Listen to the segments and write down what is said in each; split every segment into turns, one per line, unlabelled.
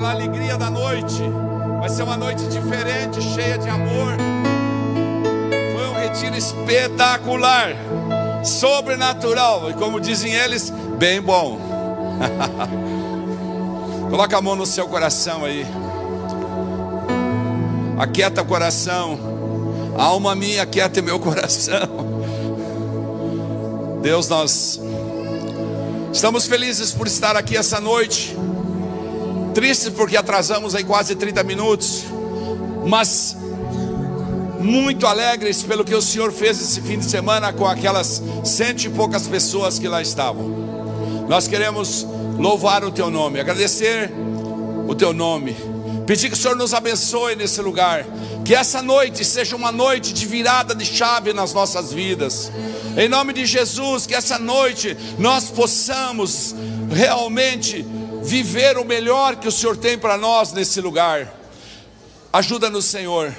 a alegria da noite. Vai ser uma noite diferente, cheia de amor. Foi um retiro espetacular, sobrenatural e, como dizem eles, bem bom. Coloca a mão no seu coração aí. Aquieta o coração. Alma minha, aquieta meu coração. Deus, nós estamos felizes por estar aqui essa noite. Tristes porque atrasamos aí quase 30 minutos, mas muito alegres pelo que o Senhor fez esse fim de semana com aquelas cento e poucas pessoas que lá estavam. Nós queremos louvar o Teu nome, agradecer o Teu nome, pedir que o Senhor nos abençoe nesse lugar, que essa noite seja uma noite de virada de chave nas nossas vidas. Em nome de Jesus, que essa noite nós possamos realmente viver o melhor que o Senhor tem para nós nesse lugar. Ajuda-nos, Senhor.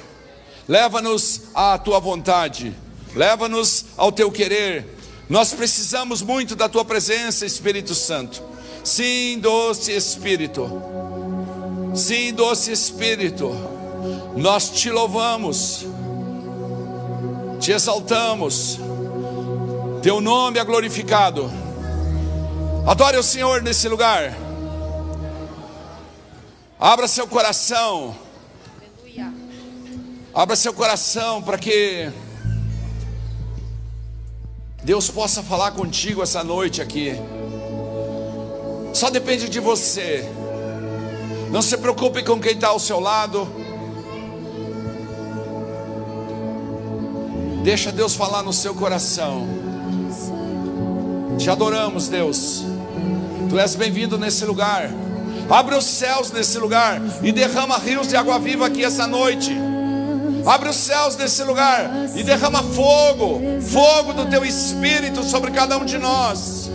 Leva-nos à tua vontade. Leva-nos ao teu querer. Nós precisamos muito da tua presença, Espírito Santo. Sim, doce Espírito. Sim, doce Espírito. Nós te louvamos. Te exaltamos. Teu nome é glorificado. Adore o Senhor nesse lugar. Abra seu coração. Abra seu coração para que Deus possa falar contigo essa noite aqui. Só depende de você. Não se preocupe com quem está ao seu lado. Deixa Deus falar no seu coração. Te adoramos, Deus. Tu és bem-vindo nesse lugar. Abre os céus nesse lugar e derrama rios de água viva aqui essa noite. Abre os céus nesse lugar e derrama fogo, fogo do teu espírito sobre cada um de nós.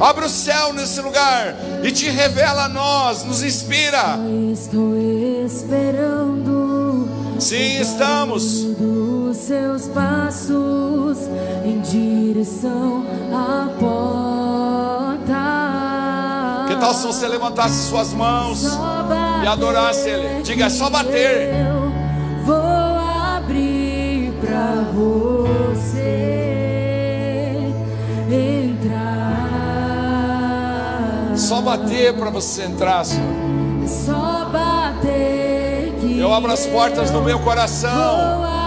Abre o céu nesse lugar e te revela a nós, nos inspira.
Estou esperando.
Sim, estamos.
Dos seus passos em direção à porta.
Tal se você levantasse suas mãos e adorasse Ele? Diga, é só bater.
Eu vou abrir pra você entrar.
Só bater para você entrar, Senhor.
Só bater que
Eu abro as portas do meu coração.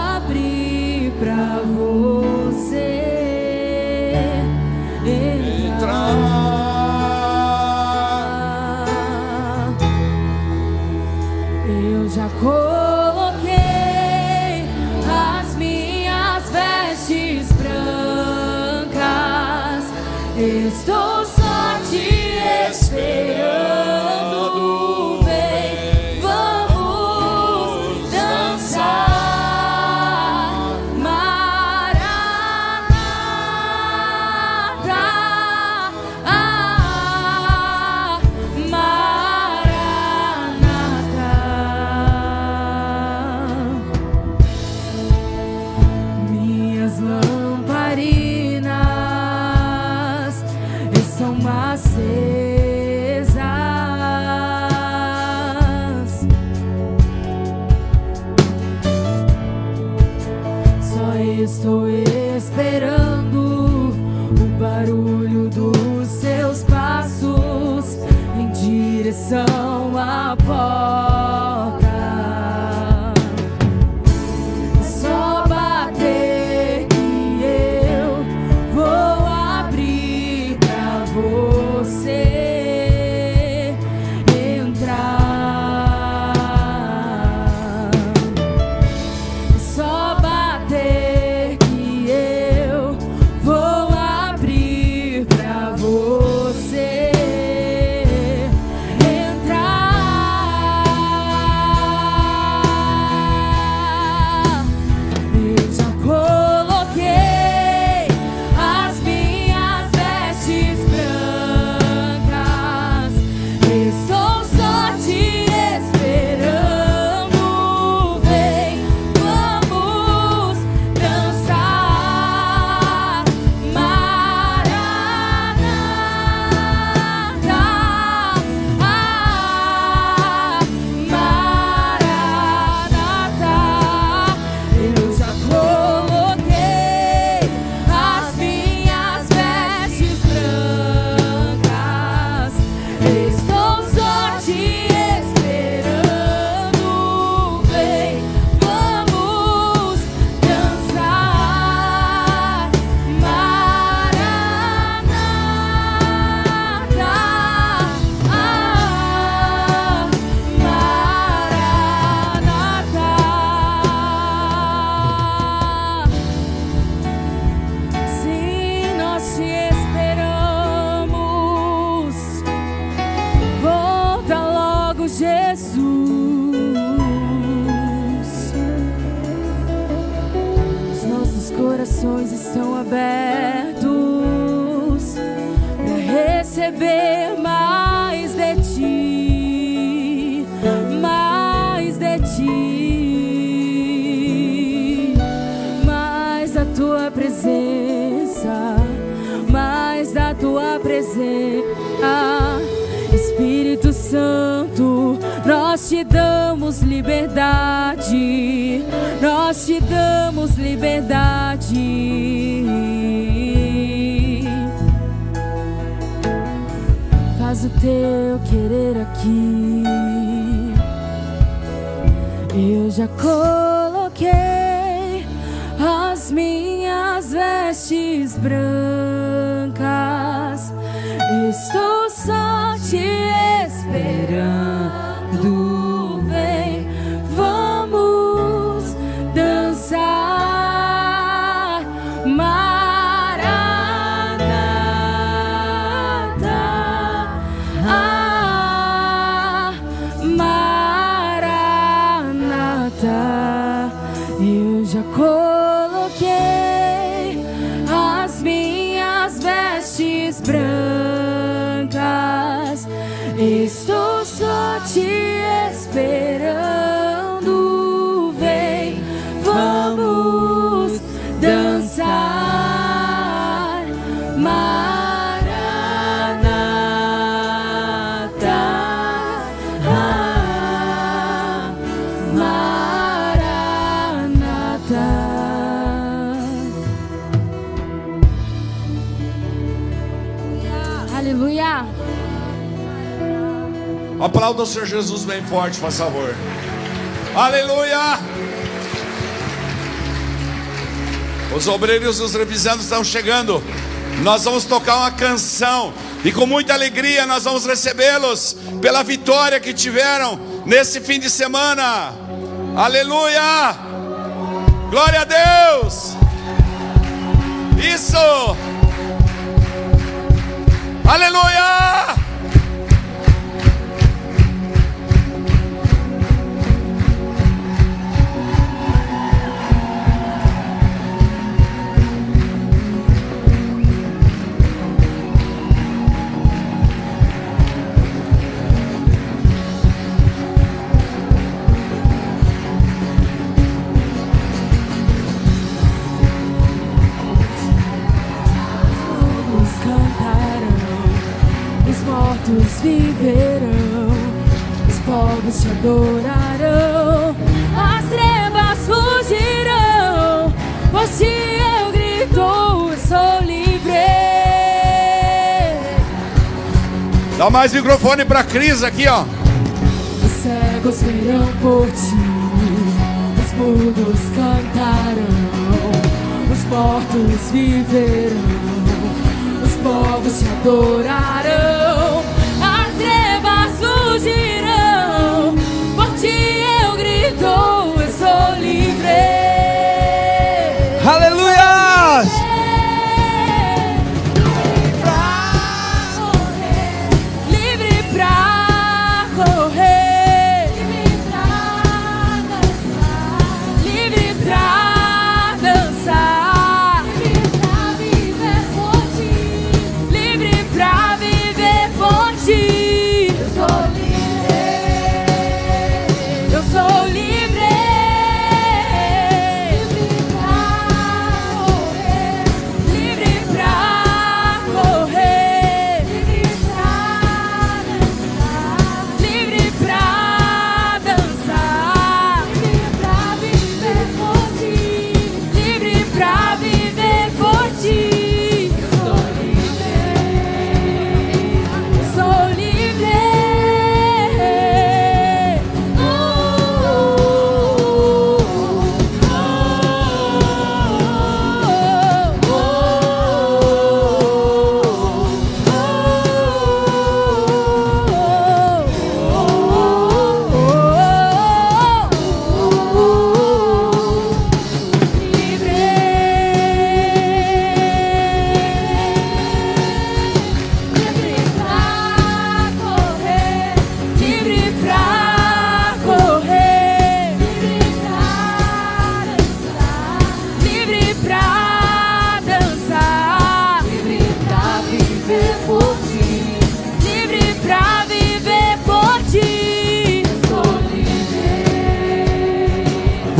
Já coloquei as minhas vestes brancas. Estou o
Senhor Jesus bem forte, por favor. Aleluia! Os obreiros e os revisados estão chegando. Nós vamos tocar uma canção e com muita alegria nós vamos recebê-los pela vitória que tiveram nesse fim de semana. Aleluia! Glória a Deus! Isso! Aleluia! mais microfone para Cris aqui, ó.
Os cegos viram por ti, os mudos cantarão, os portos viverão, os povos te adorarão.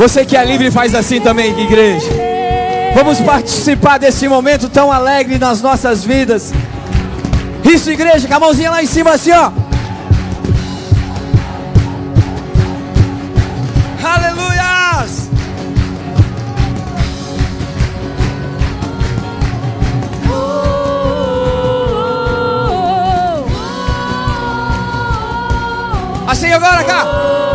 Você que é livre faz assim também, igreja. Vamos participar desse momento tão alegre nas nossas vidas. Isso, igreja, com a mãozinha lá em cima assim, ó. Aleluias! Assim agora, cá.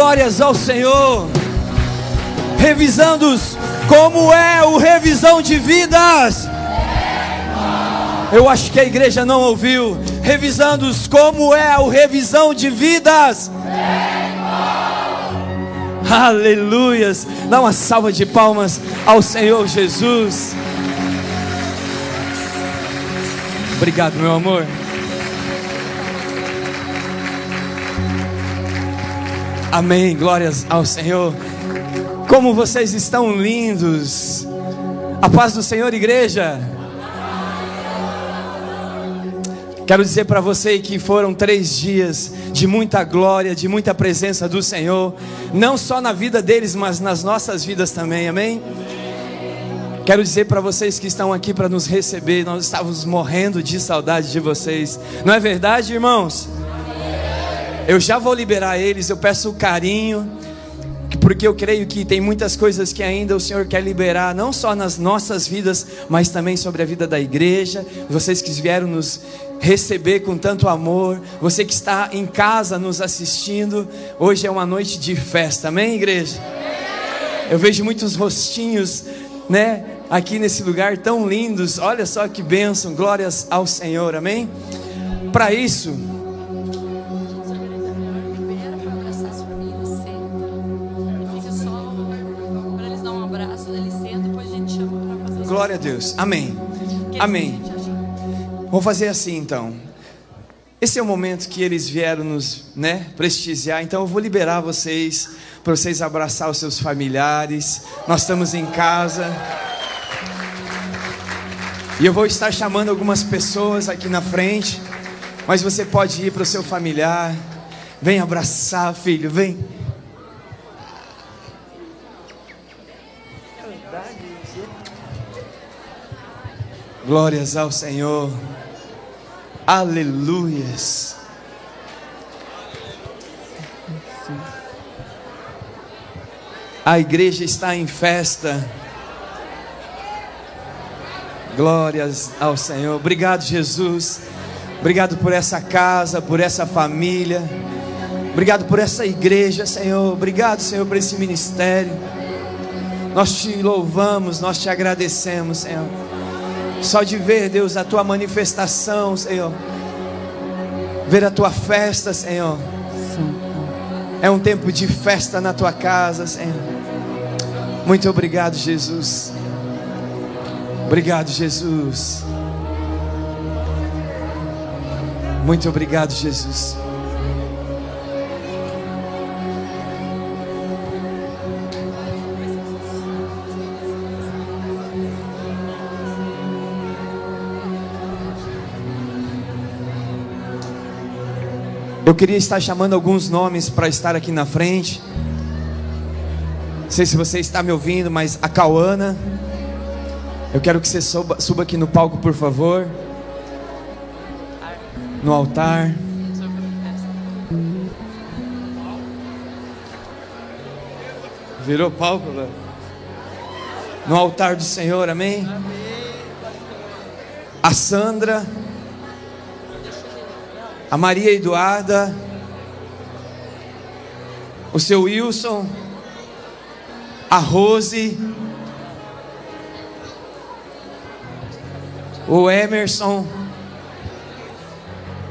Glórias ao Senhor. Revisando como é o revisão de vidas. Eu acho que a igreja não ouviu. Revisando como é o revisão de vidas. Aleluias. Dá uma salva de palmas ao Senhor Jesus. Obrigado, meu amor. Amém. Glórias ao Senhor. Como vocês estão lindos. A paz do Senhor, igreja. Quero dizer para você que foram três dias de muita glória, de muita presença do Senhor, não só na vida deles, mas nas nossas vidas também, amém? Quero dizer para vocês que estão aqui para nos receber, nós estávamos morrendo de saudade de vocês, não é verdade, irmãos? Eu já vou liberar eles, eu peço carinho, porque eu creio que tem muitas coisas que ainda o Senhor quer liberar, não só nas nossas vidas, mas também sobre a vida da igreja. Vocês que vieram nos receber com tanto amor, você que está em casa nos assistindo, hoje é uma noite de festa, amém, igreja? Eu vejo muitos rostinhos, né, aqui nesse lugar tão lindos, olha só que bênção, glórias ao Senhor, amém? Para isso, Glória a Deus. Amém. Amém. Vamos fazer assim então. Esse é o momento que eles vieram nos né, prestigiar, então eu vou liberar vocês para vocês abraçar os seus familiares. Nós estamos em casa. E eu vou estar chamando algumas pessoas aqui na frente, mas você pode ir para o seu familiar. Vem abraçar, filho, vem. Glórias ao Senhor. Aleluias. A igreja está em festa. Glórias ao Senhor. Obrigado, Jesus. Obrigado por essa casa, por essa família. Obrigado por essa igreja, Senhor. Obrigado, Senhor, por esse ministério. Nós te louvamos, nós te agradecemos, Senhor. Só de ver, Deus, a tua manifestação, Senhor. Ver a tua festa, Senhor. É um tempo de festa na tua casa, Senhor. Muito obrigado, Jesus. Obrigado, Jesus. Muito obrigado, Jesus. Queria estar chamando alguns nomes para estar aqui na frente. Não sei se você está me ouvindo, mas a Cauana. Eu quero que você suba, suba aqui no palco, por favor. No altar. Virou palco, velho? No altar do Senhor, amém? A Sandra a Maria Eduarda, o seu Wilson, a Rose, o Emerson,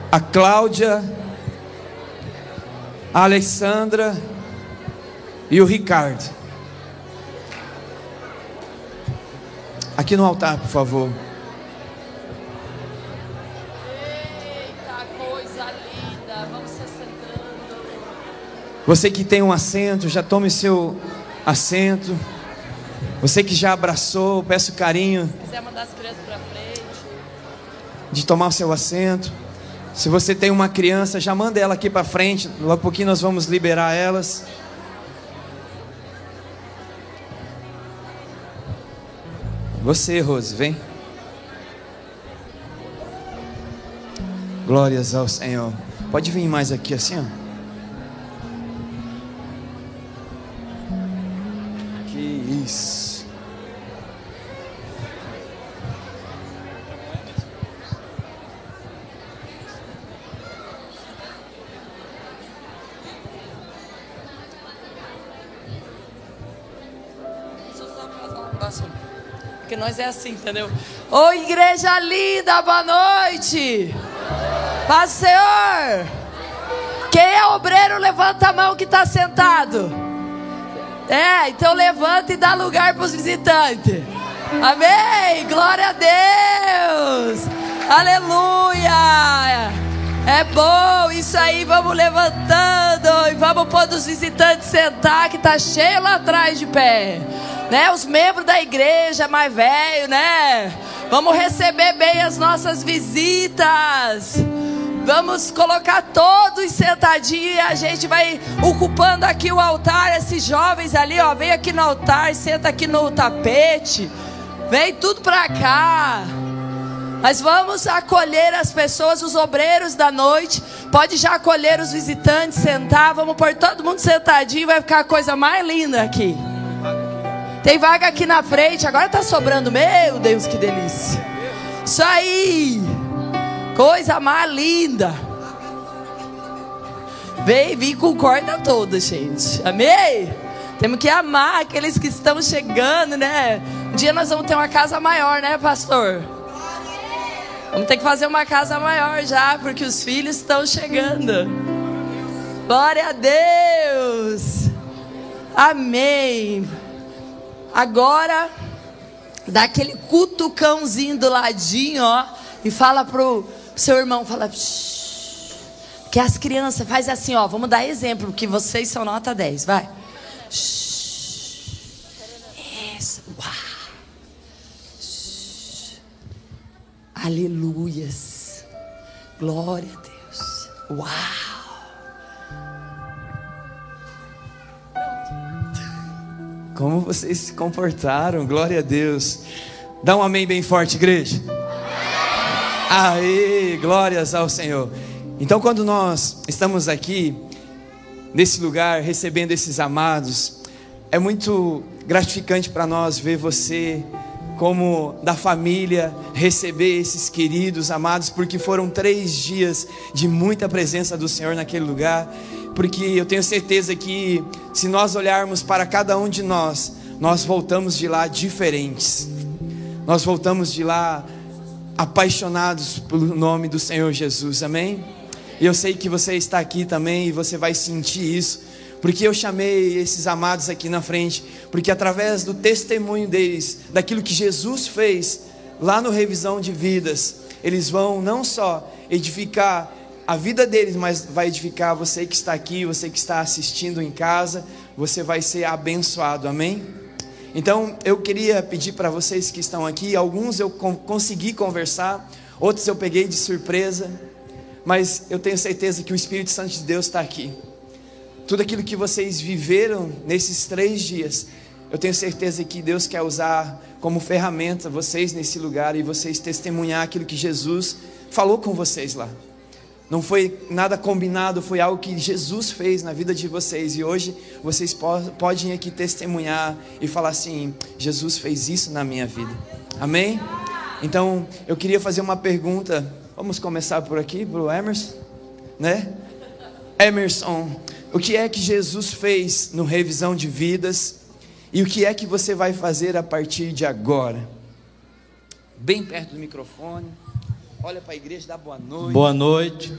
a Cláudia, a Alessandra e o Ricardo. Aqui no altar, por favor. Você que tem um assento, já tome seu assento. Você que já abraçou, peço carinho
Se quiser mandar as crianças pra frente.
de tomar o seu assento. Se você tem uma criança, já manda ela aqui para frente. Logo a pouquinho nós vamos liberar elas. Você, Rose, vem. Glórias ao Senhor. Pode vir mais aqui assim, ó.
Nós é assim, entendeu? Ô igreja linda, boa noite! Paz Senhor! Quem é obreiro, levanta a mão que está sentado. É, então levanta e dá lugar para os visitantes. Amém! Glória a Deus! Aleluia! É bom isso aí, vamos levantando e vamos pôr os visitantes sentar, que tá cheio lá atrás de pé. Né? Os membros da igreja mais velho, né? Vamos receber bem as nossas visitas. Vamos colocar todos sentadinhos e a gente vai ocupando aqui o altar. Esses jovens ali, ó, vem aqui no altar, senta aqui no tapete. Vem tudo pra cá. Nós vamos acolher as pessoas, os obreiros da noite. Pode já acolher os visitantes, sentar. Vamos pôr todo mundo sentadinho, vai ficar a coisa mais linda aqui. Tem vaga aqui na frente, agora tá sobrando. Meu Deus, que delícia. Isso aí. Coisa mais linda. Vem, vem com corda toda, gente. Amém? Temos que amar aqueles que estão chegando, né? Um dia nós vamos ter uma casa maior, né, pastor? Vamos ter que fazer uma casa maior já, porque os filhos estão chegando. Glória a Deus. Amém. Agora, dá aquele cutucãozinho do ladinho, ó, e fala pro seu irmão, fala, que as crianças faz assim, ó, vamos dar exemplo, que vocês são nota 10, vai. Shh. Aleluias. Glória a Deus. Uau.
Como vocês se comportaram, glória a Deus. Dá um amém bem forte, igreja. Aê, glórias ao Senhor. Então, quando nós estamos aqui, nesse lugar, recebendo esses amados, é muito gratificante para nós ver você, como da família, receber esses queridos amados, porque foram três dias de muita presença do Senhor naquele lugar. Porque eu tenho certeza que, se nós olharmos para cada um de nós, nós voltamos de lá diferentes. Nós voltamos de lá apaixonados pelo nome do Senhor Jesus, amém? E eu sei que você está aqui também e você vai sentir isso, porque eu chamei esses amados aqui na frente, porque através do testemunho deles, daquilo que Jesus fez lá no Revisão de Vidas, eles vão não só edificar a vida deles, mas vai edificar você que está aqui, você que está assistindo em casa, você vai ser abençoado, amém? Então eu queria pedir para vocês que estão aqui, alguns eu con- consegui conversar, outros eu peguei de surpresa, mas eu tenho certeza que o Espírito Santo de Deus está aqui. Tudo aquilo que vocês viveram nesses três dias, eu tenho certeza que Deus quer usar como ferramenta vocês nesse lugar e vocês testemunhar aquilo que Jesus falou com vocês lá. Não foi nada combinado, foi algo que Jesus fez na vida de vocês. E hoje vocês po- podem aqui testemunhar e falar assim: Jesus fez isso na minha vida. Amém? Então eu queria fazer uma pergunta. Vamos começar por aqui, para o Emerson, né? Emerson, o que é que Jesus fez no revisão de vidas e o que é que você vai fazer a partir de agora. Bem perto do microfone. Olha para a igreja, dá boa noite.
Boa noite.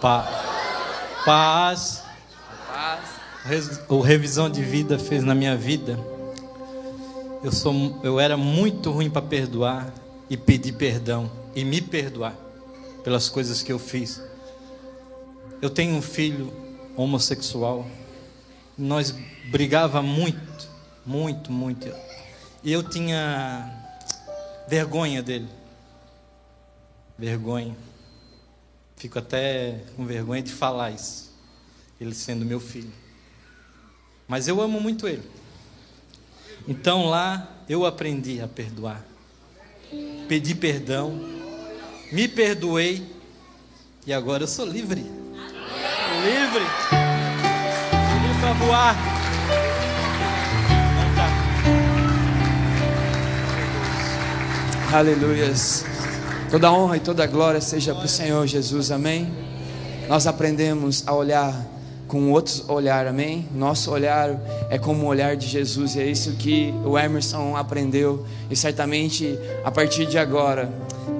Pa paz.
Paz.
O revisão de vida fez na minha vida. Eu sou eu era muito ruim para perdoar e pedir perdão e me perdoar pelas coisas que eu fiz. Eu tenho um filho homossexual. Nós brigava muito, muito, muito. E eu tinha vergonha dele. Vergonha. Fico até com vergonha de falar isso. Ele sendo meu filho. Mas eu amo muito ele. Então lá eu aprendi a perdoar. Pedi perdão. Me perdoei. E agora eu sou livre. Livre. Livre para voar.
Aleluias. Toda honra e toda glória seja para o Senhor Jesus, amém. Nós aprendemos a olhar com outro olhar, amém? Nosso olhar é como o olhar de Jesus, e é isso que o Emerson aprendeu, e certamente a partir de agora,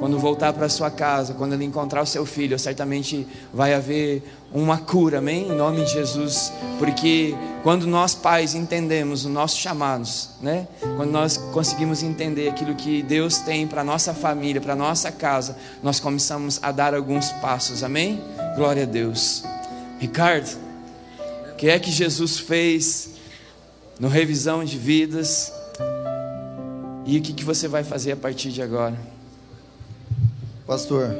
quando voltar para sua casa, quando ele encontrar o seu filho, certamente vai haver uma cura, amém? Em nome de Jesus, porque quando nós pais entendemos os nossos chamados, né? Quando nós conseguimos entender aquilo que Deus tem para nossa família, para nossa casa, nós começamos a dar alguns passos, amém? Glória a Deus. Ricardo, o que é que Jesus fez no revisão de vidas? E o que, que você vai fazer a partir de agora?
Pastor,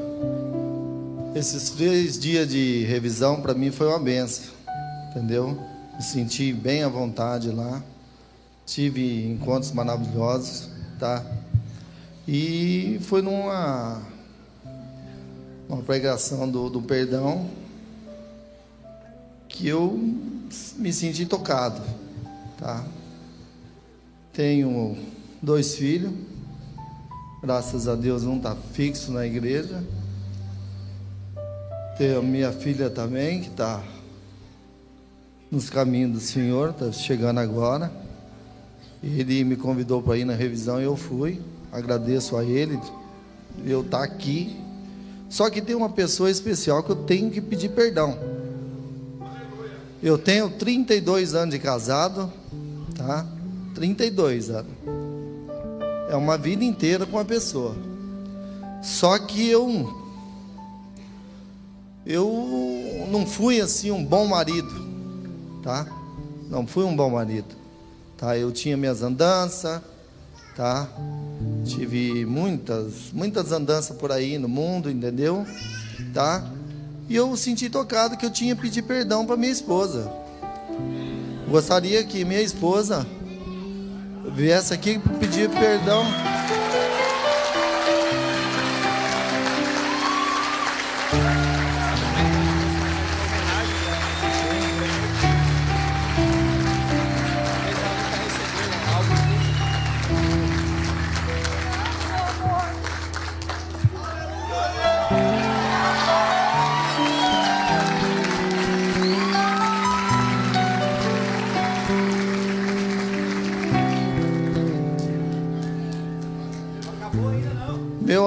esses três dias de revisão para mim foi uma benção, entendeu? Me senti bem à vontade lá, tive encontros maravilhosos, tá? E foi numa uma pregação do, do perdão que eu me senti tocado, tá? Tenho dois filhos, graças a Deus um está fixo na igreja. Tem a minha filha também, que está nos caminhos do Senhor, está chegando agora. Ele me convidou para ir na revisão e eu fui. Agradeço a ele eu estar tá aqui. Só que tem uma pessoa especial que eu tenho que pedir perdão. Eu tenho 32 anos de casado, tá? 32 anos. É uma vida inteira com a pessoa. Só que eu eu não fui assim um bom marido, tá? Não fui um bom marido, tá? Eu tinha minhas andanças, tá? Tive muitas, muitas andanças por aí no mundo, entendeu? Tá? E eu senti tocado que eu tinha que pedir perdão para minha esposa. Gostaria que minha esposa viesse aqui pedir perdão.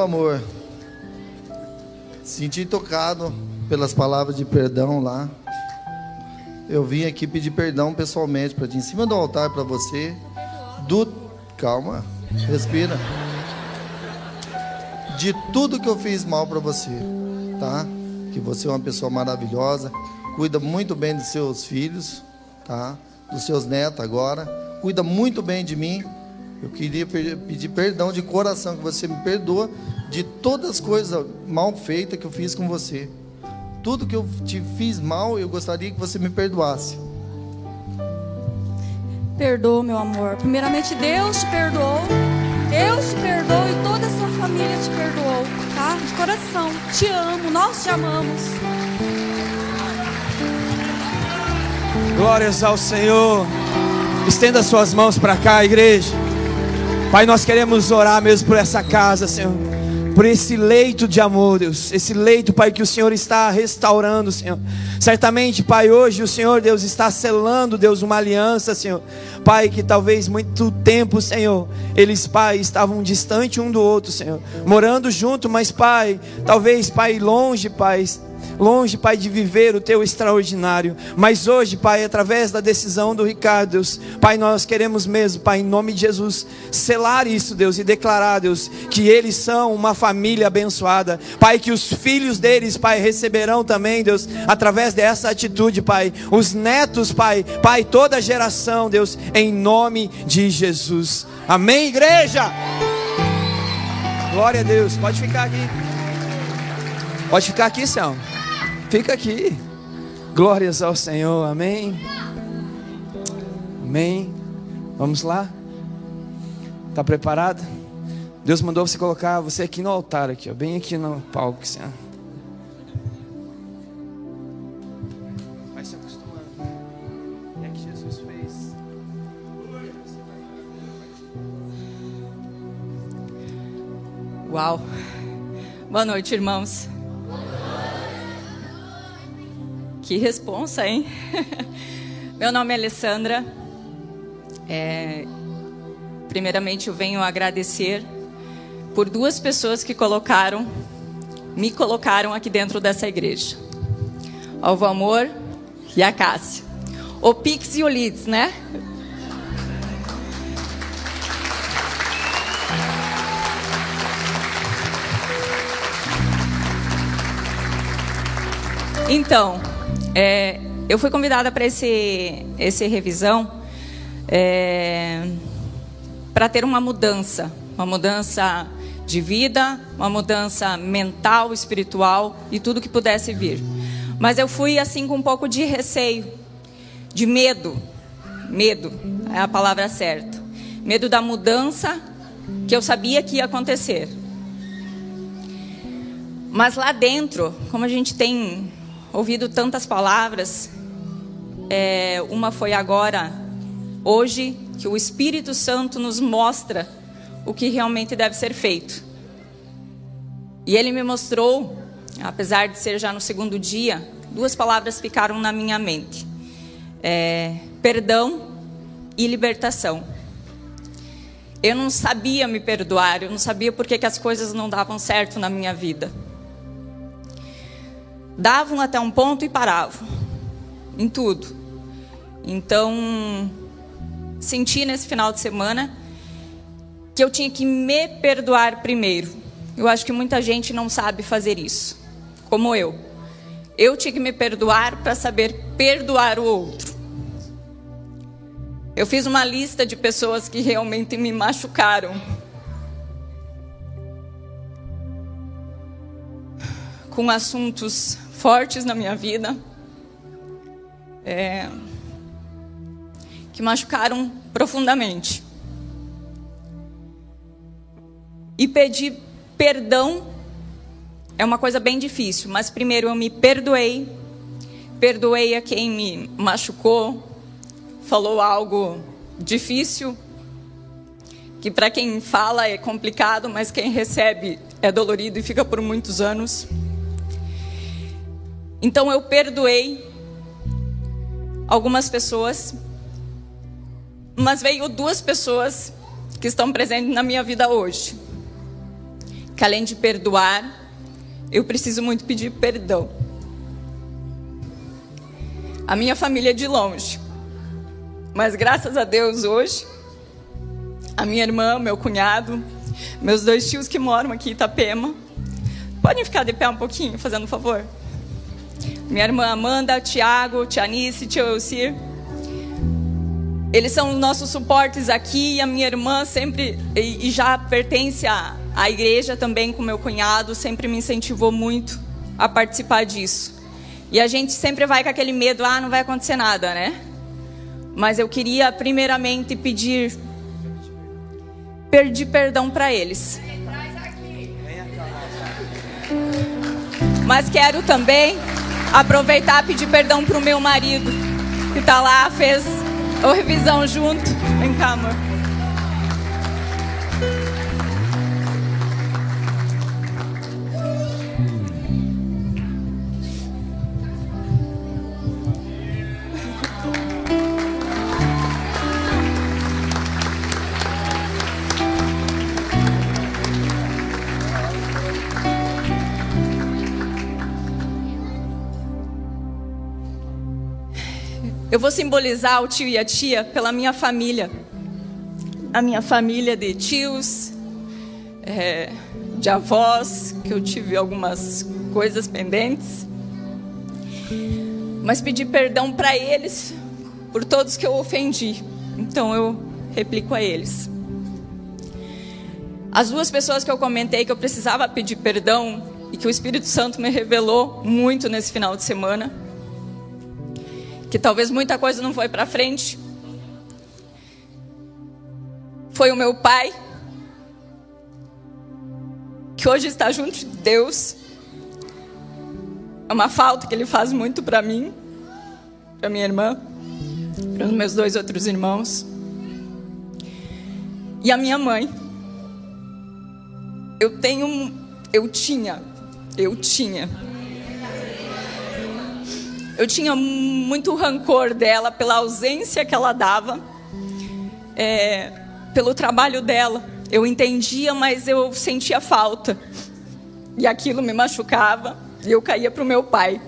Amor, senti tocado pelas palavras de perdão lá. Eu vim aqui pedir perdão pessoalmente para ti, em cima do altar para você. Do calma, respira. De tudo que eu fiz mal para você, tá? Que você é uma pessoa maravilhosa, cuida muito bem dos seus filhos, tá? Dos seus netos agora, cuida muito bem de mim. Eu queria pedir perdão de coração, que você me perdoa de todas as coisas mal feitas que eu fiz com você. Tudo que eu te fiz mal, eu gostaria que você me perdoasse.
Perdoa, meu amor. Primeiramente, Deus te perdoou. Deus te perdoou e toda a sua família te perdoou, tá? De coração. Te amo, nós te amamos.
Glórias ao Senhor. Estenda suas mãos para cá, igreja. Pai, nós queremos orar mesmo por essa casa, Senhor. por esse leito de amor, Deus. Esse leito, Pai, que o Senhor está restaurando, Senhor. Certamente, Pai, hoje o Senhor, Deus, está selando, Deus, uma aliança, Senhor. Pai, que talvez muito tempo, Senhor, eles, Pai, estavam distante um do outro, Senhor. Morando junto, mas, Pai, talvez, Pai, longe, Pai longe, Pai, de viver o teu extraordinário. Mas hoje, Pai, através da decisão do Ricardo, Deus, Pai, nós queremos mesmo, Pai, em nome de Jesus, selar isso, Deus, e declarar, Deus, que eles são uma família abençoada. Pai, que os filhos deles, Pai, receberão também, Deus, através dessa atitude, Pai. Os netos, Pai, Pai, toda a geração, Deus, em nome de Jesus. Amém, igreja? Glória a Deus. Pode ficar aqui. Pode ficar aqui, Céu. Fica aqui. Glórias ao Senhor. Amém. Amém. Vamos lá? Está preparado? Deus mandou você colocar você aqui no altar, aqui, ó, bem aqui no palco, Senhor. Vai se acostumando. É que Jesus fez.
Uau. Boa noite, irmãos. Que responsa, hein? Meu nome é Alessandra. É, primeiramente, eu venho agradecer por duas pessoas que colocaram, me colocaram aqui dentro dessa igreja. Ao Amor e a Cássia. O Pix e o Lids, né? Então, é, eu fui convidada para esse, esse revisão é, para ter uma mudança, uma mudança de vida, uma mudança mental, espiritual e tudo que pudesse vir. Mas eu fui assim com um pouco de receio, de medo, medo é a palavra certa, medo da mudança que eu sabia que ia acontecer. Mas lá dentro, como a gente tem ouvido tantas palavras. É, uma foi agora, hoje, que o Espírito Santo nos mostra o que realmente deve ser feito. E ele me mostrou, apesar de ser já no segundo dia, duas palavras ficaram na minha mente: é, perdão e libertação. Eu não sabia me perdoar, eu não sabia por que, as coisas não davam certo na minha vida davam até um ponto e paravam em tudo. Então, senti nesse final de semana que eu tinha que me perdoar primeiro. Eu acho que muita gente não sabe fazer isso, como eu. Eu tinha que me perdoar para saber perdoar o outro. Eu fiz uma lista de pessoas que realmente me machucaram. Com assuntos fortes na minha vida, é, que machucaram profundamente. E pedir perdão é uma coisa bem difícil, mas primeiro eu me perdoei, perdoei a quem me machucou, falou algo difícil, que para quem fala é complicado, mas quem recebe é dolorido e fica por muitos anos. Então eu perdoei algumas pessoas, mas veio duas pessoas que estão presentes na minha vida hoje. Que além de perdoar, eu preciso muito pedir perdão. A minha família é de longe. Mas graças a Deus hoje, a minha irmã, meu cunhado, meus dois tios que moram aqui em Itapema, podem ficar de pé um pouquinho, fazendo um favor? Minha irmã Amanda, Tiago, Tianice, Tio Elcir. Eles são os nossos suportes aqui e a minha irmã sempre, e, e já pertence à, à igreja também com meu cunhado, sempre me incentivou muito a participar disso. E a gente sempre vai com aquele medo, ah, não vai acontecer nada, né? Mas eu queria primeiramente pedir pedir perdão para eles. Mas quero também aproveitar e pedir perdão pro meu marido, que tá lá, fez a revisão junto. Vem cá, amor. Eu vou simbolizar o tio e a tia pela minha família. A minha família de tios, é, de avós, que eu tive algumas coisas pendentes. Mas pedir perdão para eles por todos que eu ofendi. Então eu replico a eles. As duas pessoas que eu comentei que eu precisava pedir perdão e que o Espírito Santo me revelou muito nesse final de semana, que talvez muita coisa não foi para frente, foi o meu pai, que hoje está junto de Deus. É uma falta que ele faz muito para mim, para minha irmã, para os meus dois outros irmãos. E a minha mãe. Eu tenho, eu tinha, eu tinha. Eu tinha muito rancor dela pela ausência que ela dava, é, pelo trabalho dela. Eu entendia, mas eu sentia falta. E aquilo me machucava. E eu caía para o meu pai,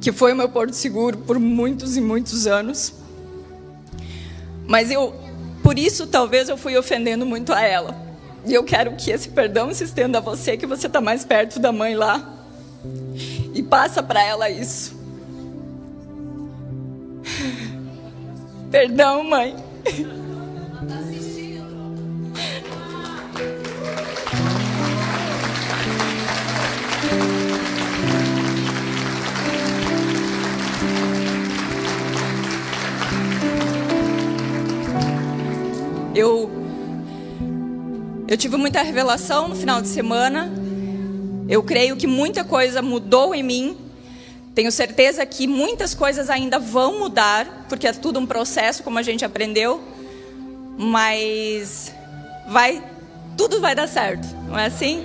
que foi o meu porto seguro por muitos e muitos anos. Mas eu, por isso, talvez eu fui ofendendo muito a ela. E eu quero que esse perdão se estenda a você, que você está mais perto da mãe lá. E passa para ela isso. Perdão, mãe. Eu eu tive muita revelação no final de semana. Eu creio que muita coisa mudou em mim. Tenho certeza que muitas coisas ainda vão mudar, porque é tudo um processo, como a gente aprendeu. Mas vai, tudo vai dar certo, não é assim?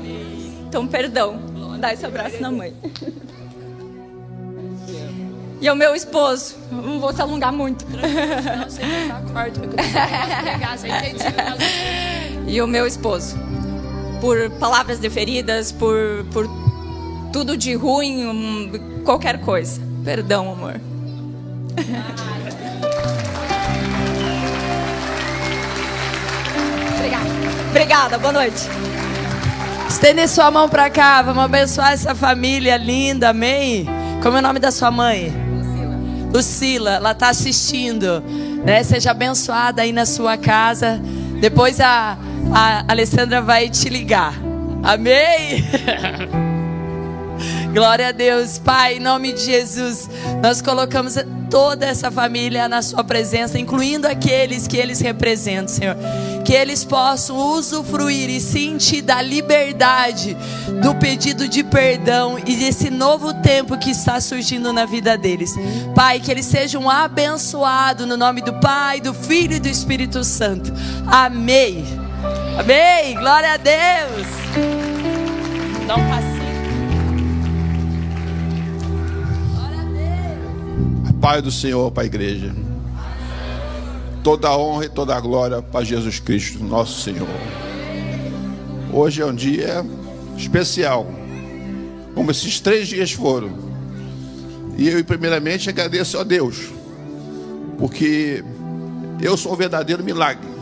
Então, perdão. Dá esse abraço na mãe. E o meu esposo, não vou se alongar muito. e o meu esposo, por palavras deferidas, por, por tudo de ruim, um, qualquer coisa. Perdão, amor. Obrigada. Obrigada, boa noite.
Estende sua mão para cá, vamos abençoar essa família linda, amém? Como é o nome da sua mãe? Lucila, ela está assistindo, né? Seja abençoada aí na sua casa. Depois a, a Alessandra vai te ligar. Amém? Glória a Deus, Pai, em nome de Jesus, nós colocamos toda essa família na Sua presença, incluindo aqueles que eles representam, Senhor. Que eles possam usufruir e sentir da liberdade do pedido de perdão e desse novo tempo que está surgindo na vida deles. Pai, que eles sejam abençoados no nome do Pai, do Filho e do Espírito Santo. Amém. Amém. Glória a Deus. Não passe.
Pai do Senhor para a igreja. Toda a honra e toda a glória para Jesus Cristo, nosso Senhor. Hoje é um dia especial, como esses três dias foram. E eu, primeiramente, agradeço a Deus, porque eu sou um verdadeiro milagre.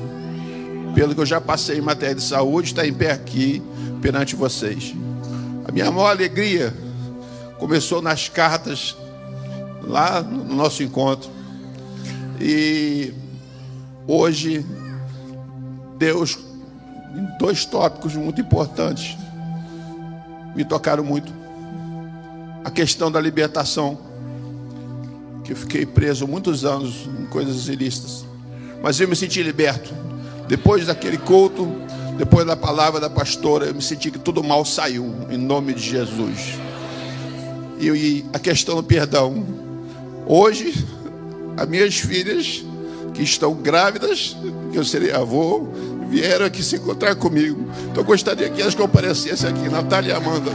Pelo que eu já passei em matéria de saúde, estar em pé aqui perante vocês. A minha maior alegria começou nas cartas lá no nosso encontro. E hoje, Deus, em dois tópicos muito importantes, me tocaram muito. A questão da libertação, que eu fiquei preso muitos anos em coisas ilícitas, mas eu me senti liberto. Depois daquele culto, depois da palavra da pastora, eu me senti que tudo mal saiu, em nome de Jesus. E a questão do perdão, Hoje, as minhas filhas, que estão grávidas, que eu serei avô, vieram aqui se encontrar comigo. Então, eu gostaria que elas comparecessem aqui, Natália e Amanda.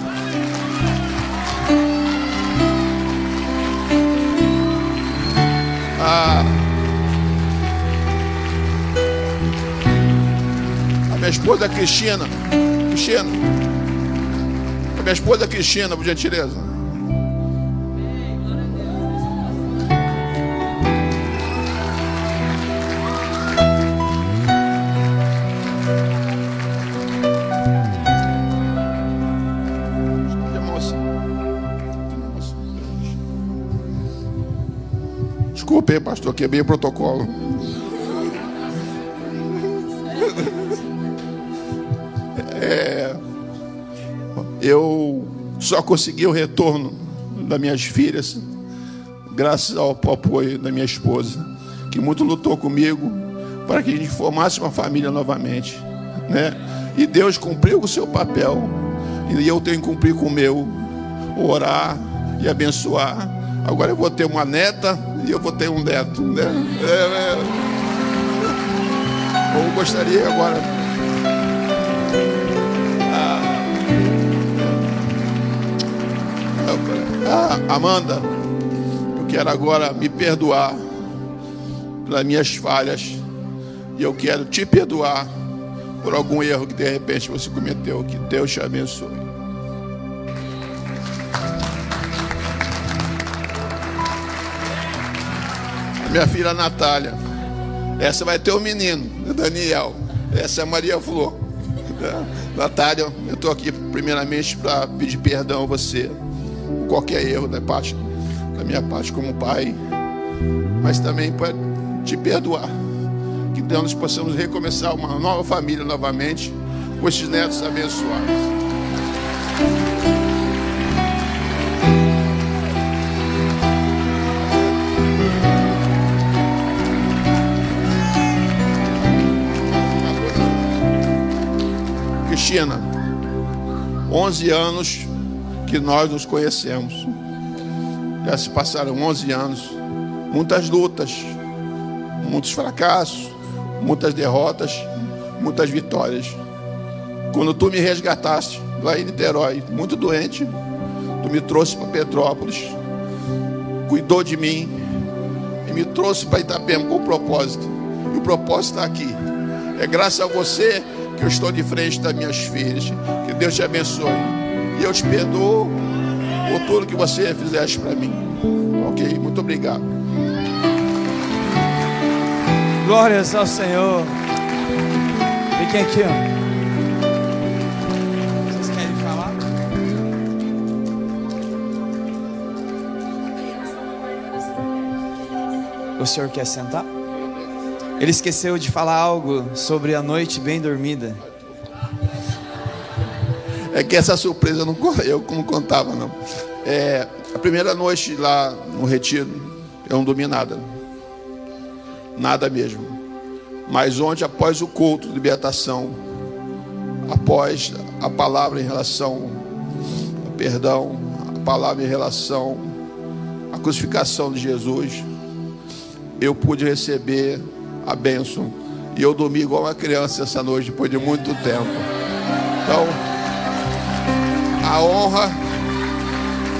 A, minha esposa Cristina. Cristina. A minha esposa Cristina, por gentileza. Desculpe, pastor, quebrei o protocolo. Eu só consegui o retorno das minhas filhas graças ao apoio da minha esposa, que muito lutou comigo para que a gente formasse uma família novamente, né? E Deus cumpriu o seu papel e eu tenho que cumprir com o meu, orar e abençoar. Agora eu vou ter uma neta e eu vou ter um neto, né? É, é. Eu gostaria agora Ah, Amanda, eu quero agora me perdoar pelas minhas falhas. E eu quero te perdoar por algum erro que de repente você cometeu. Que Deus te abençoe. Minha filha Natália. Essa vai ter o um menino, Daniel. Essa é Maria Flor. Natália, eu estou aqui primeiramente para pedir perdão a você qualquer erro da parte da minha parte como pai, mas também para te perdoar. Que Deus nós possamos recomeçar uma nova família novamente com esses netos abençoados. Cristina, 11 anos que nós nos conhecemos. Já se passaram 11 anos, muitas lutas, muitos fracassos, muitas derrotas, muitas vitórias. Quando tu me resgataste lá em Niterói, muito doente, tu me trouxe para Petrópolis, cuidou de mim e me trouxe para Itapema com propósito. E o propósito está aqui. É graças a você que eu estou de frente das minhas filhas. Que Deus te abençoe. E eu te perdoo por tudo que você fizeste para mim. Ok? Muito obrigado.
Glórias ao Senhor. Fiquem aqui, ó. Vocês querem falar? O senhor quer sentar? Ele esqueceu de falar algo sobre a noite bem dormida.
É que essa surpresa não eu não contava, não. É, a primeira noite lá no retiro, eu não dormi nada. Nada mesmo. Mas ontem, após o culto de libertação, após a palavra em relação ao perdão, a palavra em relação à crucificação de Jesus, eu pude receber a bênção. E eu dormi igual uma criança essa noite, depois de muito tempo. Então, a honra,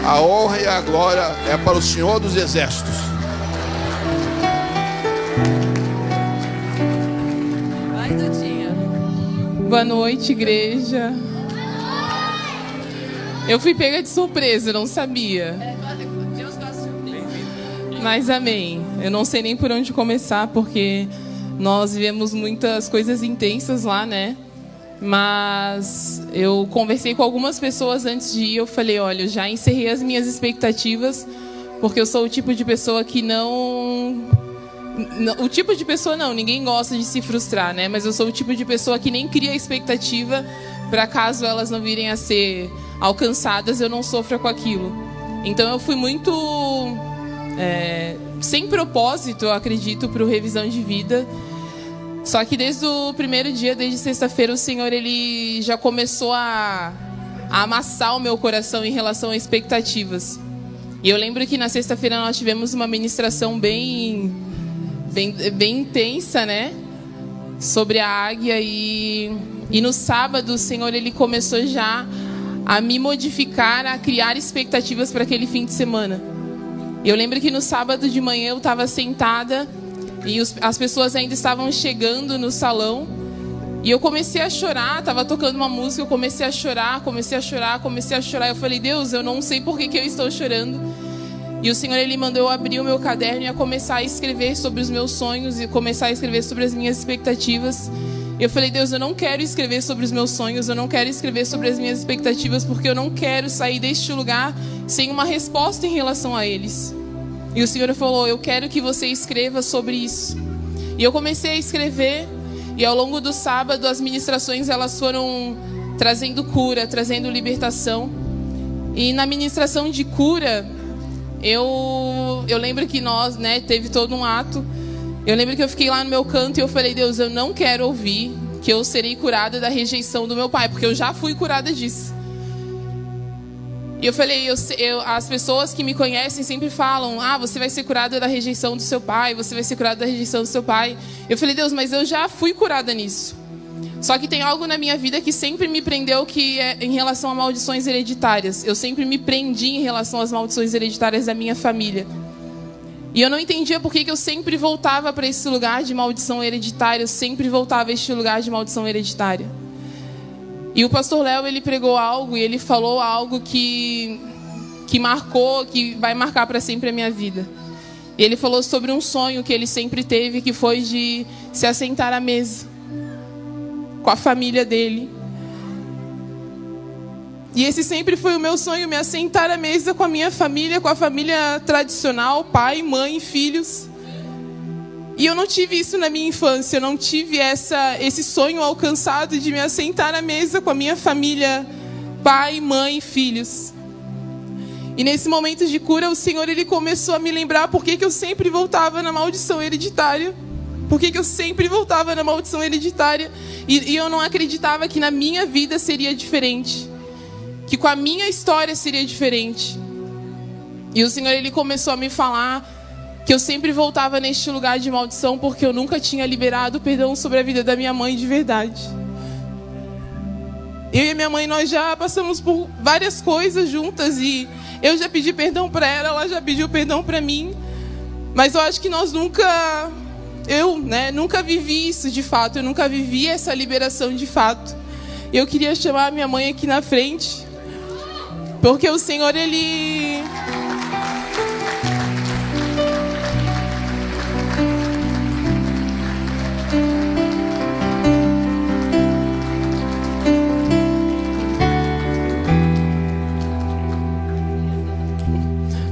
a honra e a glória é para o Senhor dos Exércitos.
Vai, Dudinha. Boa noite, igreja. Eu fui pega de surpresa, não sabia. Mas amém. Eu não sei nem por onde começar, porque nós vivemos muitas coisas intensas lá, né? Mas eu conversei com algumas pessoas antes de ir. Eu falei: olha, eu já encerrei as minhas expectativas, porque eu sou o tipo de pessoa que não. O tipo de pessoa não, ninguém gosta de se frustrar, né? Mas eu sou o tipo de pessoa que nem cria expectativa para caso elas não virem a ser alcançadas, eu não sofra com aquilo. Então eu fui muito é, sem propósito, eu acredito, para o revisão de vida. Só que desde o primeiro dia, desde sexta-feira, o Senhor ele já começou a, a amassar o meu coração em relação a expectativas. E eu lembro que na sexta-feira nós tivemos uma ministração bem, bem, bem intensa, né? Sobre a águia e, e no sábado o Senhor ele começou já a me modificar, a criar expectativas para aquele fim de semana. E eu lembro que no sábado de manhã eu estava sentada e os, as pessoas ainda estavam chegando no salão. E eu comecei a chorar, estava tocando uma música, eu comecei a chorar, comecei a chorar, comecei a chorar. Eu falei, Deus, eu não sei por que, que eu estou chorando. E o Senhor, Ele mandou eu abrir o meu caderno e a começar a escrever sobre os meus sonhos e começar a escrever sobre as minhas expectativas. Eu falei, Deus, eu não quero escrever sobre os meus sonhos, eu não quero escrever sobre as minhas expectativas, porque eu não quero sair deste lugar sem uma resposta em relação a eles. E o Senhor falou: Eu quero que você escreva sobre isso. E eu comecei a escrever. E ao longo do sábado, as ministrações elas foram trazendo cura, trazendo libertação. E na ministração de cura, eu, eu lembro que nós, né, teve todo um ato. Eu lembro que eu fiquei lá no meu canto e eu falei: Deus, eu não quero ouvir que eu serei curada da rejeição do meu pai, porque eu já fui curada disso. E eu falei, eu, eu, as pessoas que me conhecem sempre falam: Ah, você vai ser curada da rejeição do seu pai, você vai ser curada da rejeição do seu pai. Eu falei, Deus, mas eu já fui curada nisso. Só que tem algo na minha vida que sempre me prendeu que é em relação a maldições hereditárias. Eu sempre me prendi em relação às maldições hereditárias da minha família. E eu não entendia por que, que eu sempre voltava para esse lugar de maldição hereditária, eu sempre voltava a este lugar de maldição hereditária. E o pastor Léo, ele pregou algo e ele falou algo que que marcou, que vai marcar para sempre a minha vida. Ele falou sobre um sonho que ele sempre teve, que foi de se assentar à mesa com a família dele. E esse sempre foi o meu sonho, me assentar à mesa com a minha família, com a família tradicional, pai, mãe, filhos. E eu não tive isso na minha infância, eu não tive essa, esse sonho alcançado de me assentar à mesa com a minha família, pai, mãe, filhos. E nesse momento de cura, o Senhor ele começou a me lembrar por que, que eu sempre voltava na maldição hereditária. Por que, que eu sempre voltava na maldição hereditária? E, e eu não acreditava que na minha vida seria diferente. Que com a minha história seria diferente. E o Senhor ele começou a me falar que eu sempre voltava neste lugar de maldição porque eu nunca tinha liberado perdão sobre a vida da minha mãe de verdade. Eu e minha mãe nós já passamos por várias coisas juntas e eu já pedi perdão para ela, ela já pediu perdão para mim. Mas eu acho que nós nunca eu, né, nunca vivi isso de fato, eu nunca vivi essa liberação de fato. Eu queria chamar a minha mãe aqui na frente, porque o Senhor ele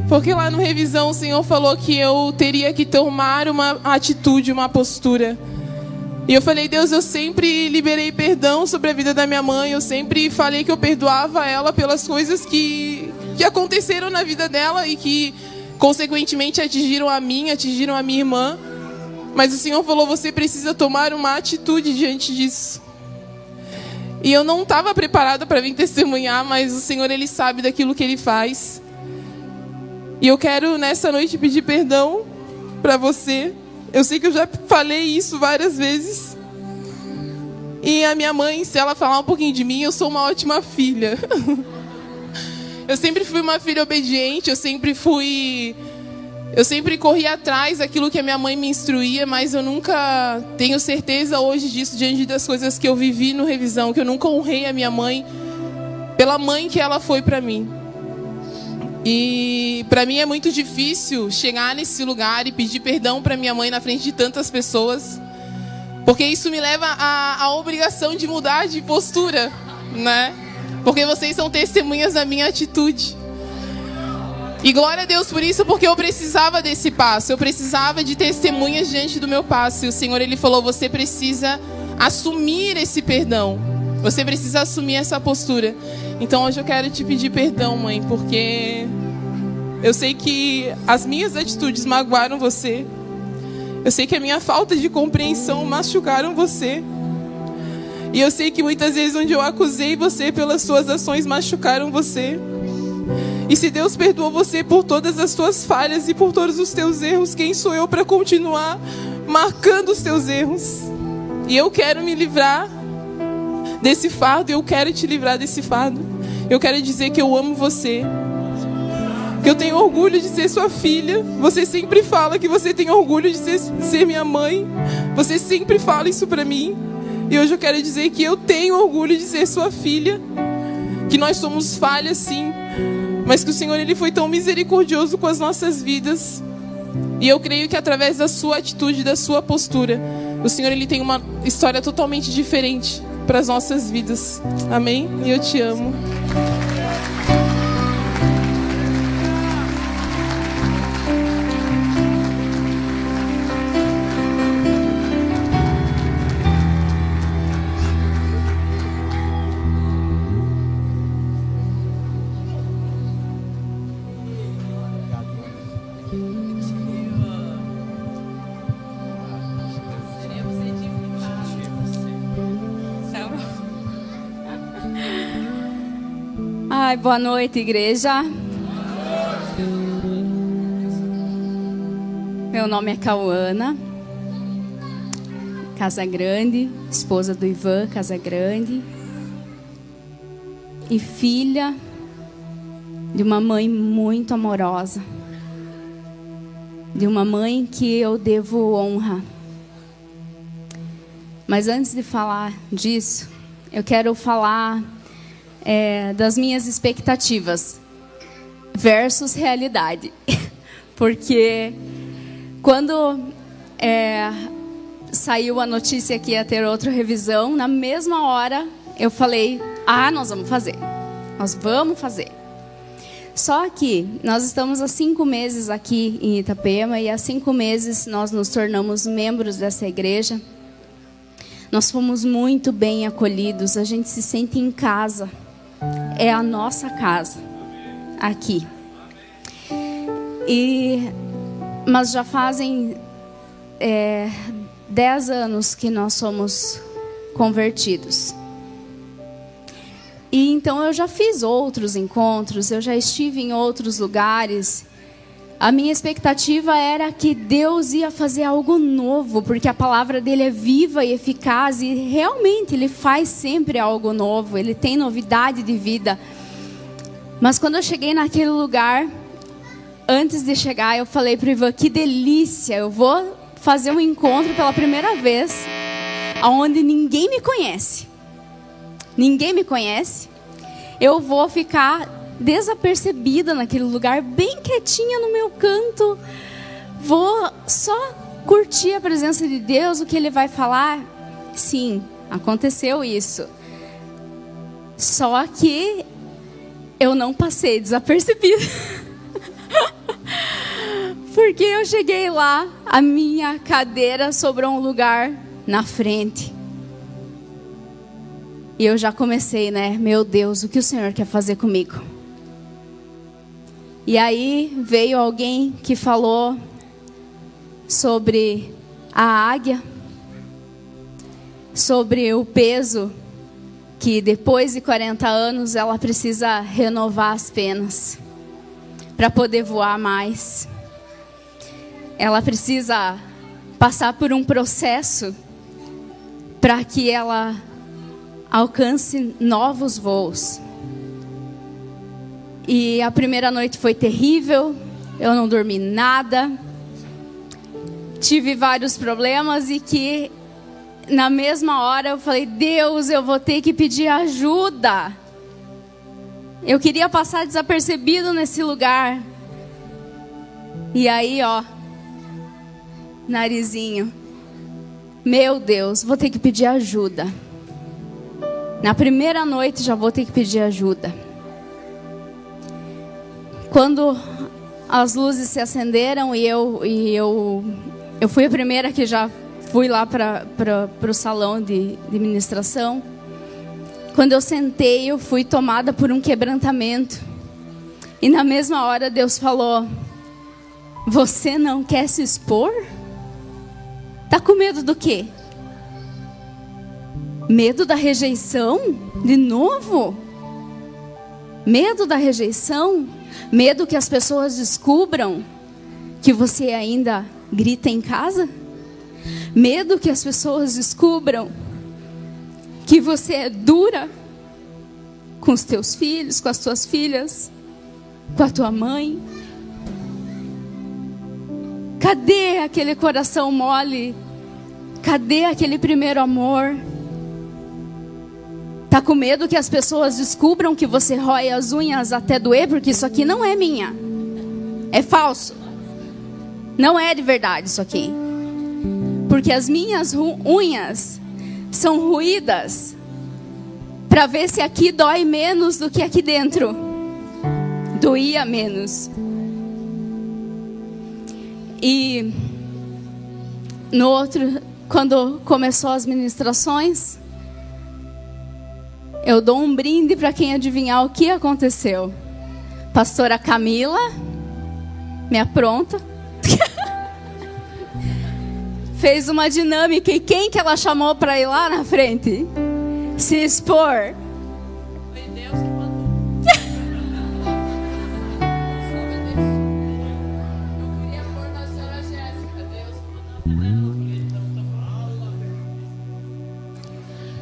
Porque lá no revisão o Senhor falou que eu teria que tomar uma atitude, uma postura. E eu falei, Deus, eu sempre liberei perdão sobre a vida da minha mãe, eu sempre falei que eu perdoava ela pelas coisas que, que aconteceram na vida dela e que, consequentemente, atingiram a mim, atingiram a minha irmã. Mas o Senhor falou, você precisa tomar uma atitude diante disso. E eu não estava preparada para vir testemunhar, mas o Senhor, Ele sabe daquilo que Ele faz. E eu quero nessa noite pedir perdão para você. Eu sei que eu já falei isso várias vezes. E a minha mãe, se ela falar um pouquinho de mim, eu sou uma ótima filha. eu sempre fui uma filha obediente, eu sempre fui eu sempre corri atrás daquilo que a minha mãe me instruía, mas eu nunca tenho certeza hoje disso diante das coisas que eu vivi no revisão, que eu nunca honrei a minha mãe pela mãe que ela foi para mim. E para mim é muito difícil chegar nesse lugar e pedir perdão para minha mãe na frente de tantas pessoas, porque isso me leva à, à obrigação de mudar de postura, né? Porque vocês são testemunhas da minha atitude. E glória a Deus por isso, porque eu precisava desse passo, eu precisava de testemunhas diante do meu passo. E o Senhor ele falou: você precisa assumir esse perdão, você precisa assumir essa postura. Então hoje eu quero te pedir perdão, mãe, porque eu sei que as minhas atitudes magoaram você. Eu sei que a minha falta de compreensão machucaram você. E eu sei que muitas vezes onde eu acusei você pelas suas ações machucaram você. E se Deus perdoou você por todas as suas falhas e por todos os teus erros, quem sou eu para continuar marcando os teus erros? E eu quero me livrar desse fardo, eu quero te livrar desse fardo. Eu quero dizer que eu amo você. Que eu tenho orgulho de ser sua filha. Você sempre fala que você tem orgulho de ser, ser minha mãe. Você sempre fala isso para mim. E hoje eu quero dizer que eu tenho orgulho de ser sua filha. Que nós somos falhas sim, mas que o Senhor ele foi tão misericordioso com as nossas vidas. E eu creio que através da sua atitude, da sua postura, o Senhor ele tem uma história totalmente diferente para as nossas vidas. Amém? E eu te amo.
Ai, boa noite, igreja. Meu nome é Cauana Casa Grande, esposa do Ivan Casa Grande e filha de uma mãe muito amorosa, de uma mãe que eu devo honra. Mas antes de falar disso, eu quero falar é, das minhas expectativas versus realidade, porque quando é, saiu a notícia que ia ter outra revisão, na mesma hora eu falei: ah, nós vamos fazer, nós vamos fazer. Só que nós estamos há cinco meses aqui em Itapema e há cinco meses nós nos tornamos membros dessa igreja. Nós fomos muito bem acolhidos, a gente se sente em casa. É a nossa casa aqui. E mas já fazem é, dez anos que nós somos convertidos. E então eu já fiz outros encontros, eu já estive em outros lugares. A minha expectativa era que Deus ia fazer algo novo, porque a palavra dele é viva e eficaz e realmente ele faz sempre algo novo, ele tem novidade de vida. Mas quando eu cheguei naquele lugar, antes de chegar, eu falei para o Ivan: que delícia, eu vou fazer um encontro pela primeira vez, onde ninguém me conhece. Ninguém me conhece. Eu vou ficar desapercebida naquele lugar, bem quietinha no meu canto. Vou só curtir a presença de Deus, o que Ele vai falar. Sim, aconteceu isso. Só que eu não passei desapercebida. Porque eu cheguei lá, a minha cadeira sobrou um lugar na frente. E eu já comecei, né? Meu Deus, o que o Senhor quer fazer comigo? E aí veio alguém que falou sobre a águia, sobre o peso que depois de 40 anos ela precisa renovar as penas para poder voar mais ela precisa passar por um processo para que ela alcance novos voos. E a primeira noite foi terrível, eu não dormi nada, tive vários problemas e que na mesma hora eu falei: Deus, eu vou ter que pedir ajuda. Eu queria passar desapercebido nesse lugar. E aí, ó, narizinho. Meu Deus, vou ter que pedir ajuda. Na primeira noite já vou ter que pedir ajuda. Quando as luzes se acenderam e eu e eu eu fui a primeira que já fui lá para o salão de, de ministração. Quando eu sentei, eu fui tomada por um quebrantamento. E na mesma hora Deus falou: Você não quer se expor? Tá com medo do quê? Medo da rejeição? De novo? Medo da rejeição? Medo que as pessoas descubram que você ainda grita em casa? Medo que as pessoas descubram que você é dura com os teus filhos, com as tuas filhas, com a tua mãe? Cadê aquele coração mole? Cadê aquele primeiro amor? Tá com medo que as pessoas descubram que você rói as unhas até doer, porque isso aqui não é minha. É falso. Não é de verdade isso aqui. Porque as minhas unhas são ruídas para ver se aqui dói menos do que aqui dentro. Doía menos. E no outro, quando começou as ministrações, eu dou um brinde para quem adivinhar o que aconteceu. Pastora Camila, me apronta, fez uma dinâmica e quem que ela chamou para ir lá na frente? Se expor.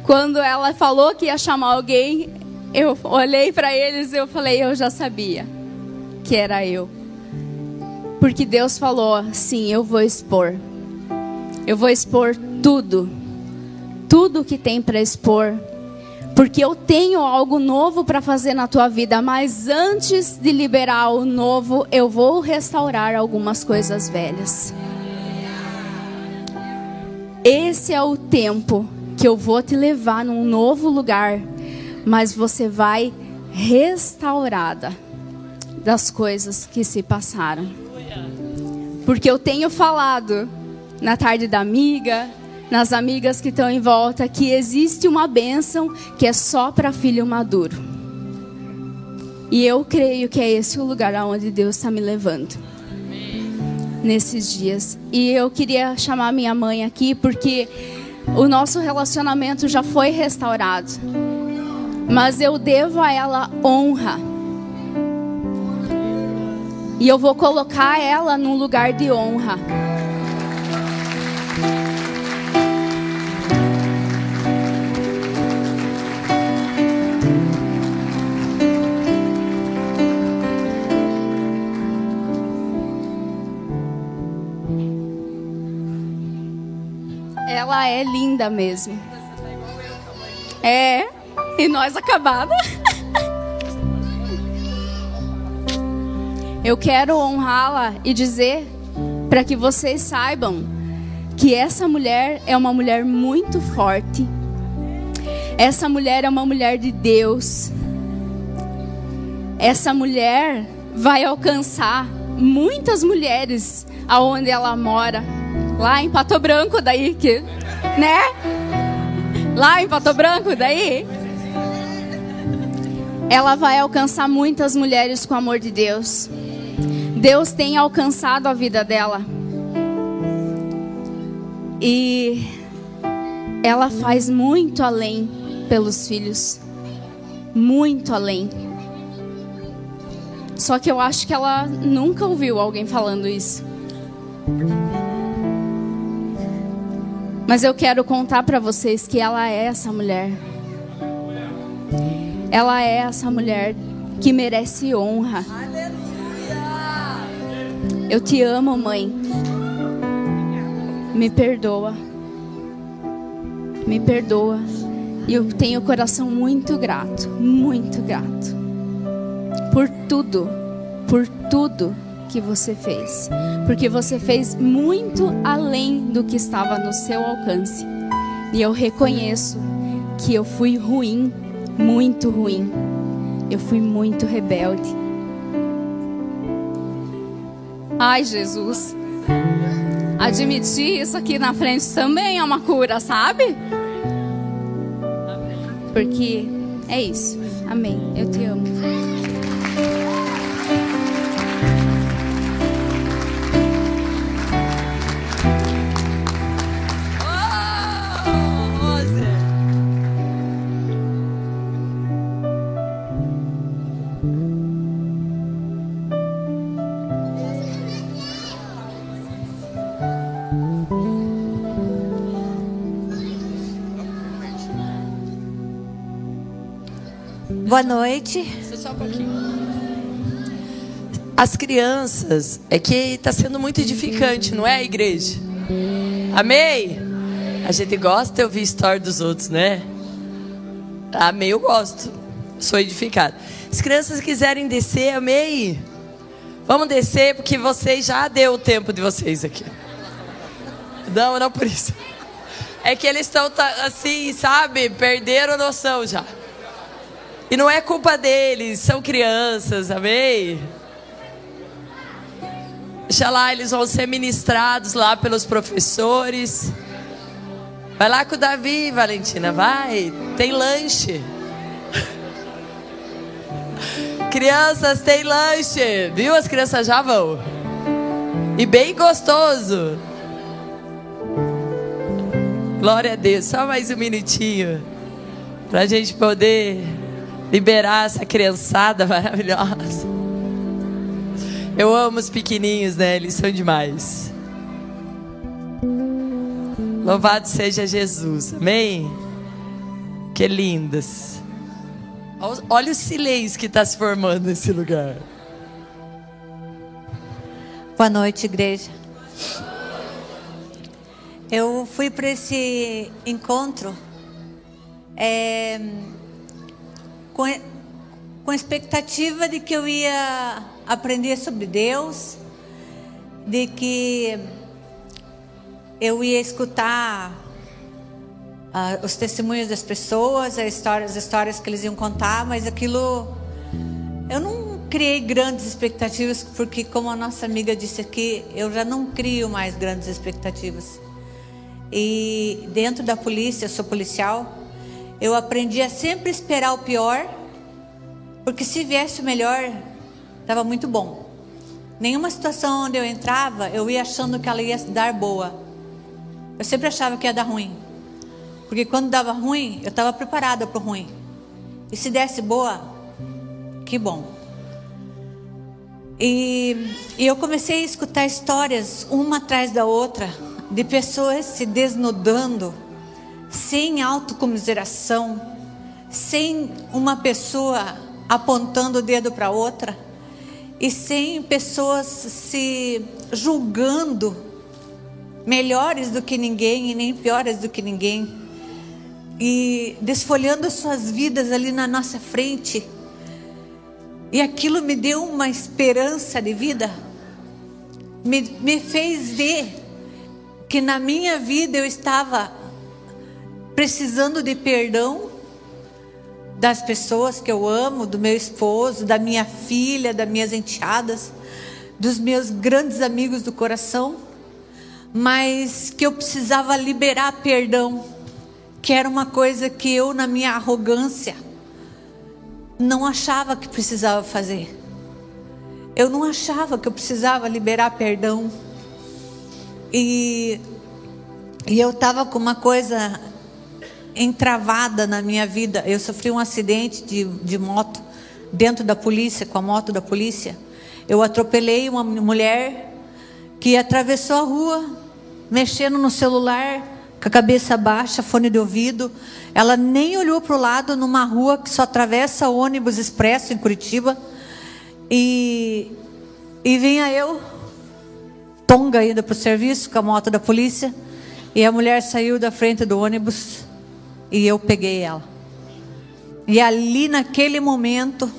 Quando ela falou que ia chamar alguém, eu olhei para eles e eu falei, eu já sabia que era eu. Porque Deus falou, sim, eu vou expor. Eu vou expor tudo. Tudo que tem para expor. Porque eu tenho algo novo para fazer na tua vida, mas antes de liberar o novo, eu vou restaurar algumas coisas velhas. Esse é o tempo que eu vou te levar num novo lugar, mas você vai restaurada das coisas que se passaram. Porque eu tenho falado na tarde da amiga, nas amigas que estão em volta, que existe uma bênção que é só para filho maduro. E eu creio que é esse o lugar aonde Deus está me levando nesses dias. E eu queria chamar minha mãe aqui porque o nosso relacionamento já foi restaurado. Mas eu devo a ela honra. E eu vou colocar ela num lugar de honra. Ela é linda mesmo. É, e nós acabada. Eu quero honrá-la e dizer para que vocês saibam que essa mulher é uma mulher muito forte. Essa mulher é uma mulher de Deus. Essa mulher vai alcançar muitas mulheres aonde ela mora, lá em Pato Branco daí que, né? Lá em Pato Branco daí, ela vai alcançar muitas mulheres com o amor de Deus. Deus tem alcançado a vida dela. E ela faz muito além pelos filhos. Muito além. Só que eu acho que ela nunca ouviu alguém falando isso. Mas eu quero contar para vocês que ela é essa mulher. Ela é essa mulher que merece honra. Eu te amo, mãe. Me perdoa. Me perdoa. E eu tenho o coração muito grato, muito grato. Por tudo, por tudo que você fez. Porque você fez muito além do que estava no seu alcance. E eu reconheço que eu fui ruim, muito ruim. Eu fui muito rebelde. Ai, Jesus. Admitir isso aqui na frente também é uma cura, sabe? Porque é isso. Amém. Eu te amo.
Boa noite. Só um pouquinho. As crianças, é que está sendo muito edificante, não é, igreja? Amém? A gente gosta de ouvir história dos outros, né? Amém, eu gosto. Sou edificado. Se crianças quiserem descer, amém? Vamos descer, porque vocês já deu o tempo de vocês aqui. Não, não por isso. É que eles estão assim, sabe? Perderam a noção já. E não é culpa deles, são crianças, amém? Lá, eles vão ser ministrados lá pelos professores. Vai lá com o Davi, Valentina, vai. Tem lanche. Crianças, tem lanche. Viu? As crianças já vão. E bem gostoso. Glória a Deus. Só mais um minutinho. Para a gente poder liberar essa criançada maravilhosa. Eu amo os pequenininhos, né? Eles são demais. Louvado seja Jesus. Amém. Que lindas. Olha- o silêncio que está se formando nesse lugar.
Boa noite, igreja. Eu fui para esse encontro é, com, com expectativa de que eu ia aprender sobre Deus, de que eu ia escutar ah, os testemunhos das pessoas, as histórias, as histórias que eles iam contar, mas aquilo eu não criei grandes expectativas, porque, como a nossa amiga disse aqui, eu já não crio mais grandes expectativas. E dentro da polícia, eu sou policial, eu aprendi a sempre esperar o pior, porque se viesse o melhor, estava muito bom. Nenhuma situação onde eu entrava, eu ia achando que ela ia dar boa. Eu sempre achava que ia dar ruim. Porque quando dava ruim, eu estava preparada para o ruim. E se desse boa, que bom. E, e eu comecei a escutar histórias, uma atrás da outra, de pessoas se desnudando, sem autocomiseração, sem uma pessoa apontando o dedo para outra, e sem pessoas se julgando melhores do que ninguém e nem piores do que ninguém, e desfolhando suas vidas ali na nossa frente. E aquilo me deu uma esperança de vida, me, me fez ver que na minha vida eu estava precisando de perdão das pessoas que eu amo, do meu esposo, da minha filha, das minhas enteadas, dos meus grandes amigos do coração, mas que eu precisava liberar perdão, que era uma coisa que eu, na minha arrogância, não achava que precisava fazer. Eu não achava que eu precisava liberar perdão. E, e eu estava com uma coisa entravada na minha vida. Eu sofri um acidente de, de moto dentro da polícia, com a moto da polícia. Eu atropelei uma mulher que atravessou a rua, mexendo no celular, com a cabeça baixa, fone de ouvido. Ela nem olhou para o lado numa rua que só atravessa ônibus expresso em Curitiba. E, e vinha eu, tonga ainda para o serviço, com a moto da polícia. E a mulher saiu da frente do ônibus e eu peguei ela. E ali naquele momento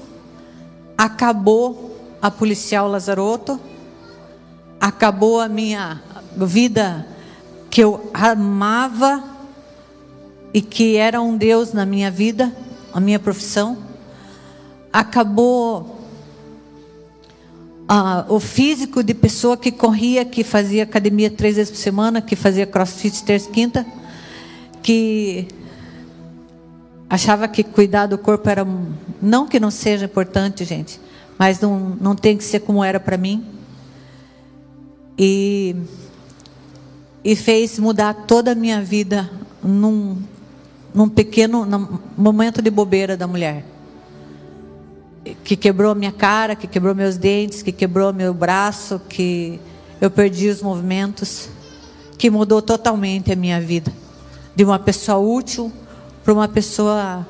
acabou a policial Lazaroto, acabou a minha vida que eu amava e que era um Deus na minha vida, a minha profissão. Acabou ah, o físico de pessoa que corria, que fazia academia três vezes por semana, que fazia crossfit terça e quinta, que achava que cuidar do corpo era. Não que não seja importante, gente, mas não, não tem que ser como era para mim. E, e fez mudar toda a minha vida num, num pequeno num momento de bobeira da mulher. Que quebrou minha cara, que quebrou meus dentes, que quebrou meu braço, que eu perdi os movimentos, que mudou totalmente a minha vida. De uma pessoa útil para uma pessoa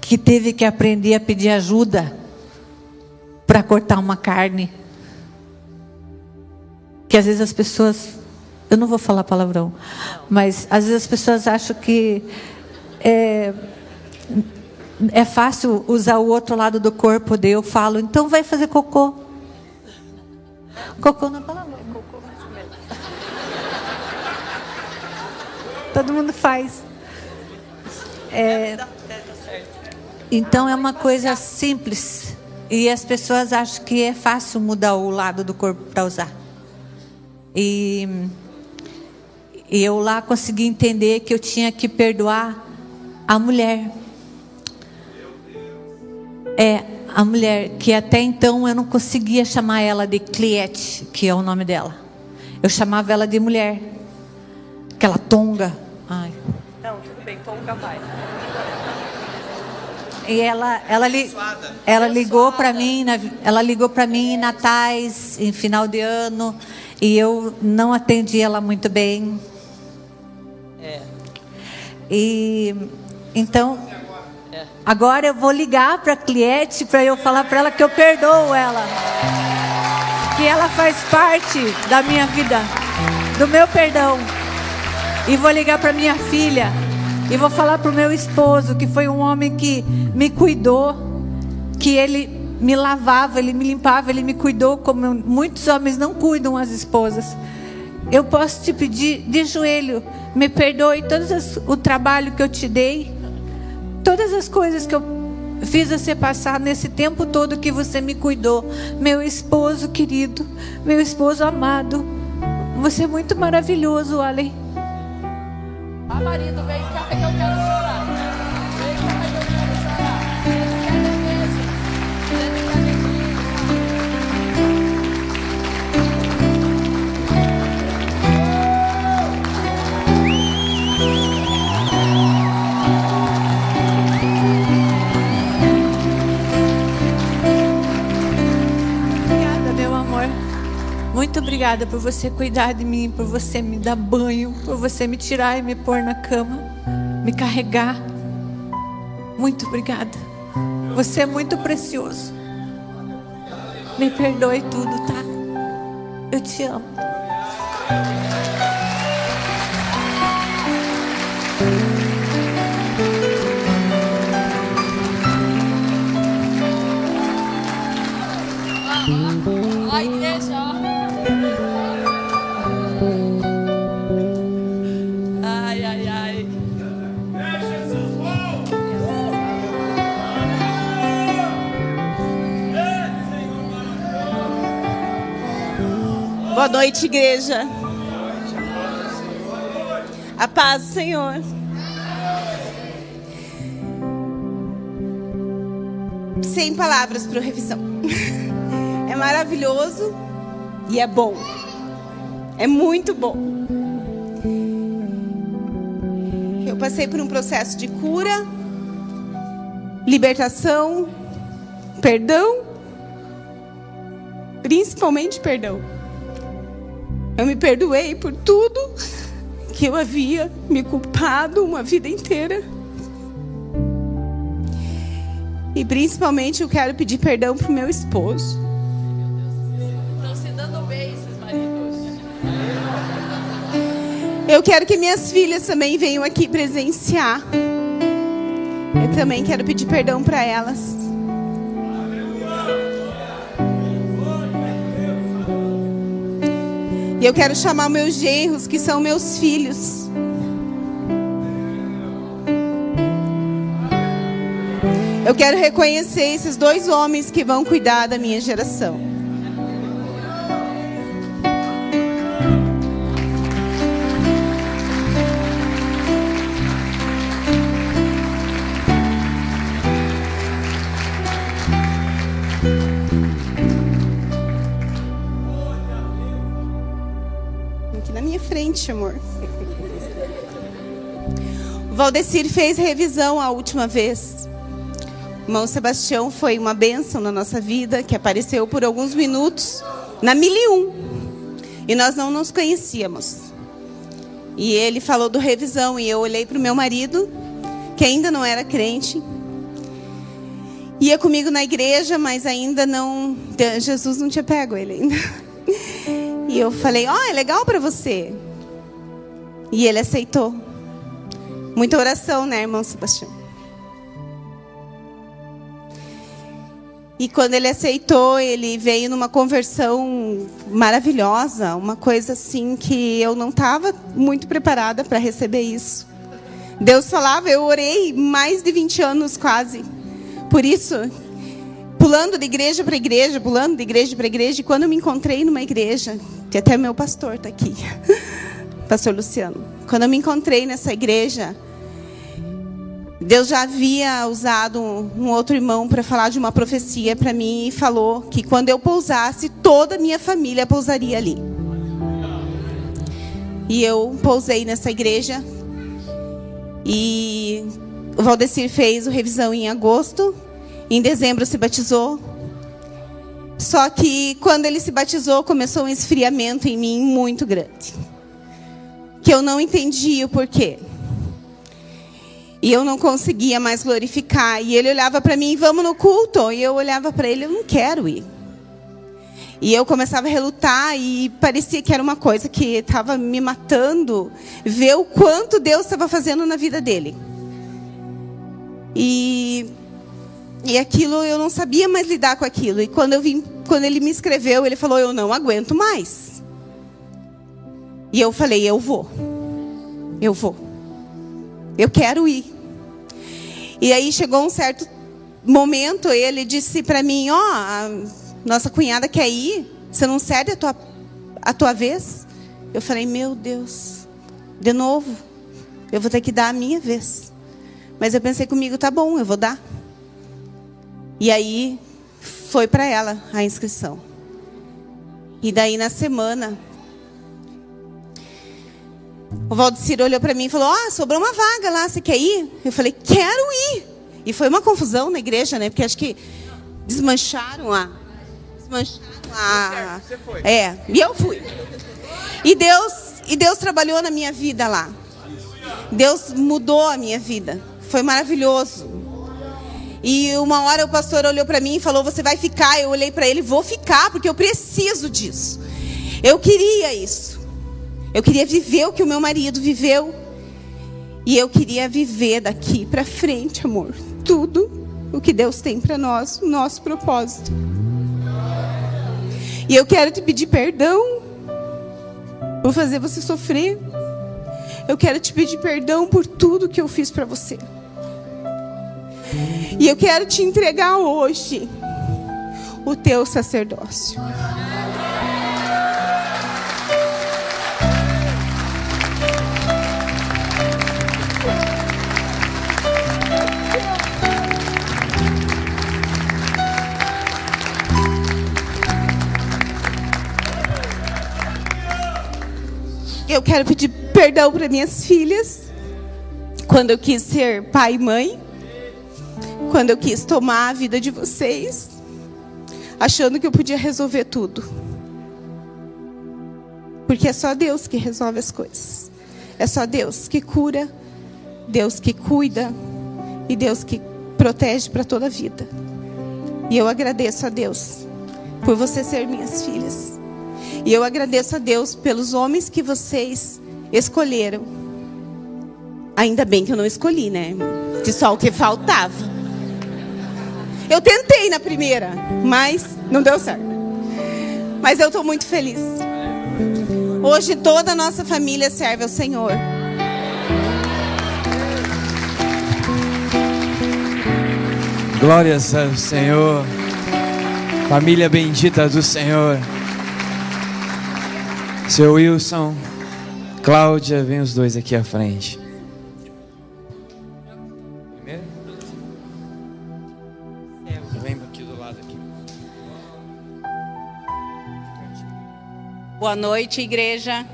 que teve que aprender a pedir ajuda para cortar uma carne. Que às vezes as pessoas, eu não vou falar palavrão, mas às vezes as pessoas acham que é, é fácil usar o outro lado do corpo. Daí eu falo, então vai fazer cocô. Cocô não é palavra. Cocô. Todo mundo faz. É, então é uma coisa simples. E as pessoas acham que é fácil mudar o lado do corpo para usar. E, e eu lá consegui entender que eu tinha que perdoar a mulher. É, a mulher que até então eu não conseguia chamar ela de Cliete, que é o nome dela. Eu chamava ela de mulher. Aquela tonga. Ai.
Não, tudo vai.
E ela, ela, li, ela ligou para mim, ela ligou para mim em natais, em final de ano, e eu não atendi ela muito bem.
É.
E, Então, agora eu vou ligar para a cliente para eu falar para ela que eu perdoo ela. Que ela faz parte da minha vida, do meu perdão. E vou ligar para minha filha. E vou falar para o meu esposo, que foi um homem que me cuidou, que ele me lavava, ele me limpava, ele me cuidou como muitos homens não cuidam as esposas. Eu posso te pedir de joelho, me perdoe todo o trabalho que eu te dei, todas as coisas que eu fiz você passar nesse tempo todo que você me cuidou. Meu esposo querido, meu esposo amado, você é muito maravilhoso, Allen.
Ah, marido, vem cá que eu quero chorar.
Muito obrigada por você cuidar de mim, por você me dar banho, por você me tirar e me pôr na cama, me carregar. Muito obrigada. Você é muito precioso. Me perdoe tudo, tá? Eu te amo.
Boa noite, igreja. A paz do Senhor. Sem palavras para revisão. É maravilhoso e é bom. É muito bom. Eu passei por um processo de cura, libertação, perdão, principalmente perdão. Eu me perdoei por tudo que eu havia me culpado uma vida inteira. E principalmente eu quero pedir perdão pro meu esposo.
Estão se dando bem esses maridos.
Eu quero que minhas filhas também venham aqui presenciar. Eu também quero pedir perdão para elas. E eu quero chamar meus genros, que são meus filhos. Eu quero reconhecer esses dois homens que vão cuidar da minha geração. Amor. O Valdecir fez revisão a última vez. O irmão Sebastião foi uma bênção na nossa vida, que apareceu por alguns minutos na mil e um. E nós não nos conhecíamos. E ele falou do revisão e eu olhei para o meu marido, que ainda não era crente. Ia comigo na igreja, mas ainda não. Jesus não tinha pego ele ainda. E eu falei: Ó, oh, é legal para você. E ele aceitou. Muita oração, né, irmão Sebastião? E quando ele aceitou, ele veio numa conversão maravilhosa, uma coisa assim que eu não estava muito preparada para receber isso. Deus falava, eu orei mais de 20 anos quase. Por isso, pulando de igreja para igreja, pulando de igreja para igreja, e quando eu me encontrei numa igreja, que até meu pastor está aqui, pastor Luciano. Quando eu me encontrei nessa igreja, Deus já havia usado um outro irmão para falar de uma profecia para mim e falou que quando eu pousasse, toda a minha família pousaria ali. E eu pousei nessa igreja. E o Valdecir fez o revisão em agosto. Em dezembro se batizou. Só que quando ele se batizou, começou um esfriamento em mim muito grande. Que eu não entendi o porquê. E eu não conseguia mais glorificar. E ele olhava para mim, vamos no culto. E eu olhava para ele, eu não quero ir. E eu começava a relutar e parecia que era uma coisa que estava me matando, ver o quanto Deus estava fazendo na vida dele. E e aquilo eu não sabia mais lidar com aquilo. E quando eu vim, quando ele me escreveu, ele falou: "Eu não aguento mais". E eu falei: "Eu vou. Eu vou. Eu quero ir". E aí chegou um certo momento, ele disse para mim: "Ó, oh, nossa cunhada quer ir. Você não cede a tua a tua vez?" Eu falei: "Meu Deus. De novo. Eu vou ter que dar a minha vez". Mas eu pensei comigo, tá bom, eu vou dar. E aí foi para ela a inscrição. E daí na semana, o Valdecir olhou para mim e falou: Ah, sobrou uma vaga lá, você quer ir? Eu falei: Quero ir. E foi uma confusão na igreja, né? Porque acho que desmancharam a. Desmancharam a. Você foi. É, e eu fui. E Deus, e Deus trabalhou na minha vida lá. Deus mudou a minha vida. Foi maravilhoso. E uma hora o pastor olhou para mim e falou: Você vai ficar? Eu olhei para ele: Vou ficar, porque eu preciso disso. Eu queria isso. Eu queria viver o que o meu marido viveu. E eu queria viver daqui para frente, amor. Tudo o que Deus tem para nós, o nosso propósito. E eu quero te pedir perdão por fazer você sofrer. Eu quero te pedir perdão por tudo que eu fiz para você. E eu quero te entregar hoje o teu sacerdócio. Eu quero pedir perdão para minhas filhas quando eu quis ser pai e mãe quando eu quis tomar a vida de vocês, achando que eu podia resolver tudo. Porque é só Deus que resolve as coisas. É só Deus que cura, Deus que cuida e Deus que protege para toda a vida. E eu agradeço a Deus por você ser minhas filhas. E eu agradeço a Deus pelos homens que vocês escolheram. Ainda bem que eu não escolhi, né? Que só o que faltava. Eu tentei na primeira, mas não deu certo. Mas eu estou muito feliz. Hoje toda a nossa família serve ao Senhor.
Glórias ao Senhor. Família bendita do Senhor. Seu Wilson, Cláudia, vem os dois aqui à frente.
Boa noite, igreja.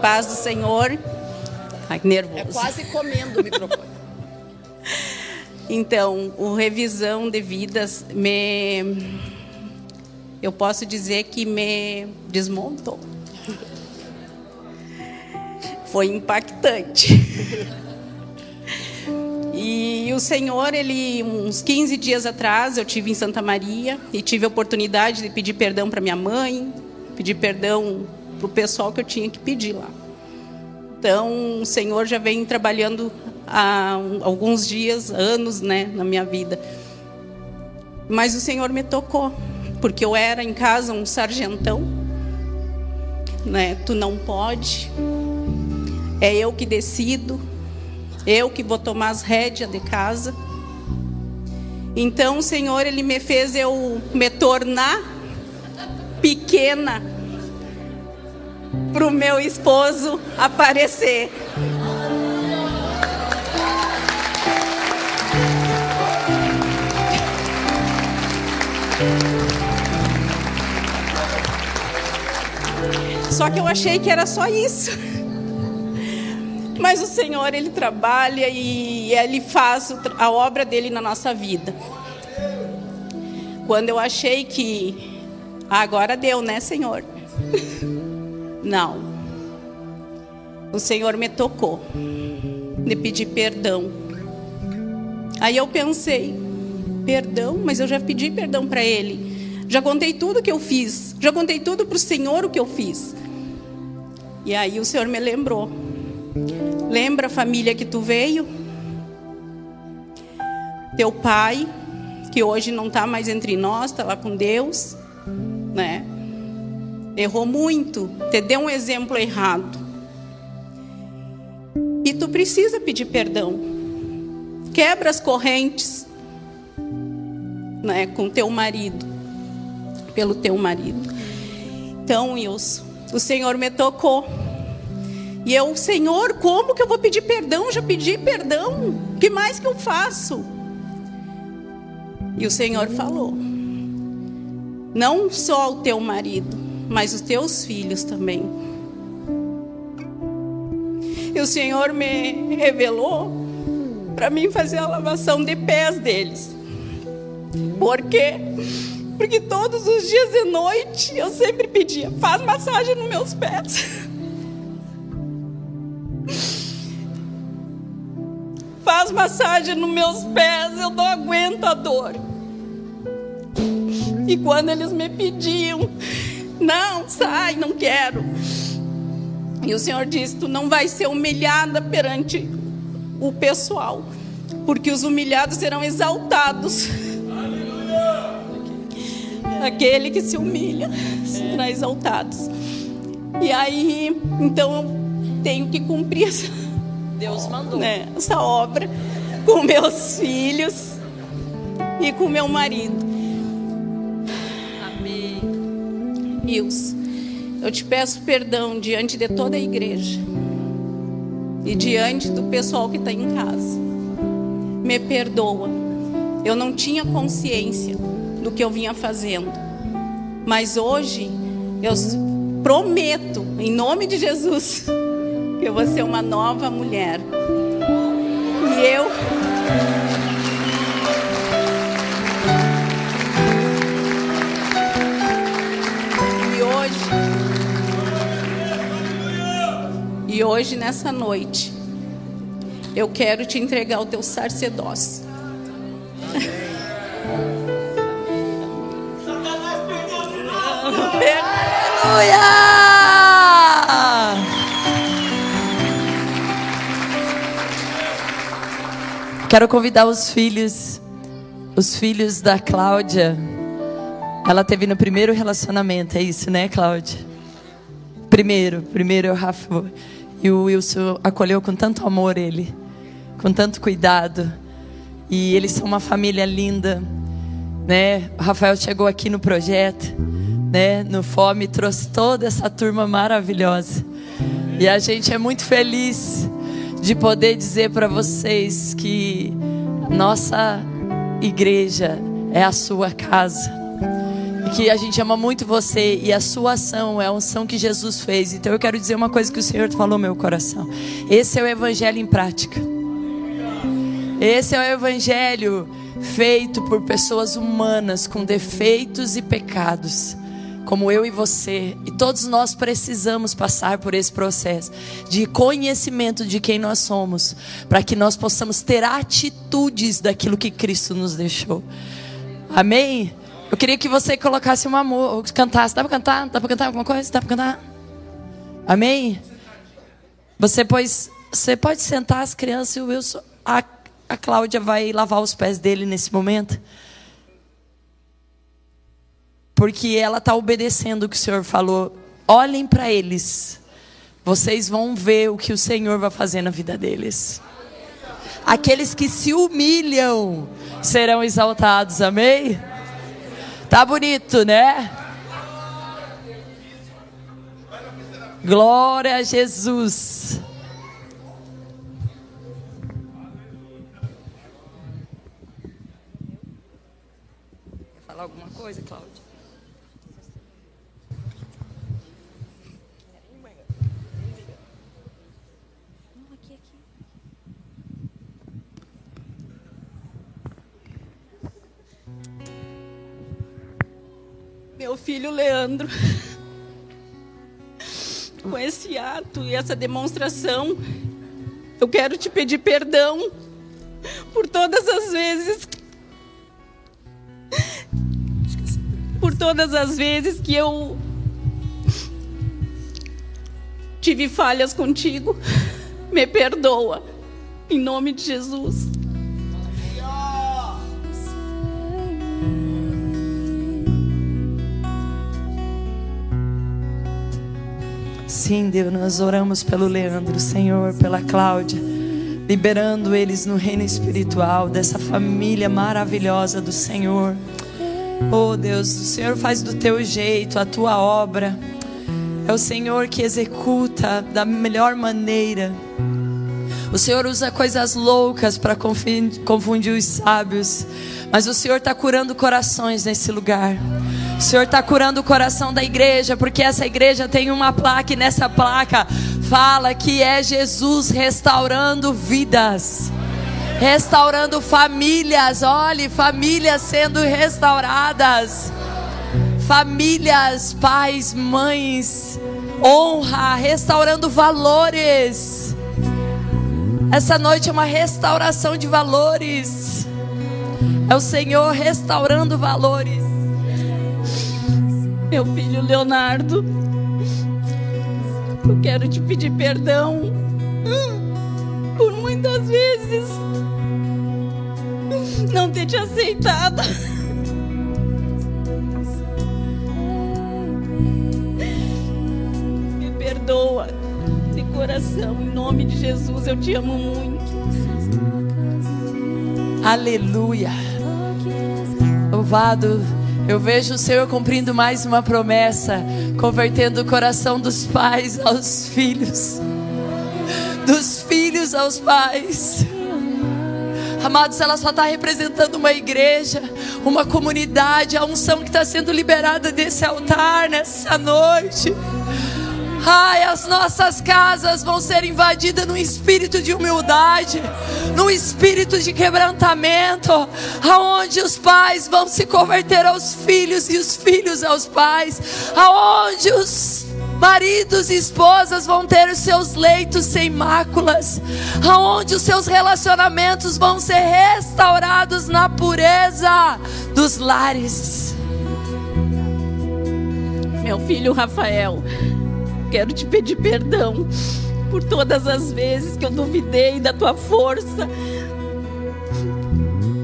Paz do Senhor. Ai, que nervoso.
É quase comendo o microfone.
então, o revisão de vidas me eu posso dizer que me desmontou. Foi impactante. E o Senhor, ele uns 15 dias atrás, eu tive em Santa Maria e tive a oportunidade de pedir perdão para minha mãe, pedir perdão para o pessoal que eu tinha que pedir lá. Então, o Senhor já vem trabalhando há alguns dias, anos, né, na minha vida. Mas o Senhor me tocou, porque eu era em casa um sargentão, né? Tu não pode. É eu que decido. Eu que vou tomar as rédeas de casa. Então, o Senhor ele me fez eu me tornar pequena para o meu esposo aparecer. Só que eu achei que era só isso. Mas o Senhor, Ele trabalha e Ele faz a obra dele na nossa vida. Quando eu achei que Agora deu, né, Senhor? Não. O Senhor me tocou de pedir perdão Aí eu pensei, perdão, mas eu já pedi perdão para ele. Já contei tudo que eu fiz. Já contei tudo para o Senhor o que eu fiz. E aí o Senhor me lembrou. Lembra a família que tu veio? Teu pai, que hoje não está mais entre nós, está lá com Deus, né? Errou muito, te deu um exemplo errado. E tu precisa pedir perdão. Quebra as correntes, né, com teu marido, pelo teu marido. Então, Wilson, o Senhor me tocou. E eu, Senhor, como que eu vou pedir perdão? Já pedi perdão. O que mais que eu faço? E o Senhor falou: Não só o teu marido, mas os teus filhos também. E o Senhor me revelou para mim fazer a lavação de pés deles. Por quê? Porque todos os dias de noite eu sempre pedia: faz massagem nos meus pés. Faz massagem nos meus pés, eu não aguento a dor. E quando eles me pediam, não, sai, não quero. E o Senhor disse: Tu não vai ser humilhada perante o pessoal, porque os humilhados serão exaltados. Aquele que se humilha será exaltado. E aí, então eu tenho que cumprir essa,
Deus mandou.
né, essa obra com meus filhos e com meu marido.
Amém.
Ilse, eu te peço perdão diante de toda a igreja e diante do pessoal que está em casa. Me perdoa. Eu não tinha consciência do que eu vinha fazendo. Mas hoje eu prometo, em nome de Jesus, eu vou ser uma nova mulher. E eu E hoje E hoje nessa noite eu quero te entregar o teu sacerdócio.
Aleluia! Quero convidar os filhos, os filhos da Cláudia. Ela teve no primeiro relacionamento, é isso, né, Cláudia? Primeiro, primeiro o Rafa. E o Wilson acolheu com tanto amor ele, com tanto cuidado. E eles são uma família linda, né? O Rafael chegou aqui no projeto, né? No Fome trouxe toda essa turma maravilhosa. E a gente é muito feliz de poder dizer para vocês que nossa igreja é a sua casa. E que a gente ama muito você e a sua ação é a unção que Jesus fez. Então eu quero dizer uma coisa que o Senhor falou no meu coração. Esse é o evangelho em prática. Esse é o evangelho feito por pessoas humanas com defeitos e pecados, como eu e você. E todos nós precisamos passar por esse processo de conhecimento de quem nós somos, para que nós possamos ter atitudes daquilo que Cristo nos deixou. Amém? Eu queria que você colocasse uma amor, cantasse. Dá para cantar? Dá para cantar alguma coisa? Dá para cantar? Amém? Você, pois, você pode sentar as crianças e o Wilson. A, a Cláudia vai lavar os pés dele nesse momento. Porque ela está obedecendo o que o Senhor falou. Olhem para eles. Vocês vão ver o que o Senhor vai fazer na vida deles. Aqueles que se humilham serão exaltados. Amém? Tá bonito, né? Glória a Jesus.
Meu filho Leandro. Com esse ato e essa demonstração, eu quero te pedir perdão por todas as vezes por todas as vezes que eu tive falhas contigo. Me perdoa. Em nome de Jesus.
Sim, Deus, nós oramos pelo Leandro, Senhor, pela Cláudia, liberando eles no reino espiritual, dessa família maravilhosa do Senhor. Oh Deus, o Senhor faz do teu jeito a tua obra. É o Senhor que executa da melhor maneira. O Senhor usa coisas loucas para confundir os sábios. Mas o Senhor está curando corações nesse lugar. O Senhor está curando o coração da igreja, porque essa igreja tem uma placa e nessa placa fala que é Jesus restaurando vidas, restaurando famílias. Olhe, famílias sendo restauradas, famílias, pais, mães, honra, restaurando valores. Essa noite é uma restauração de valores. É o Senhor restaurando valores.
Meu filho Leonardo, eu quero te pedir perdão por muitas vezes não ter te aceitado. Me perdoa de coração, em nome de Jesus, eu te amo muito.
Aleluia. Louvado. Eu vejo o Senhor cumprindo mais uma promessa, convertendo o coração dos pais aos filhos, dos filhos aos pais. Amados, ela só está representando uma igreja, uma comunidade, a unção que está sendo liberada desse altar nessa noite. Ai, as nossas casas vão ser invadidas num espírito de humildade, num espírito de quebrantamento, aonde os pais vão se converter aos filhos e os filhos aos pais, aonde os maridos e esposas vão ter os seus leitos sem máculas, aonde os seus relacionamentos vão ser restaurados na pureza dos lares.
Meu filho Rafael, quero te pedir perdão por todas as vezes que eu duvidei da tua força,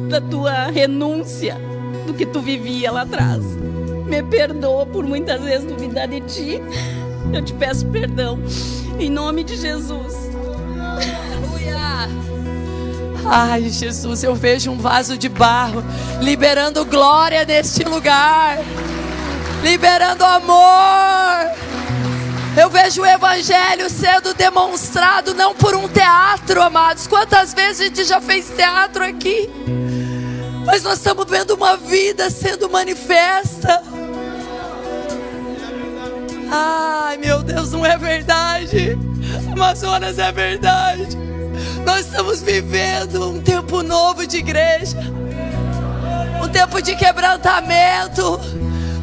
da tua renúncia, do que tu vivia lá atrás. Me perdoa por muitas vezes duvidar de ti. Eu te peço perdão. Em nome de Jesus.
Aleluia. Ai, Jesus, eu vejo um vaso de barro liberando glória neste lugar, liberando amor. Eu vejo o evangelho sendo demonstrado não por um teatro, amados. Quantas vezes a gente já fez teatro aqui? Mas nós estamos vendo uma vida sendo manifesta. Ai, meu Deus, não é verdade. Amazonas é verdade. Nós estamos vivendo um tempo novo de igreja. Um tempo de quebrantamento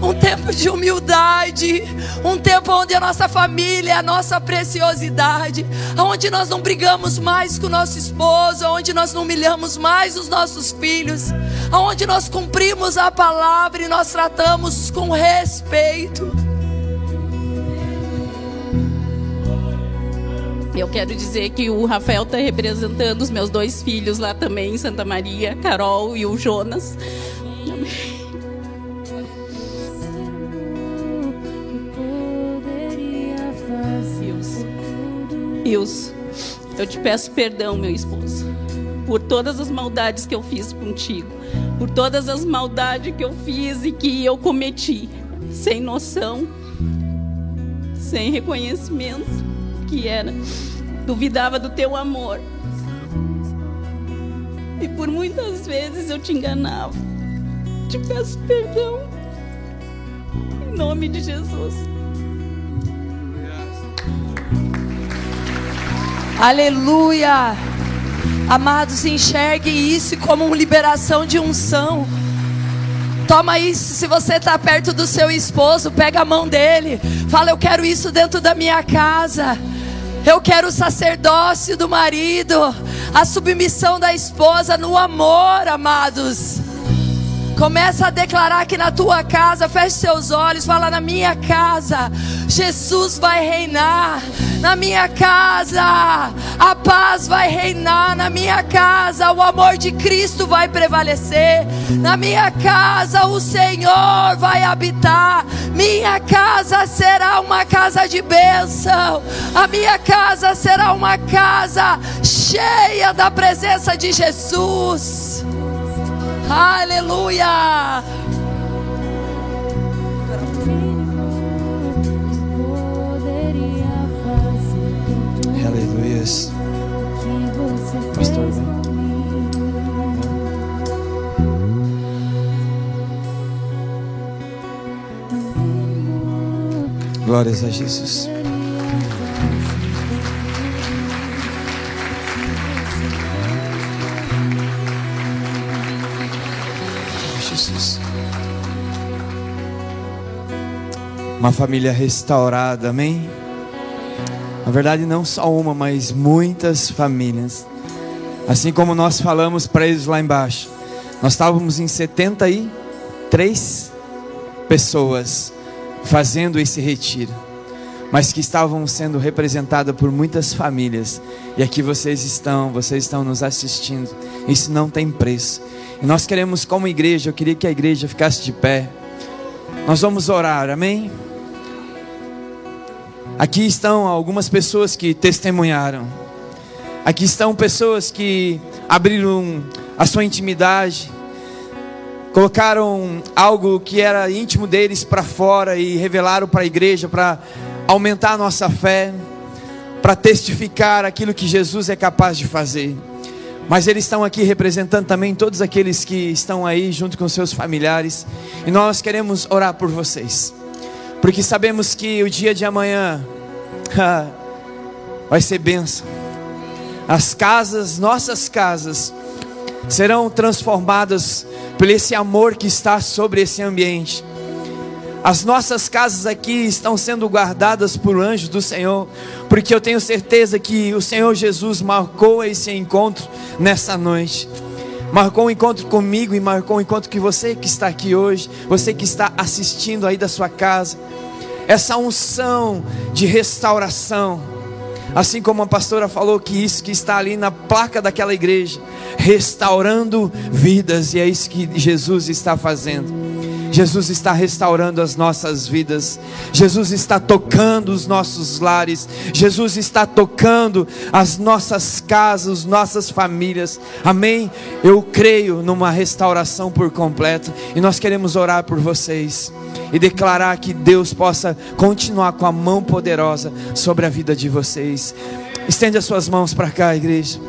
um tempo de humildade, um tempo onde a nossa família é a nossa preciosidade, onde nós não brigamos mais com o nosso esposo, onde nós não humilhamos mais os nossos filhos, onde nós cumprimos a palavra e nós tratamos com respeito.
Eu quero dizer que o Rafael está representando os meus dois filhos lá também Santa Maria, Carol e o Jonas. Deus, eu te peço perdão, meu esposo, por todas as maldades que eu fiz contigo, por todas as maldades que eu fiz e que eu cometi, sem noção, sem reconhecimento que era, duvidava do teu amor. E por muitas vezes eu te enganava. Te peço perdão. Em nome de Jesus.
Aleluia. Amados, enxergue isso como uma liberação de unção. Toma isso, se você está perto do seu esposo, pega a mão dele. Fala, eu quero isso dentro da minha casa. Eu quero o sacerdócio do marido. A submissão da esposa no amor, amados. Começa a declarar que na tua casa, feche seus olhos, fala na minha casa, Jesus vai reinar. Na minha casa, a paz vai reinar. Na minha casa, o amor de Cristo vai prevalecer. Na minha casa, o Senhor vai habitar. Minha casa será uma casa de bênção. A minha casa será uma casa cheia da presença de Jesus. Aleluia!
Glórias a Jesus. Jesus. Uma família restaurada, amém? Na verdade, não só uma, mas muitas famílias. Assim como nós falamos para eles lá embaixo, nós estávamos em 73 pessoas fazendo esse retiro, mas que estavam sendo representadas por muitas famílias. E aqui vocês estão, vocês estão nos assistindo. Isso não tem preço. E nós queremos, como igreja, eu queria que a igreja ficasse de pé. Nós vamos orar, amém? Aqui estão algumas pessoas que testemunharam. Aqui estão pessoas que abriram a sua intimidade, colocaram algo que era íntimo deles para fora e revelaram para a igreja para aumentar a nossa fé, para testificar aquilo que Jesus é capaz de fazer. Mas eles estão aqui representando também todos aqueles que estão aí junto com seus familiares. E nós queremos orar por vocês. Porque sabemos que o dia de amanhã vai ser bênção. As casas, nossas casas, serão transformadas por esse amor que está sobre esse ambiente. As nossas casas aqui estão sendo guardadas por anjos do Senhor, porque eu tenho certeza que o Senhor Jesus marcou esse encontro nessa noite. Marcou um encontro comigo e marcou um encontro que você que está aqui hoje, você que está assistindo aí da sua casa. Essa unção de restauração, assim como a pastora falou que isso que está ali na placa daquela igreja, restaurando vidas, e é isso que Jesus está fazendo. Jesus está restaurando as nossas vidas, Jesus está tocando os nossos lares, Jesus está tocando as nossas casas, nossas famílias, amém? Eu creio numa restauração por completo e nós queremos orar por vocês e declarar que Deus possa continuar com a mão poderosa sobre a vida de vocês. Estende as suas mãos para cá, igreja.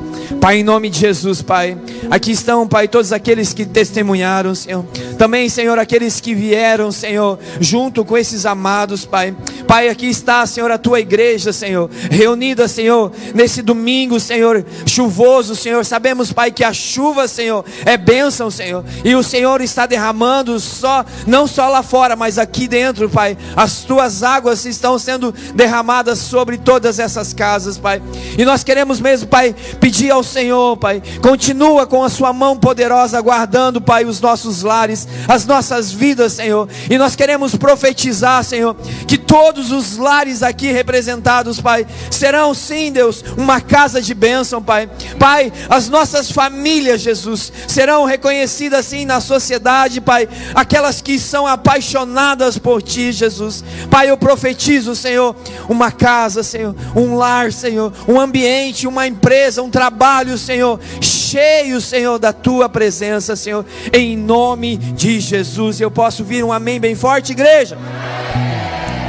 Pai, em nome de Jesus, Pai. Aqui estão, Pai, todos aqueles que testemunharam, Senhor. Também, Senhor, aqueles que vieram, Senhor, junto com esses amados, Pai. Pai, aqui está, Senhor, a tua igreja, Senhor, reunida, Senhor, nesse domingo, Senhor, chuvoso, Senhor. Sabemos, Pai, que a chuva, Senhor, é bênção, Senhor. E o Senhor está derramando só, não só lá fora, mas aqui dentro, Pai. As tuas águas estão sendo derramadas sobre todas essas casas, Pai. E nós queremos mesmo, Pai, pedir ao Senhor, Pai, continua com a sua mão poderosa guardando, Pai, os nossos lares, as nossas vidas, Senhor. E nós queremos profetizar, Senhor, que todos os lares aqui representados, Pai, serão sim, Deus, uma casa de bênção, Pai. Pai, as nossas famílias, Jesus, serão reconhecidas sim na sociedade, Pai, aquelas que são apaixonadas por Ti, Jesus. Pai, eu profetizo, Senhor, uma casa, Senhor, um lar, Senhor, um ambiente, uma empresa, um trabalho, Senhor, cheio, Senhor, da tua presença, Senhor, em nome de Jesus. Eu posso vir um amém bem forte, igreja?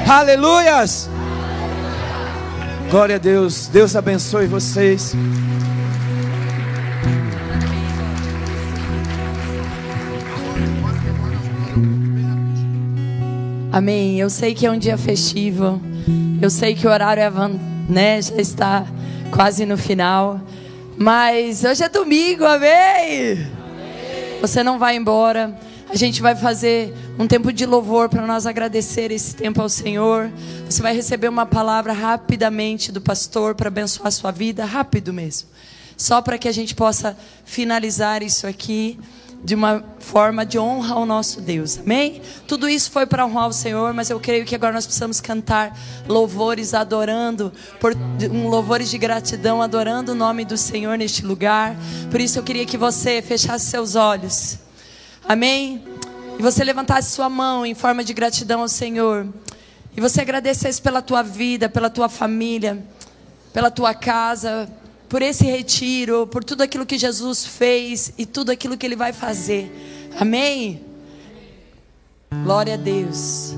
Aleluias! Glória a Deus, Deus abençoe vocês.
Amém. Eu sei que é um dia festivo. Eu sei que o horário é, né, já está quase no final. Mas hoje é domingo, amém? Você não vai embora. A gente vai fazer um tempo de louvor para nós agradecer esse tempo ao Senhor. Você vai receber uma palavra rapidamente do pastor para abençoar a sua vida, rápido mesmo. só para que a gente possa finalizar isso aqui de uma forma de honra ao nosso Deus. Amém? Tudo isso foi para honrar o Senhor, mas eu creio que agora nós precisamos cantar louvores adorando, por um louvores de gratidão adorando o nome do Senhor neste lugar. Por isso eu queria que você fechasse seus olhos. Amém? E você levantasse sua mão em forma de gratidão ao Senhor. E você agradecesse pela tua vida, pela tua família, pela tua casa, por esse retiro, por tudo aquilo que Jesus fez e tudo aquilo que Ele vai fazer. Amém? Glória a Deus.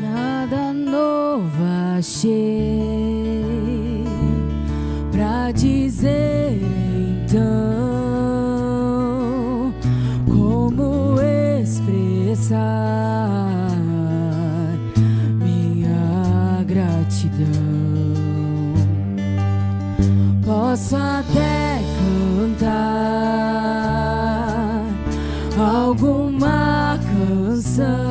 Nada novo achei pra dizer então como expressar minha gratidão. Posso até cantar alguma canção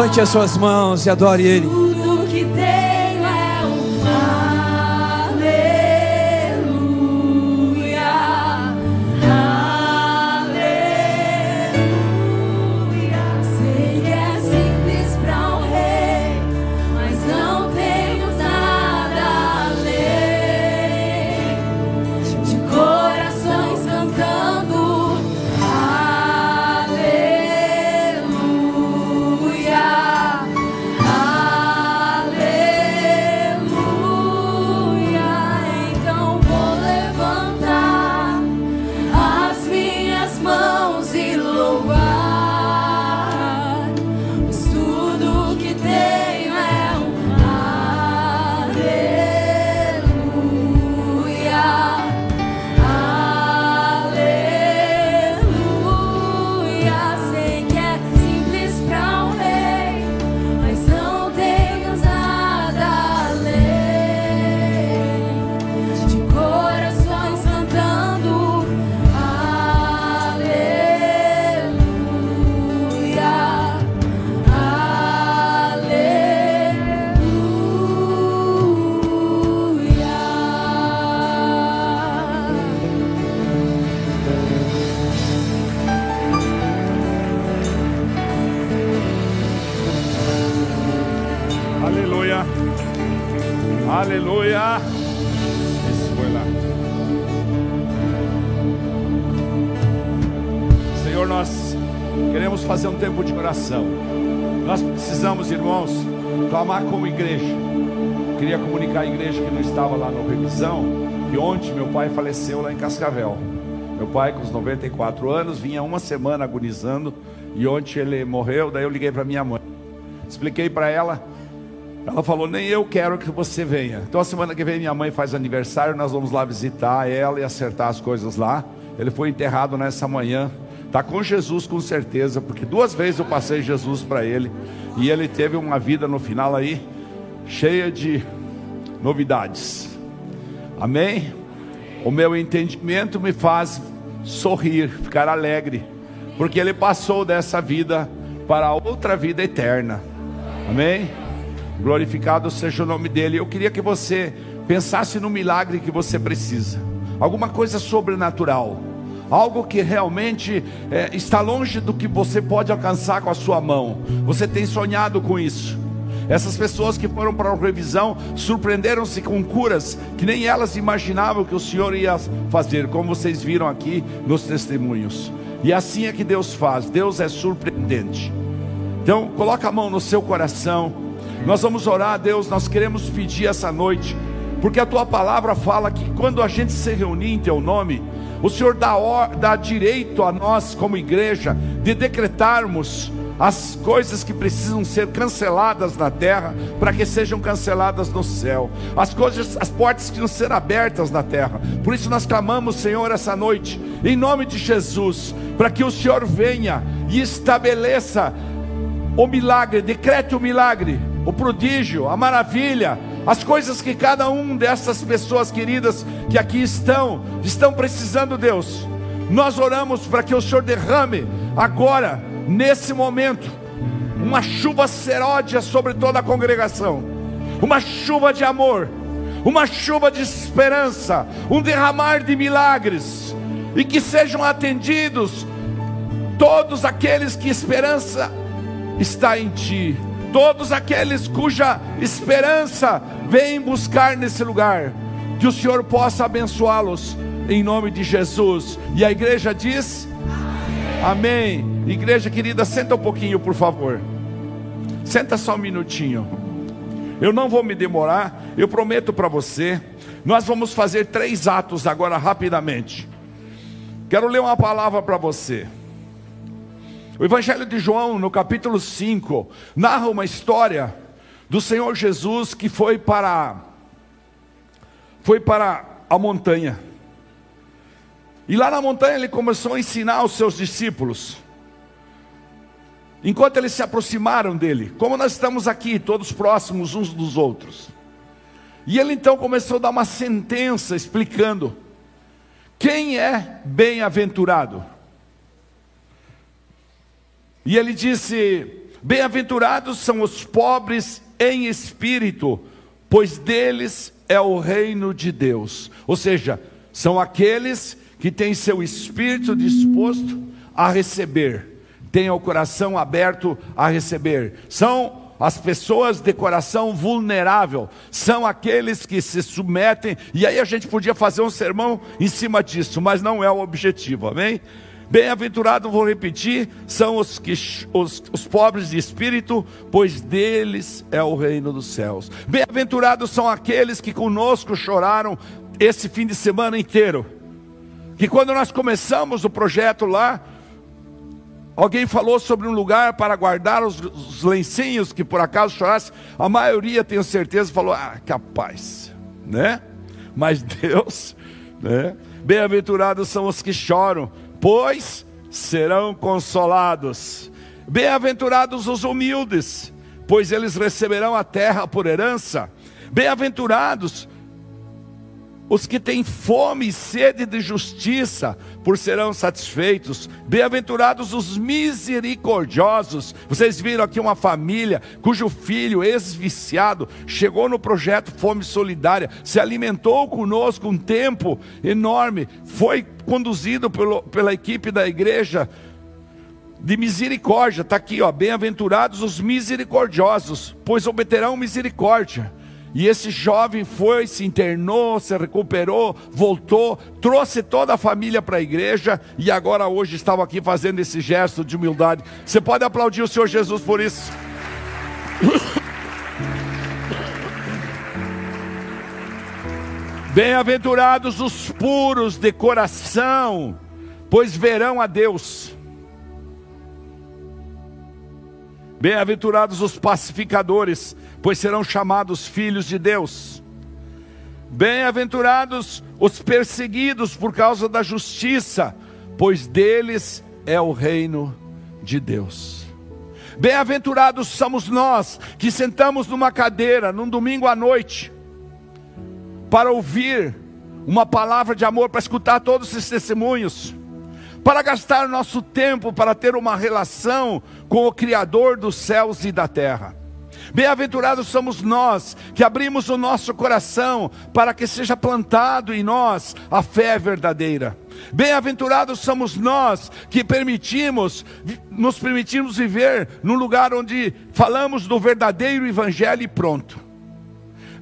Levante as suas mãos e adore Ele.
Faleceu lá em Cascavel. Meu pai, com os 94 anos, vinha uma semana agonizando e ontem ele morreu. Daí eu liguei para minha mãe, expliquei para ela. Ela falou: Nem eu quero que você venha. Então, a semana que vem, minha mãe faz aniversário. Nós vamos lá visitar ela e acertar as coisas lá. Ele foi enterrado nessa manhã. Está com Jesus, com certeza, porque duas vezes eu passei Jesus para ele. E ele teve uma vida no final aí, cheia de novidades. Amém? O meu entendimento me faz sorrir, ficar alegre, porque ele passou dessa vida para outra vida eterna. Amém? Glorificado seja o nome dele. Eu queria que você pensasse no milagre que você precisa, alguma coisa sobrenatural, algo que realmente é, está longe do que você pode alcançar com a sua mão. Você tem sonhado com isso. Essas pessoas que foram para a revisão surpreenderam-se com curas que nem elas imaginavam que o Senhor ia fazer, como vocês viram aqui nos testemunhos. E assim é que Deus faz. Deus é surpreendente. Então, coloca a mão no seu coração. Nós vamos orar, Deus, nós queremos pedir essa noite, porque a tua palavra fala que quando a gente se reunir em teu nome, o Senhor dá, dá direito a nós, como igreja, de decretarmos as coisas que precisam ser canceladas na terra, para que sejam canceladas no céu, as coisas, as portas que precisam ser abertas na terra. Por isso nós clamamos, Senhor, essa noite, em nome de Jesus, para que o Senhor venha e estabeleça o milagre, decrete o milagre, o prodígio, a maravilha, as coisas que cada um dessas pessoas queridas que aqui estão, estão precisando, Deus. Nós oramos para que o Senhor derrame agora, nesse momento, uma chuva seródia sobre toda a congregação, uma chuva de amor, uma chuva de esperança, um derramar de milagres, e que sejam atendidos todos aqueles que esperança está em Ti. Todos aqueles cuja esperança vem buscar nesse lugar, que o Senhor possa abençoá-los em nome de Jesus. E a igreja diz: Amém. Igreja querida, senta um pouquinho, por favor. Senta só um minutinho. Eu não vou me demorar, eu prometo para você. Nós vamos fazer três atos agora rapidamente. Quero ler uma palavra para você. O Evangelho de João, no capítulo 5, narra uma história do Senhor Jesus que foi para foi para a montanha. E lá na montanha ele começou a ensinar os seus discípulos. Enquanto eles se aproximaram dele, como nós estamos aqui, todos próximos uns dos outros. E ele então começou a dar uma sentença explicando quem é bem-aventurado. E ele disse: Bem-aventurados são os pobres em espírito, pois deles é o reino de Deus. Ou seja, são aqueles que têm seu espírito disposto a receber, têm o coração aberto a receber. São as pessoas de coração vulnerável, são aqueles que se submetem, e aí a gente podia fazer um sermão em cima disso, mas não é o objetivo, amém? Bem-aventurados, vou repetir, são os, que, os, os pobres de espírito, pois deles é o reino dos céus. Bem-aventurados são aqueles que conosco choraram esse fim de semana inteiro. Que quando nós começamos o projeto lá, Alguém falou sobre um lugar para guardar os, os lencinhos que por acaso chorasse. A maioria, tenho certeza, falou: Ah, capaz, né? Mas Deus, né? Bem-aventurados são os que choram, pois serão consolados. Bem-aventurados os humildes, pois eles receberão a terra por herança. Bem-aventurados os que têm fome e sede de justiça, por serão satisfeitos. Bem-aventurados os misericordiosos. Vocês viram aqui uma família cujo filho, ex-viciado, chegou no projeto Fome Solidária, se alimentou conosco um tempo enorme, foi conduzido pelo, pela equipe da igreja de misericórdia. Está aqui, ó. Bem-aventurados os misericordiosos, pois obterão misericórdia. E esse jovem foi, se internou, se recuperou, voltou, trouxe toda a família para a igreja e agora hoje estava aqui fazendo esse gesto de humildade. Você pode aplaudir o Senhor Jesus por isso? Bem-aventurados os puros de coração, pois verão a Deus. Bem-aventurados os pacificadores, pois serão chamados filhos de Deus. Bem-aventurados os perseguidos por causa da justiça, pois deles é o reino de Deus. Bem-aventurados somos nós que sentamos numa cadeira num domingo à noite para ouvir uma palavra de amor, para escutar todos esses testemunhos, para gastar nosso tempo para ter uma relação com o Criador dos céus e da terra. Bem-aventurados somos nós que abrimos o nosso coração para que seja plantado em nós a fé verdadeira. Bem-aventurados somos nós que permitimos, nos permitimos viver num lugar onde falamos do verdadeiro evangelho e pronto.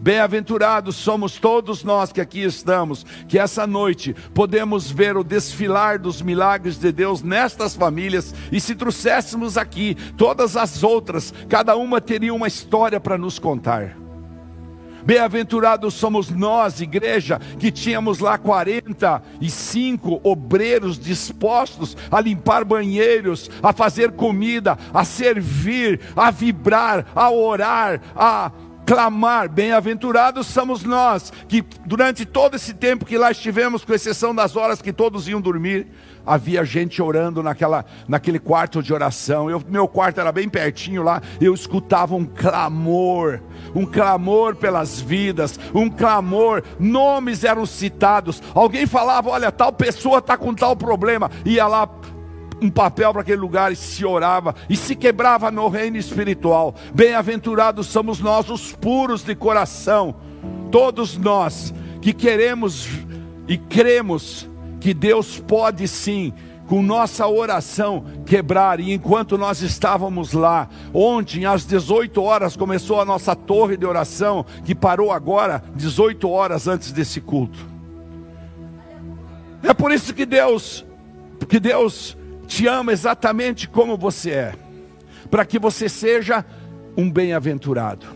Bem-aventurados somos todos nós que aqui estamos, que essa noite podemos ver o desfilar dos milagres de Deus nestas famílias, e se trouxéssemos aqui todas as outras, cada uma teria uma história para nos contar. Bem-aventurados somos nós, igreja, que tínhamos lá 45 obreiros dispostos a limpar banheiros, a fazer comida, a servir, a vibrar, a orar, a clamar, bem-aventurados somos nós, que durante todo esse tempo que lá estivemos, com exceção das horas que todos iam dormir, havia gente orando naquela, naquele quarto de oração. Eu, meu quarto era bem pertinho lá, eu escutava um clamor, um clamor pelas vidas, um clamor, nomes eram citados. Alguém falava: Olha, tal pessoa está com tal problema, ia lá um papel para aquele lugar e se orava e se quebrava no reino espiritual. Bem-aventurados somos nós, os puros de coração, todos nós que queremos e cremos que Deus pode sim com nossa oração quebrar. E enquanto nós estávamos lá, ontem às 18 horas começou a nossa torre de oração, que parou agora 18 horas antes desse culto. É por isso que Deus, que Deus te ama exatamente como você é, para que você seja um bem-aventurado.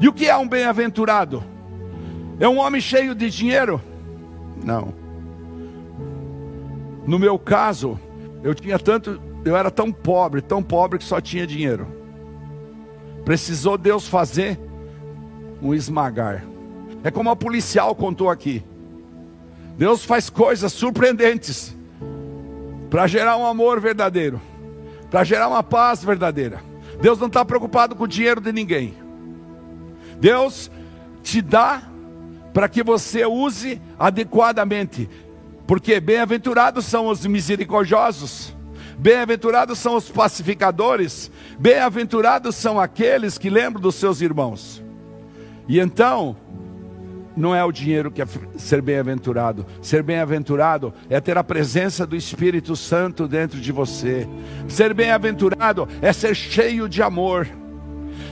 E o que é um bem-aventurado? É um homem cheio de dinheiro? Não. No meu caso, eu tinha tanto, eu era tão pobre, tão pobre que só tinha dinheiro. Precisou Deus fazer um esmagar. É como a policial contou aqui. Deus faz coisas surpreendentes para gerar um amor verdadeiro, para gerar uma paz verdadeira. Deus não está preocupado com o dinheiro de ninguém. Deus te dá para que você use adequadamente, porque bem-aventurados são os misericordiosos, bem-aventurados são os pacificadores, Bem-aventurados são aqueles que lembram dos seus irmãos. E então, não é o dinheiro que é ser bem-aventurado. Ser bem-aventurado é ter a presença do Espírito Santo dentro de você. Ser bem-aventurado é ser cheio de amor.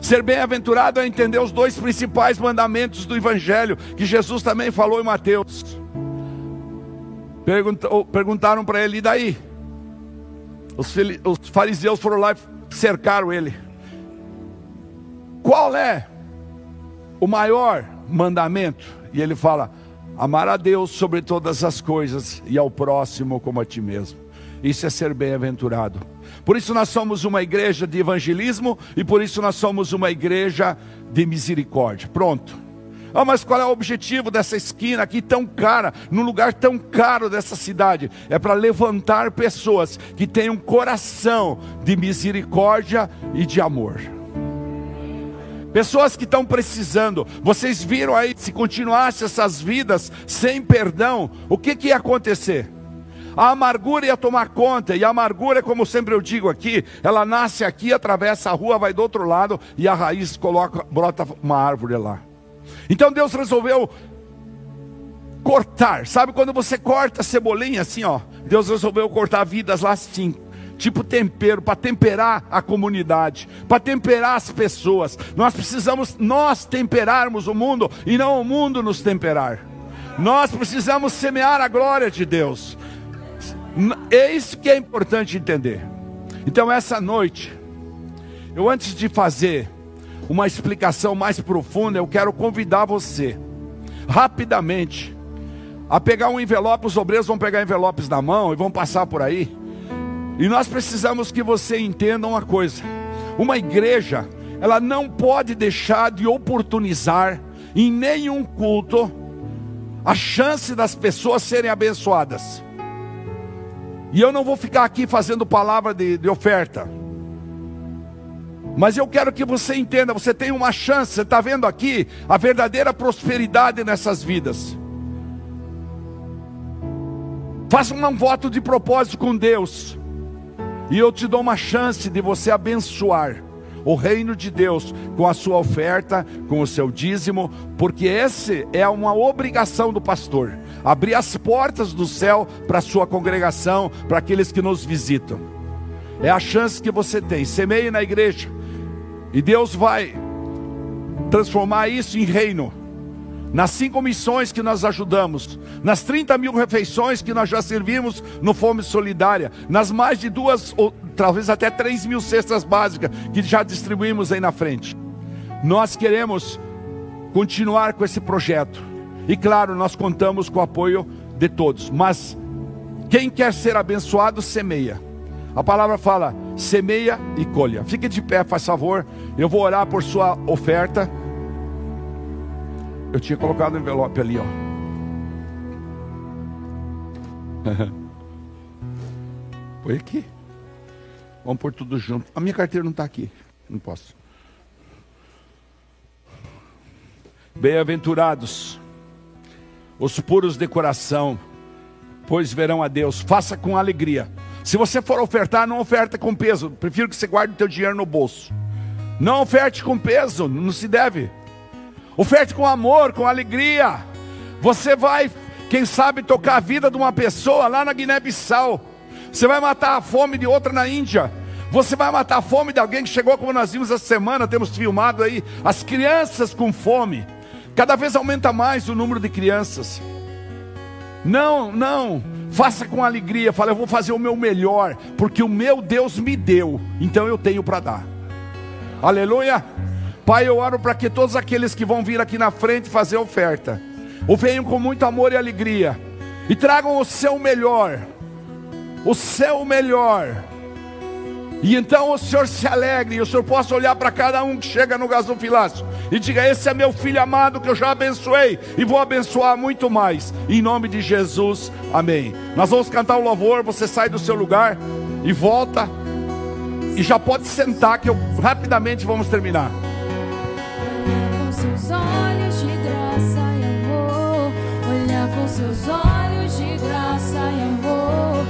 Ser bem-aventurado é entender os dois principais mandamentos do Evangelho, que Jesus também falou em Mateus. Perguntaram para ele, e daí? Os fariseus foram lá e cercaram ele. Qual é o maior mandamento? E ele fala: amar a Deus sobre todas as coisas e ao próximo como a ti mesmo. Isso é ser bem-aventurado. Por isso nós somos uma igreja de evangelismo e por isso nós somos uma igreja de misericórdia. Pronto. Ah, mas qual é o objetivo dessa esquina aqui tão cara, num lugar tão caro dessa cidade? É para levantar pessoas que têm um coração de misericórdia e de amor. Pessoas que estão precisando, vocês viram aí, se continuasse essas vidas sem perdão, o que, que ia acontecer? A amargura ia tomar conta, e a amargura, como sempre eu digo aqui, ela nasce aqui, atravessa a rua, vai do outro lado, e a raiz coloca, brota uma árvore lá. Então Deus resolveu cortar, sabe quando você corta a cebolinha assim, ó? Deus resolveu cortar vidas lá assim, tipo tempero, para temperar a comunidade, para temperar as pessoas. Nós precisamos nós temperarmos o mundo e não o mundo nos temperar. Nós precisamos semear a glória de Deus. É isso que é importante entender. Então essa noite, eu antes de fazer uma explicação mais profunda, eu quero convidar você rapidamente a pegar um envelope, os obreiros vão pegar envelopes na mão e vão passar por aí. E nós precisamos que você entenda uma coisa: uma igreja, ela não pode deixar de oportunizar em nenhum culto a chance das pessoas serem abençoadas. E eu não vou ficar aqui fazendo palavra de, de oferta. Mas eu quero que você entenda: você tem uma chance, você está vendo aqui a verdadeira prosperidade nessas vidas. Faça um voto de propósito com Deus, e eu te dou uma chance de você abençoar o reino de Deus com a sua oferta, com o seu dízimo, porque esse é uma obrigação do pastor abrir as portas do céu para a sua congregação, para aqueles que nos visitam. É a chance que você tem. Semeie na igreja. E Deus vai transformar isso em reino. Nas cinco missões que nós ajudamos, nas 30 mil refeições que nós já servimos no Fome Solidária, nas mais de duas, ou talvez até três mil cestas básicas que já distribuímos aí na frente. Nós queremos continuar com esse projeto. E claro, nós contamos com o apoio de todos. Mas quem quer ser abençoado, semeia. A palavra fala: semeia e colha. Fique de pé, faz favor. Eu vou orar por sua oferta. Eu tinha colocado o envelope ali, ó. Põe aqui. Vamos pôr tudo junto. A minha carteira não está aqui. Não posso. Bem-aventurados os puros de coração, pois verão a Deus. Faça com alegria. Se você for ofertar, não oferta com peso. Prefiro que você guarde o teu dinheiro no bolso. Não oferte com peso, não se deve. Oferte com amor, com alegria. Você vai, quem sabe, tocar a vida de uma pessoa lá na Guiné-Bissau. Você vai matar a fome de outra na Índia. Você vai matar a fome de alguém que chegou, como nós vimos essa semana, temos filmado aí, as crianças com fome. Cada vez aumenta mais o número de crianças. Não, não. Faça com alegria. Fala, eu vou fazer o meu melhor, porque o meu Deus me deu, então eu tenho para dar. Aleluia. Pai, eu oro para que todos aqueles que vão vir aqui na frente fazer oferta, o venham com muito amor e alegria, e tragam o seu melhor, o seu melhor. E então o Senhor se alegre, e o Senhor possa olhar para cada um que chega no gasofilácio e diga: Esse é meu filho amado que eu já abençoei e vou abençoar muito mais. Em nome de Jesus, amém. Nós vamos cantar o louvor. Você sai do seu lugar e volta, e já pode sentar, que eu rapidamente vamos terminar.
Seus olhos de graça e amor,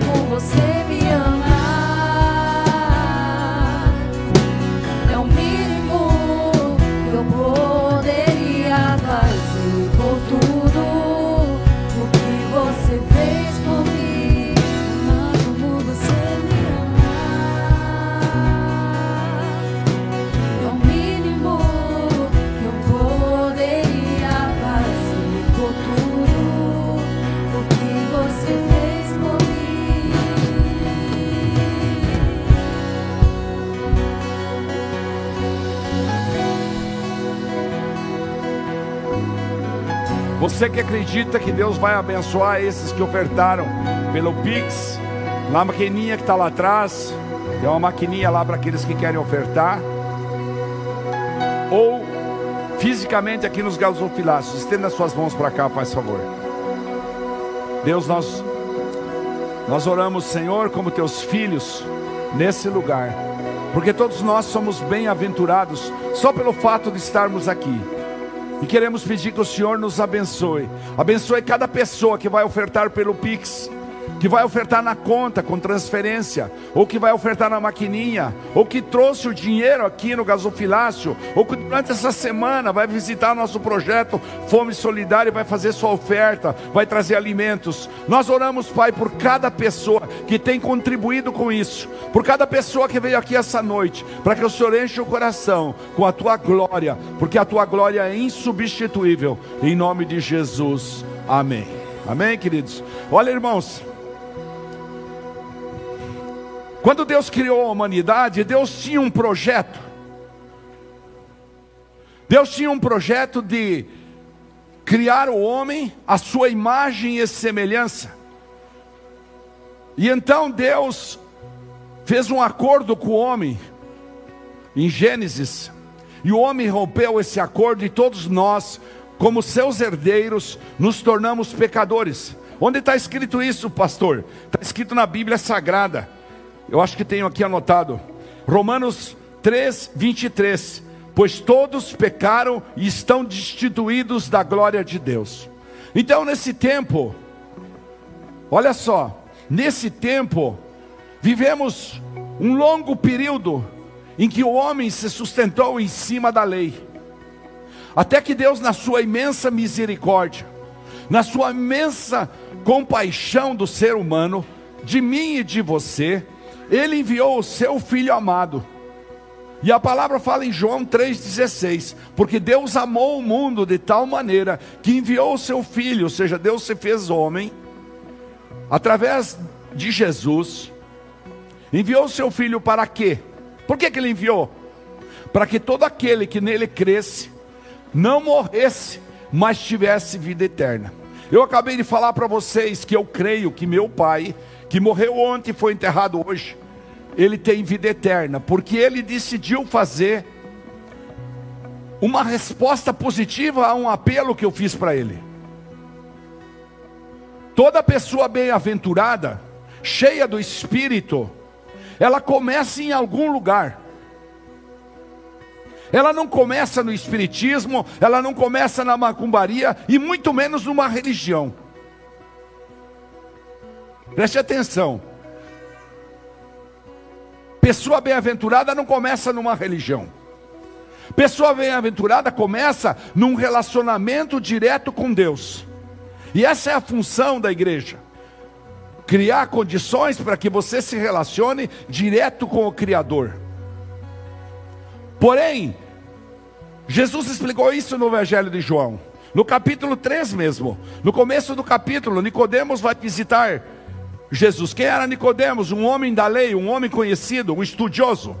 como você
Você que acredita que Deus vai abençoar esses que ofertaram pelo Pix, na maquininha que está lá atrás, tem uma maquininha lá para aqueles que querem ofertar, ou fisicamente aqui nos gasofilácios, estenda suas mãos para cá, faz favor. Deus, nós, nós oramos, Senhor, como teus filhos, nesse lugar, porque todos nós somos bem-aventurados só pelo fato de estarmos aqui. E queremos pedir que o Senhor nos abençoe. Abençoe cada pessoa que vai ofertar pelo Pix, que vai ofertar na conta com transferência, ou que vai ofertar na maquininha, ou que trouxe o dinheiro aqui no gasofilácio, ou que durante essa semana vai visitar nosso projeto Fome Solidária e vai fazer sua oferta, vai trazer alimentos. Nós oramos, Pai, por cada pessoa que tem contribuído com isso, por cada pessoa que veio aqui essa noite, para que o Senhor enche o coração com a tua glória, porque a tua glória é insubstituível. Em nome de Jesus. Amém. Amém, queridos. Olha, irmãos, quando Deus criou a humanidade, Deus tinha um projeto. Deus tinha um projeto de criar o homem à sua imagem e semelhança. E então Deus fez um acordo com o homem em Gênesis. E o homem rompeu esse acordo e todos nós, como seus herdeiros, nos tornamos pecadores. Onde está escrito isso, pastor? Está escrito na Bíblia Sagrada. Eu acho que tenho aqui anotado. Romanos 3, 23. Pois todos pecaram e estão destituídos da glória de Deus. Então, nesse tempo, olha só, nesse tempo, vivemos um longo período em que o homem se sustentou em cima da lei. Até que Deus, na sua imensa misericórdia, na sua imensa compaixão do ser humano, de mim e de você, ele enviou o seu filho amado. E a palavra fala em João 3,16: Porque Deus amou o mundo de tal maneira que enviou o seu filho, ou seja, Deus se fez homem, através de Jesus, enviou o seu filho para quê? Por que, que ele enviou? Para que todo aquele que nele cresce, não morresse, mas tivesse vida eterna. Eu acabei de falar para vocês que eu creio que meu pai, que morreu ontem e foi enterrado hoje, ele tem vida eterna, porque ele decidiu fazer uma resposta positiva a um apelo que eu fiz para ele. Toda pessoa bem-aventurada, cheia do Espírito, ela começa em algum lugar. Ela não começa no espiritismo, ela não começa na macumbaria e muito menos numa religião. Preste atenção. Pessoa bem-aventurada não começa numa religião. Pessoa bem-aventurada começa num relacionamento direto com Deus. E essa é a função da igreja. Criar condições para que você se relacione direto com o Criador. Porém, Jesus explicou isso no Evangelho de João. No capítulo 3 mesmo, no começo do capítulo, Nicodemos vai visitar Jesus. Quem era Nicodemos? Um homem da lei, um homem conhecido, um estudioso.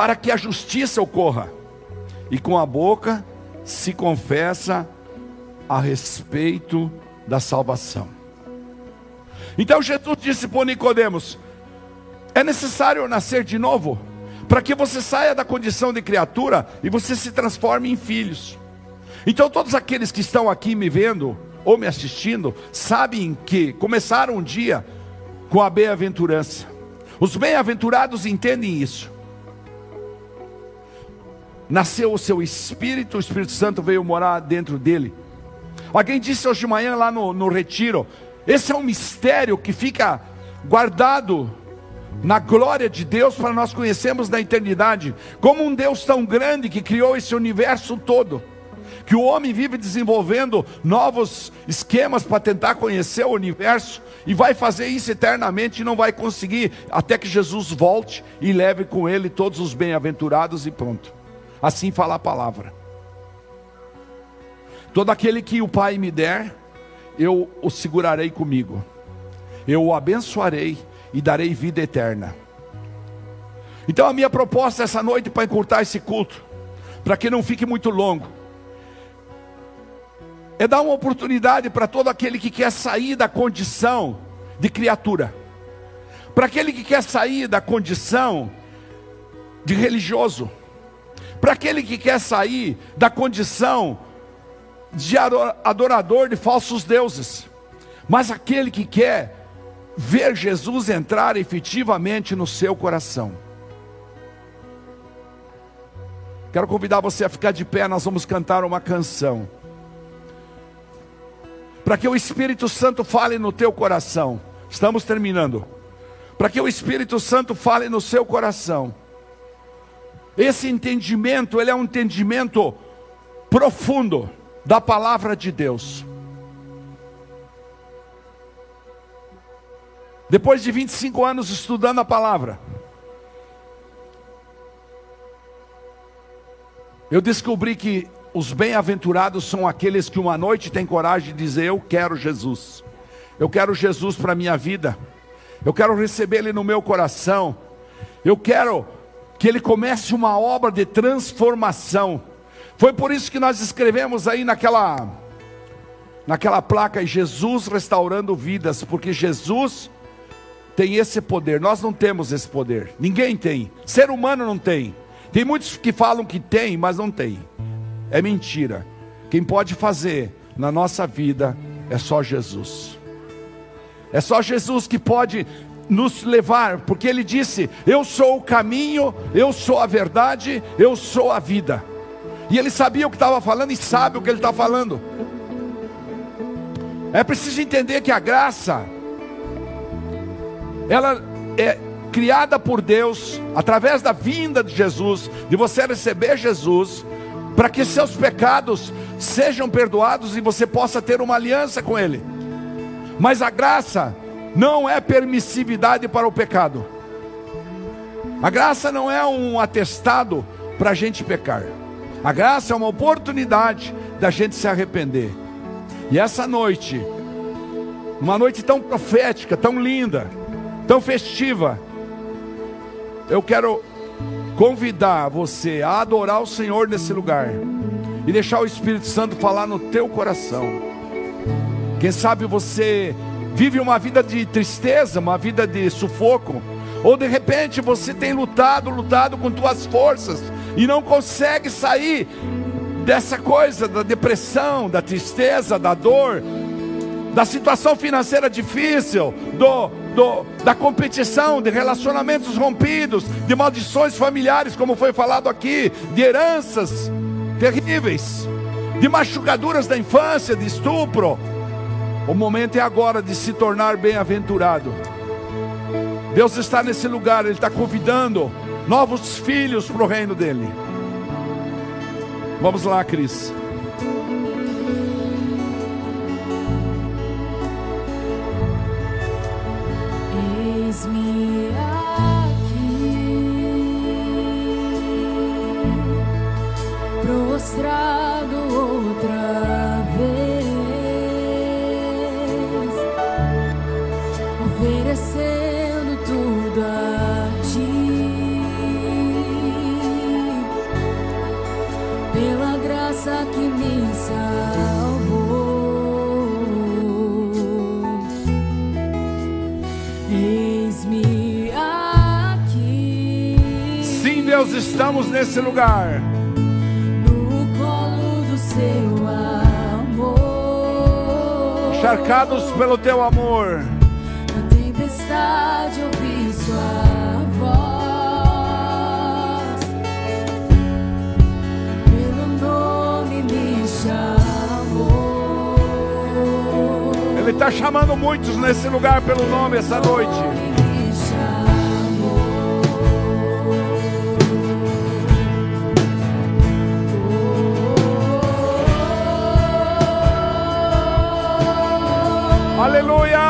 Para que a justiça ocorra, e com a boca se confessa a respeito da salvação. Então Jesus disse para Nicodemos: é necessário nascer de novo, para que você saia da condição de criatura e você se transforme em filhos. Então todos aqueles que estão aqui me vendo ou me assistindo, sabem que começaram um dia com a bem-aventurança. Os bem-aventurados entendem isso. Nasceu o seu espírito, o Espírito Santo veio morar dentro dele. Alguém disse hoje de manhã lá no, no retiro: esse é um mistério que fica guardado na glória de Deus para nós conhecermos na eternidade, como um Deus tão grande que criou esse universo todo, que o homem vive desenvolvendo novos esquemas para tentar conhecer o universo e vai fazer isso eternamente e não vai conseguir até que Jesus volte e leve com ele todos os bem-aventurados e pronto. Assim fala a palavra. Todo aquele que o Pai me der, eu o segurarei comigo. Eu o abençoarei e darei vida eterna. Então a minha proposta essa noite para encurtar esse culto, para que não fique muito longo, é dar uma oportunidade para todo aquele que quer sair da condição de criatura, para aquele que quer sair da condição de religioso, para aquele que quer sair da condição de adorador de falsos deuses, mas aquele que quer ver Jesus entrar efetivamente no seu coração. Quero convidar você a ficar de pé, nós vamos cantar uma canção. Para que o Espírito Santo fale no teu coração. Estamos terminando. Para que o Espírito Santo fale no seu coração. Esse entendimento, ele é um entendimento profundo da palavra de Deus. Depois de 25 anos estudando a palavra, eu descobri que os bem-aventurados são aqueles que uma noite têm coragem de dizer: Eu quero Jesus, eu quero Jesus para a minha vida, eu quero receber Ele no meu coração, eu quero que Ele comece uma obra de transformação. Foi por isso que nós escrevemos aí naquela, naquela placa: Jesus restaurando vidas, porque Jesus tem esse poder, nós não temos esse poder, ninguém tem, ser humano não tem. Tem muitos que falam que tem, mas não tem, é mentira. Quem pode fazer na nossa vida é só Jesus. É só Jesus que pode nos levar, porque ele disse: Eu sou o caminho, eu sou a verdade, eu sou a vida. E ele sabia o que estava falando e sabe o que ele está falando. É preciso entender que a graça, ela é criada por Deus, através da vinda de Jesus, de você receber Jesus, para que seus pecados sejam perdoados e você possa ter uma aliança com Ele. Mas a graça, não é permissividade para o pecado. A graça não é um atestado para a gente pecar. A graça é uma oportunidade da gente se arrepender. E essa noite, uma noite tão profética, tão linda, tão festiva, eu quero convidar você a adorar o Senhor nesse lugar e deixar o Espírito Santo falar no teu coração. Quem sabe você vive uma vida de tristeza, uma vida de sufoco, ou de repente você tem lutado, lutado com tuas forças e não consegue sair dessa coisa da depressão, da tristeza, da dor, da situação financeira difícil, do, do, da competição, de relacionamentos rompidos, de maldições familiares, como foi falado aqui, de heranças terríveis, de machucaduras da infância, de estupro, o momento é agora de se tornar bem-aventurado. Deus está nesse lugar, Ele está convidando novos filhos para o reino dEle. Vamos lá, Cris.
Estamos nesse lugar.
no colo do seu amor.
Encharcados pelo teu amor.
Na tempestade ouvi sua voz. Pelo nome me chamou.
Ele está chamando muitos nesse lugar pelo nome essa noite. Aleluia!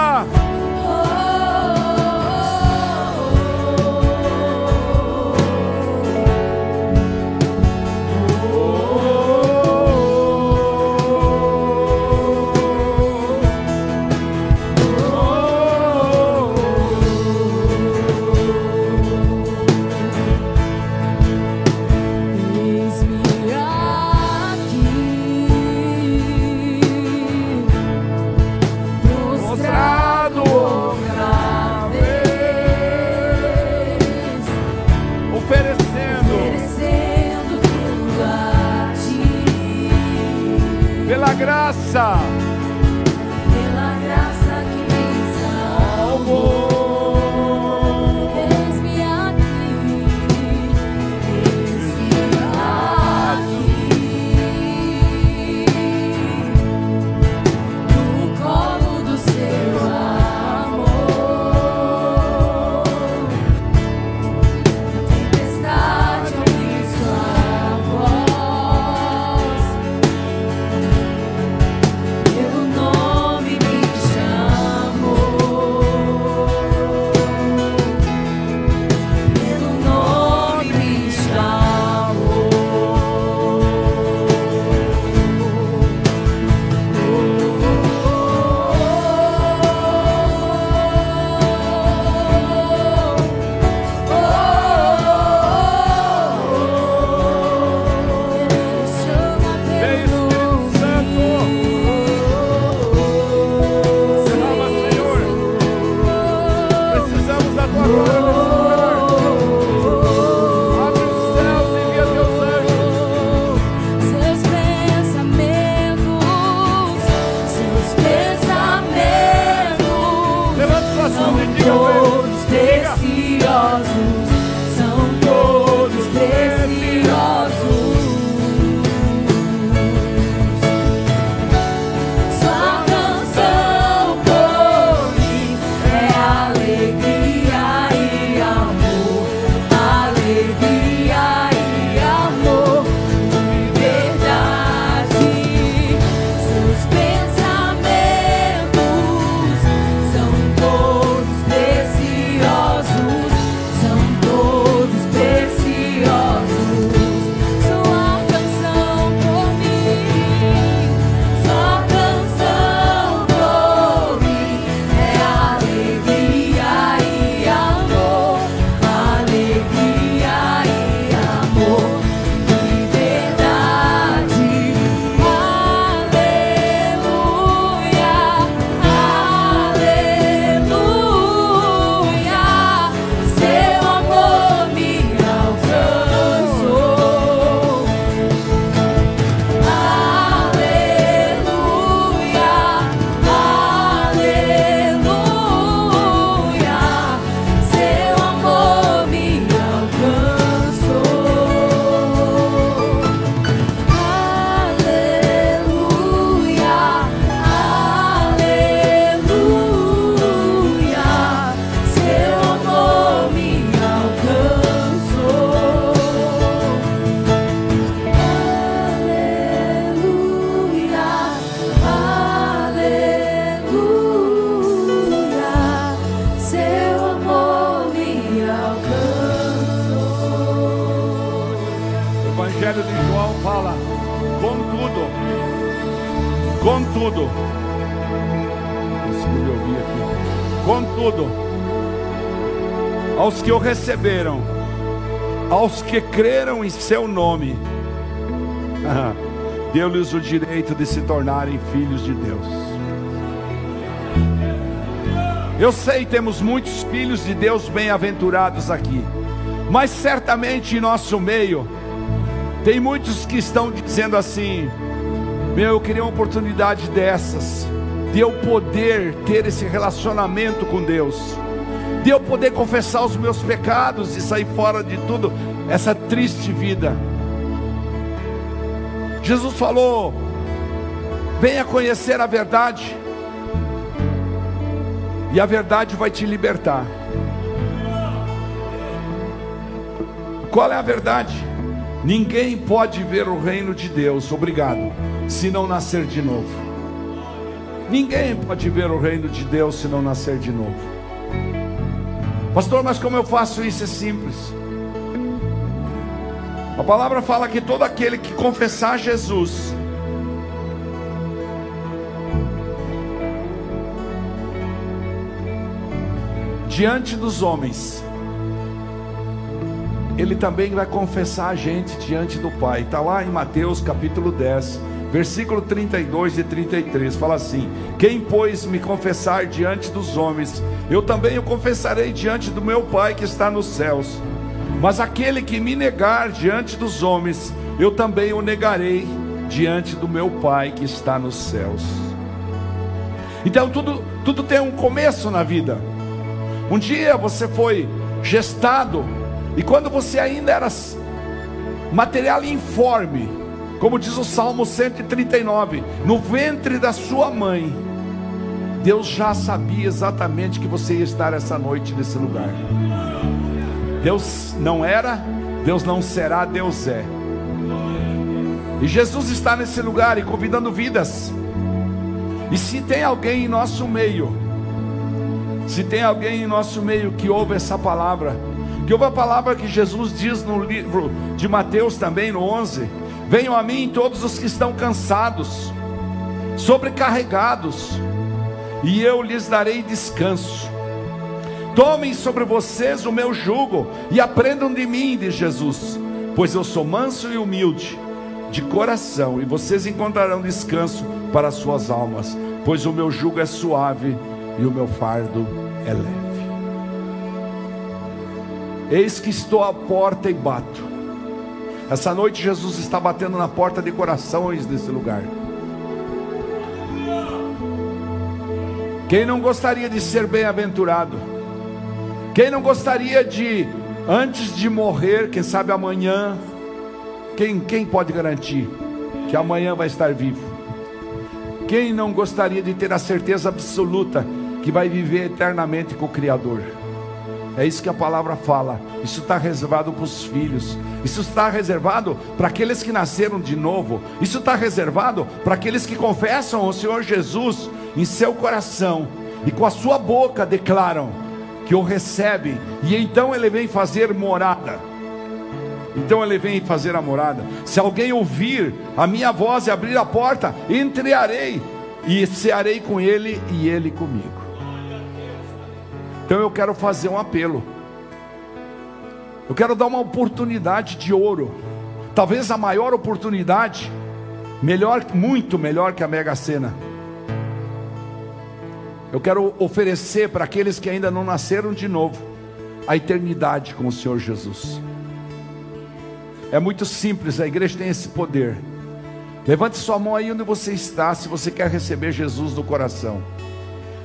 Receberam, aos que creram em seu nome, deu-lhes o direito de se tornarem filhos de Deus. Eu sei, temos muitos filhos de Deus bem-aventurados aqui.
Mas certamente em nosso meio tem muitos que estão dizendo assim: Meu, eu queria uma oportunidade dessas, de eu poder ter esse relacionamento com Deus, de eu poder confessar os meus pecados e sair fora de tudo, essa triste vida. Jesus falou: Venha conhecer a verdade, e a verdade vai te libertar. Qual é a verdade? Ninguém pode ver o reino de Deus, obrigado, se não nascer de novo. Ninguém pode ver o reino de Deus se não nascer de novo. Pastor, mas como eu faço isso? É simples. A palavra fala que todo aquele que confessar Jesus, diante dos homens, ele também vai confessar a gente diante do Pai. Está lá em Mateus capítulo 10, versículo 32 e 33. Fala assim: Quem, pois, me confessar diante dos homens, eu também o confessarei diante do meu Pai que está nos céus. Mas aquele que me negar diante dos homens, eu também o negarei diante do meu Pai que está nos céus. Então tudo, tudo tem um começo na vida. Um dia você foi gestado e quando você ainda era material informe, como diz o Salmo 139, no ventre da sua mãe, Deus já sabia exatamente que você ia estar essa noite nesse lugar. Deus não era, Deus não será, Deus é. E Jesus está nesse lugar e convidando vidas. E se tem alguém em nosso meio, se tem alguém em nosso meio que ouve essa palavra, que houve a palavra que Jesus diz no livro de Mateus também, no 11: Venham a mim todos os que estão cansados, sobrecarregados, e eu lhes darei descanso. Tomem sobre vocês o meu jugo e aprendam de mim, diz Jesus, pois eu sou manso e humilde de coração, e vocês encontrarão descanso para as suas almas, pois o meu jugo é suave e o meu fardo é leve. Eis que estou à porta e bato. Essa noite Jesus está batendo na porta de corações desse lugar. Quem não gostaria de ser bem-aventurado? Quem não gostaria de, antes de morrer, quem sabe amanhã, quem, quem pode garantir que amanhã vai estar vivo? Quem não gostaria de ter a certeza absoluta que vai viver eternamente com o Criador? É isso que a palavra fala. Isso está reservado para os filhos. Isso está reservado para aqueles que nasceram de novo. Isso está reservado para aqueles que confessam o Senhor Jesus em seu coração e com a sua boca declaram que o recebem. E então ele vem fazer morada. Então ele vem fazer a morada. Se alguém ouvir a minha voz e abrir a porta, entrearei e cearei com ele e ele comigo. Então eu quero fazer um apelo. Eu quero dar uma oportunidade de ouro. Talvez a maior oportunidade, melhor, muito melhor que a Mega Sena. Eu quero oferecer para aqueles que ainda não nasceram de novo a eternidade com o Senhor Jesus. É muito simples, a igreja tem esse poder. Levante sua mão aí onde você está, se você quer receber Jesus no coração.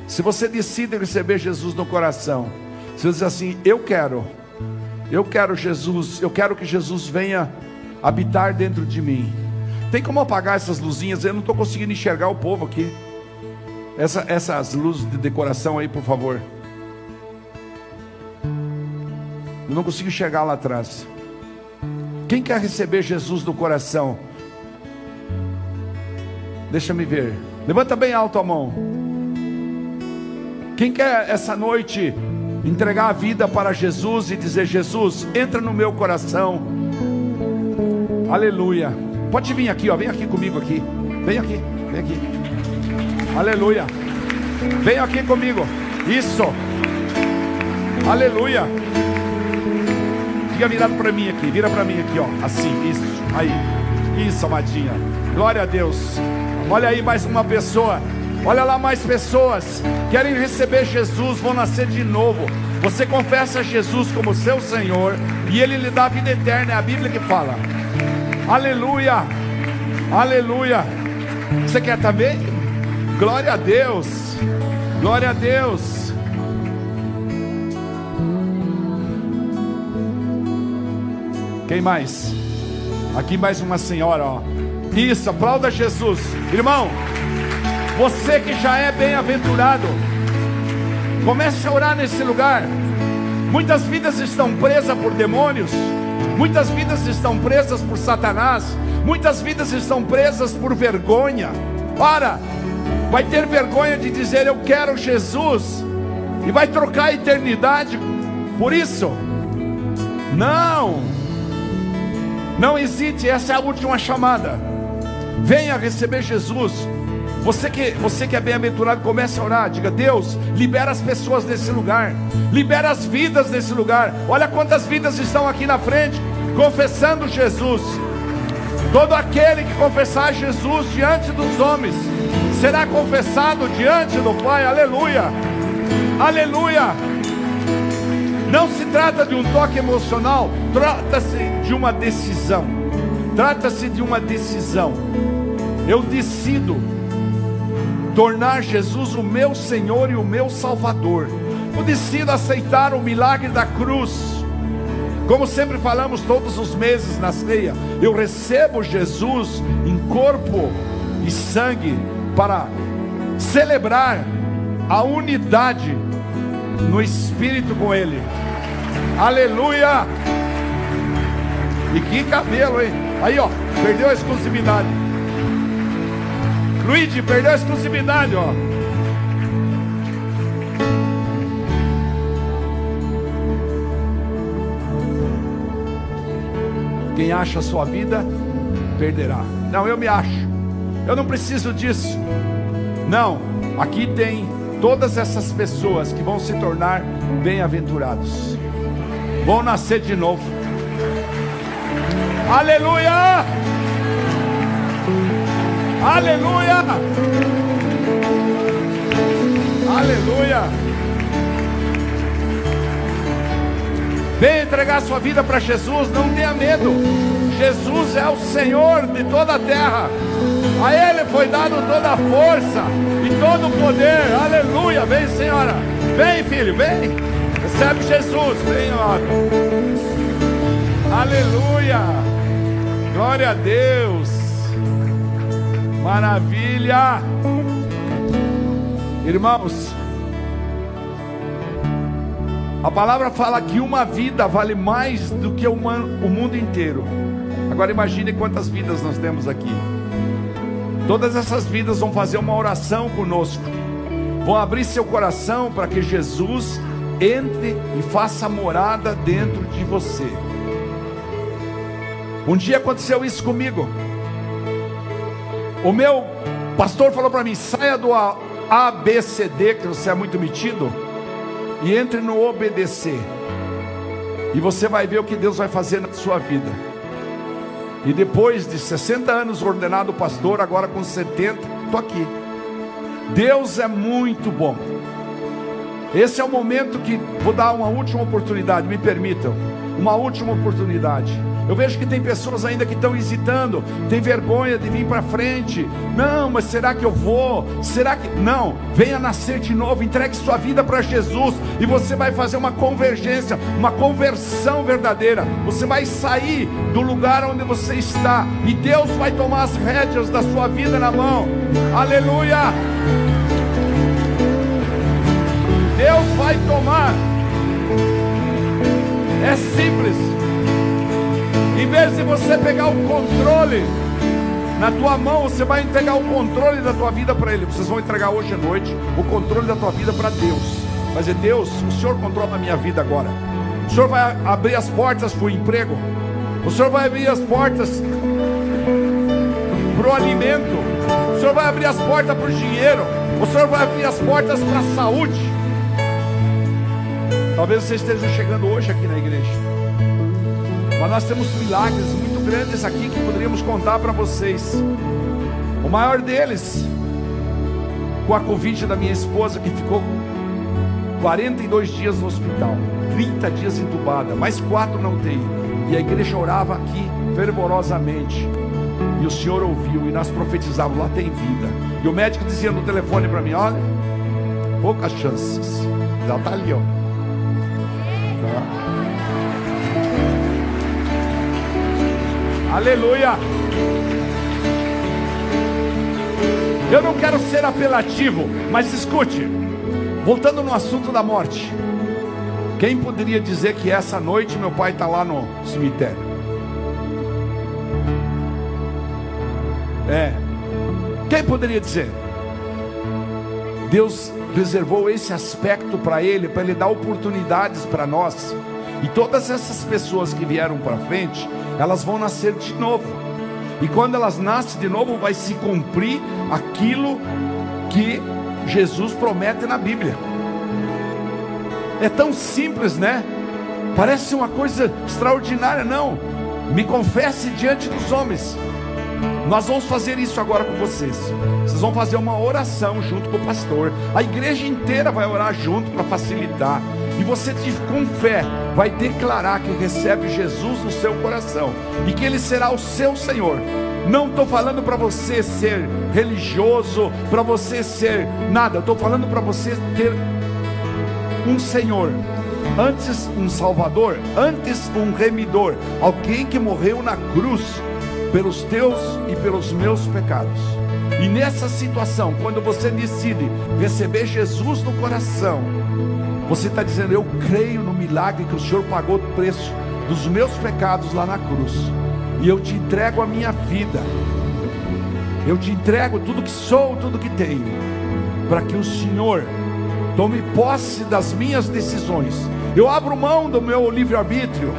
Se você decide receber Jesus no coração, se você diz assim, eu quero, eu quero Jesus, eu quero que Jesus venha habitar dentro de mim. Tem como apagar essas luzinhas? Eu não estou conseguindo enxergar o povo aqui. Essa, essas luzes de decoração aí, por favor. Eu não consigo enxergar lá atrás. Quem quer receber Jesus no coração? Deixa me ver. Levanta bem alto a mão. Quem quer essa noite entregar a vida para Jesus e dizer: Jesus, entra no meu coração. Aleluia. Pode vir aqui, ó. Vem aqui comigo aqui. Vem aqui, vem aqui. Aleluia. Vem aqui comigo. Isso. Aleluia. Fica virado para mim aqui. Vira para mim aqui, ó. Assim, isso. Aí. Isso, amadinha. Glória a Deus. Olha aí mais uma pessoa. Olha lá mais pessoas querem receber Jesus, vão nascer de novo. Você confessa Jesus como seu Senhor e Ele lhe dá a vida eterna. É a Bíblia que fala. Aleluia, aleluia. Você quer também? Glória a Deus, glória a Deus. Quem mais? Aqui mais uma senhora, ó. Isso, aplauda Jesus. Irmão, você que já é bem-aventurado, comece a orar nesse lugar. Muitas vidas estão presas por demônios, muitas vidas estão presas por Satanás, muitas vidas estão presas por vergonha. Ora, vai ter vergonha de dizer eu quero Jesus e vai trocar a eternidade por isso? Não, não hesite, essa é a última chamada. Venha receber Jesus. Você que, você que é bem-aventurado, comece a orar. Diga, Deus, libera as pessoas desse lugar. Libera as vidas desse lugar. Olha quantas vidas estão aqui na frente, confessando Jesus. Todo aquele que confessar Jesus diante dos homens, será confessado diante do Pai. Aleluia. Aleluia. Não se trata de um toque emocional, trata-se de uma decisão. Trata-se de uma decisão. Eu decido tornar Jesus o meu Senhor e o meu Salvador. Eu decido aceitar o milagre da cruz. Como sempre falamos todos os meses na ceia, eu recebo Jesus em corpo e sangue para celebrar a unidade no espírito com Ele. Aleluia! E que cabelo, hein? Aí, ó, perdeu a exclusividade. Luigi, perdeu a exclusividade, ó. Quem acha a sua vida, perderá. Não, eu me acho. Eu não preciso disso. Não, aqui tem todas essas pessoas que vão se tornar bem-aventurados. Vão nascer de novo. Aleluia! Aleluia! Aleluia! Vem entregar sua vida para Jesus, não tenha medo. Jesus é o Senhor de toda a terra. A Ele foi dado toda a força e todo o poder. Aleluia! Vem, senhora. Vem, filho, vem. Recebe Jesus. Vem, ó. Aleluia! Glória a Deus. Maravilha! Irmãos, a palavra fala que uma vida vale mais do que o mundo inteiro. Agora imagine quantas vidas nós temos aqui. Todas essas vidas vão fazer uma oração conosco. Vão abrir seu coração para que Jesus entre e faça morada dentro de você. Um dia aconteceu isso comigo. O meu pastor falou para mim: saia do ABCD, que você é muito metido, e entre no obedecer. E você vai ver o que Deus vai fazer na sua vida. E depois de 60 anos ordenado pastor, agora com 70, estou aqui. Deus é muito bom. Esse é o momento que vou dar uma última oportunidade, me permitam, uma última oportunidade. Eu vejo que tem pessoas ainda que estão hesitando, tem vergonha de vir para frente. Não, mas será que eu vou? Será que não? Venha nascer de novo, entregue sua vida para Jesus e você vai fazer uma convergência, uma conversão verdadeira. Você vai sair do lugar onde você está e Deus vai tomar as rédeas da sua vida na mão. Aleluia! Deus vai tomar. É simples. Em vez de você pegar o controle na tua mão, você vai entregar o controle da tua vida para Ele. Vocês vão entregar hoje à noite o controle da tua vida para Deus. Mas é Deus, o Senhor controla a minha vida agora. O Senhor vai abrir as portas para o emprego. O Senhor vai abrir as portas para o alimento. O Senhor vai abrir as portas para o dinheiro. O Senhor vai abrir as portas para a saúde. Talvez vocês estejam chegando hoje aqui na igreja. Mas nós temos milagres muito grandes aqui que poderíamos contar para vocês. O maior deles, com a convite da minha esposa, que ficou 42 dias no hospital, 30 dias entubada, mais quatro na UTI. E a igreja orava aqui fervorosamente. E o Senhor ouviu, e nós profetizávamos: lá tem vida. E o médico dizia no telefone para mim: olha, poucas chances. Já está ali, ó. Aleluia. Eu não quero ser apelativo, mas escute. Voltando no assunto da morte. Quem poderia dizer que essa noite meu pai está lá no cemitério? É. Quem poderia dizer? Deus reservou esse aspecto para ele, para ele dar oportunidades para nós. E todas essas pessoas que vieram para frente, elas vão nascer de novo. E quando elas nascem de novo, vai se cumprir aquilo que Jesus promete na Bíblia. É tão simples, né? Parece uma coisa extraordinária, não. Me confesse diante dos homens. Nós vamos fazer isso agora com vocês. Vocês vão fazer uma oração junto com o pastor. A igreja inteira vai orar junto para facilitar. E você, com fé, vai declarar que recebe Jesus no seu coração e que Ele será o seu Senhor. Não estou falando para você ser religioso, para você ser nada. Estou falando para você ter um Senhor, antes um Salvador, antes um remidor, alguém que morreu na cruz pelos teus e pelos meus pecados. E nessa situação, quando você decide receber Jesus no coração, você está dizendo: Eu creio no milagre que o Senhor pagou o preço dos meus pecados lá na cruz, e eu te entrego a minha vida, eu te entrego tudo que sou, tudo que tenho, para que o Senhor tome posse das minhas decisões. Eu abro mão do meu livre-arbítrio,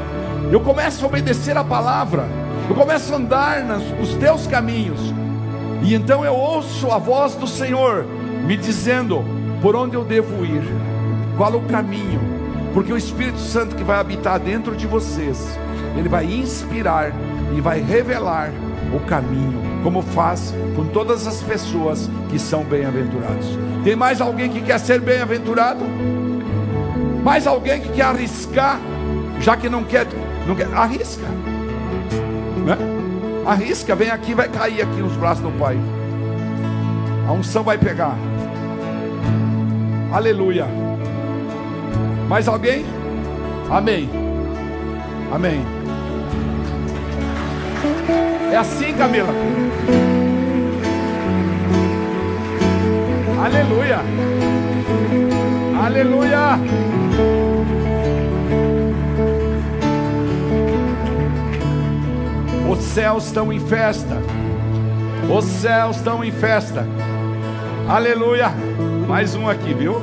eu começo a obedecer a palavra, eu começo a andar nos teus caminhos, e então eu ouço a voz do Senhor me dizendo por onde eu devo ir, qual o caminho, porque o Espírito Santo que vai habitar dentro de vocês, ele vai inspirar e vai revelar o caminho, como faz com todas as pessoas que são bem-aventurados. Tem mais alguém que quer ser bem-aventurado? Mais alguém que quer arriscar, já que não quer, não quer arrisca, né? Arrisca, vem aqui, vai cair aqui nos braços do Pai. A unção vai pegar. Aleluia. Mais alguém? Amém. Amém. É assim, Camila. Aleluia. Aleluia. Os céus estão em festa. Os céus estão em festa. Aleluia. Mais um aqui, viu?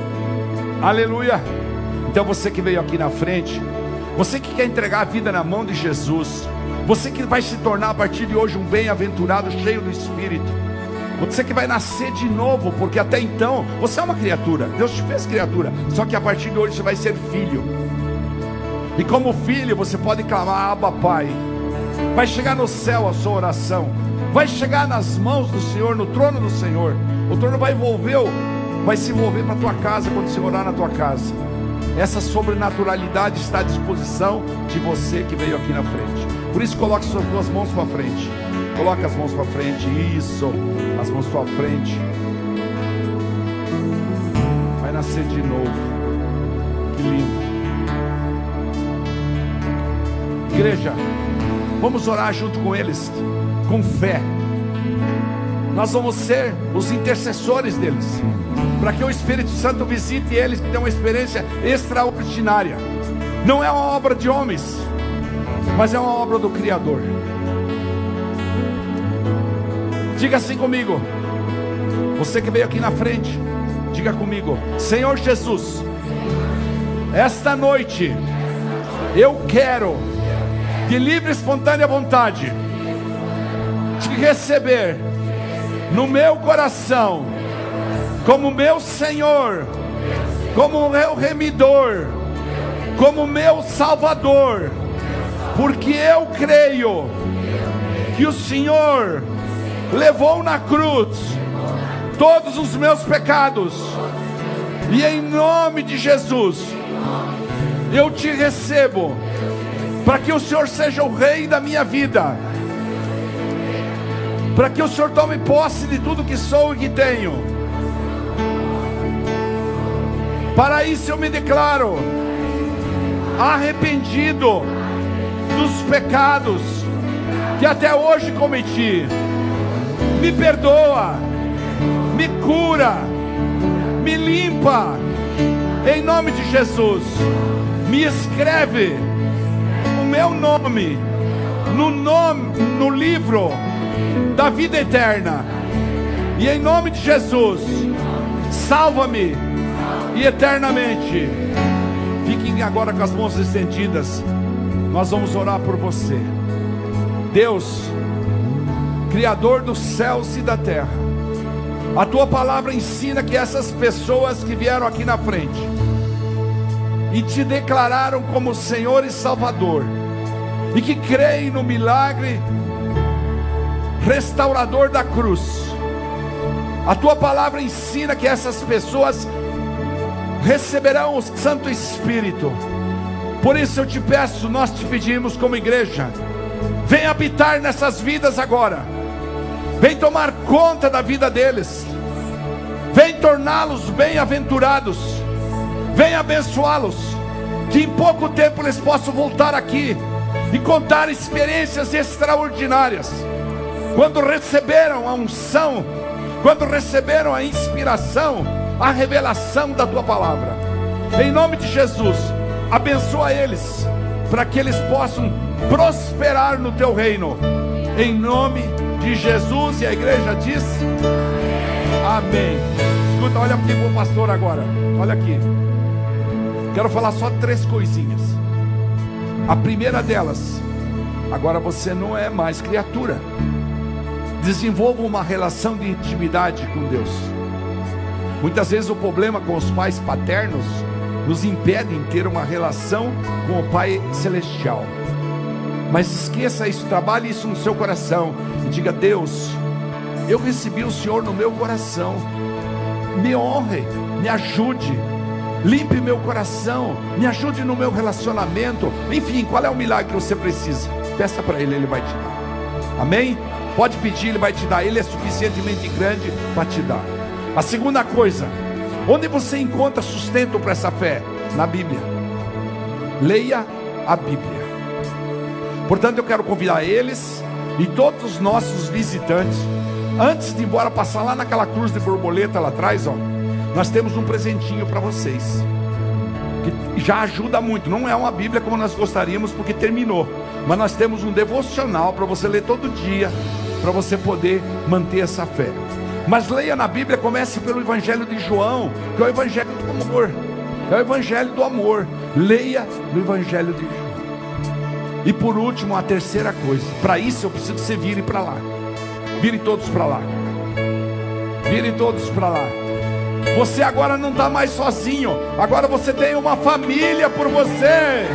Aleluia. Então você que veio aqui na frente, você que quer entregar a vida na mão de Jesus, você que vai se tornar a partir de hoje um bem-aventurado, cheio do Espírito. Você que vai nascer de novo, porque até então você é uma criatura. Deus te fez criatura. Só que a partir de hoje você vai ser filho. E como filho, você pode clamar: Abba, Pai. Vai chegar no céu a sua oração. Vai chegar nas mãos do Senhor, no trono do Senhor. O trono vai envolver, vai se envolver para tua casa quando você orar na tua casa. Essa sobrenaturalidade está à disposição de você que veio aqui na frente. Por isso coloque suas duas mãos para frente. Coloque as mãos para frente. Isso. As mãos para frente. Vai nascer de novo. Que lindo. Igreja, vamos orar junto com eles, com fé. Nós vamos ser os intercessores deles, para que o Espírito Santo visite eles, que tenham uma experiência extraordinária. Não é uma obra de homens, mas é uma obra do Criador. Diga assim comigo. Você que veio aqui na frente, diga comigo: Senhor Jesus, esta noite eu quero, de livre e espontânea vontade, te receber no meu coração, como meu Senhor, como meu remidor, como meu Salvador, porque eu creio que o Senhor levou na cruz todos os meus pecados E em nome de Jesus, eu te recebo, para que o Senhor seja o rei da minha vida, para que o Senhor tome posse de tudo que sou e que tenho. Para isso eu me declaro arrependido dos pecados que até hoje cometi. Me perdoa, me cura, me limpa, em nome de Jesus. Me escreve o meu nome no nome no livro da vida eterna. E em nome de Jesus, salva-me e eternamente. Fiquem agora com as mãos estendidas. Nós vamos orar por você. Deus, Criador dos céus e da terra, a tua palavra ensina que essas pessoas que vieram aqui na frente e te declararam como Senhor e Salvador, e que creem no milagre restaurador da cruz, a tua palavra ensina que essas pessoas receberão o Santo Espírito. Por isso eu te peço, nós te pedimos como igreja, vem habitar nessas vidas agora, vem tomar conta da vida deles, vem torná-los bem-aventurados, vem abençoá-los, que em pouco tempo eles possam voltar aqui e contar experiências extraordinárias, quando receberam a unção, quando receberam a inspiração, a revelação da tua palavra. Em nome de Jesus, abençoa eles, para que eles possam prosperar no teu reino. Em nome de Jesus, e a igreja diz: Amém. Escuta, olha aqui para o pastor agora. Olha aqui. Quero falar só três coisinhas. A primeira delas, agora você não é mais criatura. Desenvolva uma relação de intimidade com Deus. Muitas vezes o problema com os pais paternos nos impede de ter uma relação com o Pai Celestial. Mas esqueça isso, trabalhe isso no seu coração e diga: Deus, eu recebi o Senhor no meu coração. Me honre, me ajude, limpe meu coração, me ajude no meu relacionamento. Enfim, qual é o milagre que você precisa? Peça para Ele, Ele vai te dar. Amém? Pode pedir, Ele vai te dar. Ele é suficientemente grande para te dar. A segunda coisa, onde você encontra sustento para essa fé? Na Bíblia. Leia a Bíblia. Portanto, eu quero convidar eles e todos os nossos visitantes, antes de ir embora, passar lá naquela cruz de borboleta lá atrás, ó. Nós temos um presentinho para vocês. Que já ajuda muito. Não é uma Bíblia como nós gostaríamos, porque terminou. Mas nós temos um devocional para você ler todo dia, para você poder manter essa fé. Mas leia na Bíblia, comece pelo Evangelho de João, que é o Evangelho do amor. É o Evangelho do amor. Leia no Evangelho de João. E por último, a terceira coisa. Para isso eu preciso que você vire para lá. Vire todos para lá. Vire todos para lá. Você agora não está mais sozinho. Agora você tem uma família por você.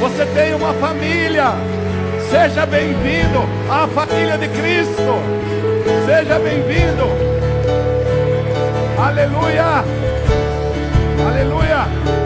Você tem uma família. Seja bem-vindo à família de Cristo. Seja bem-vindo. Aleluia. Aleluia.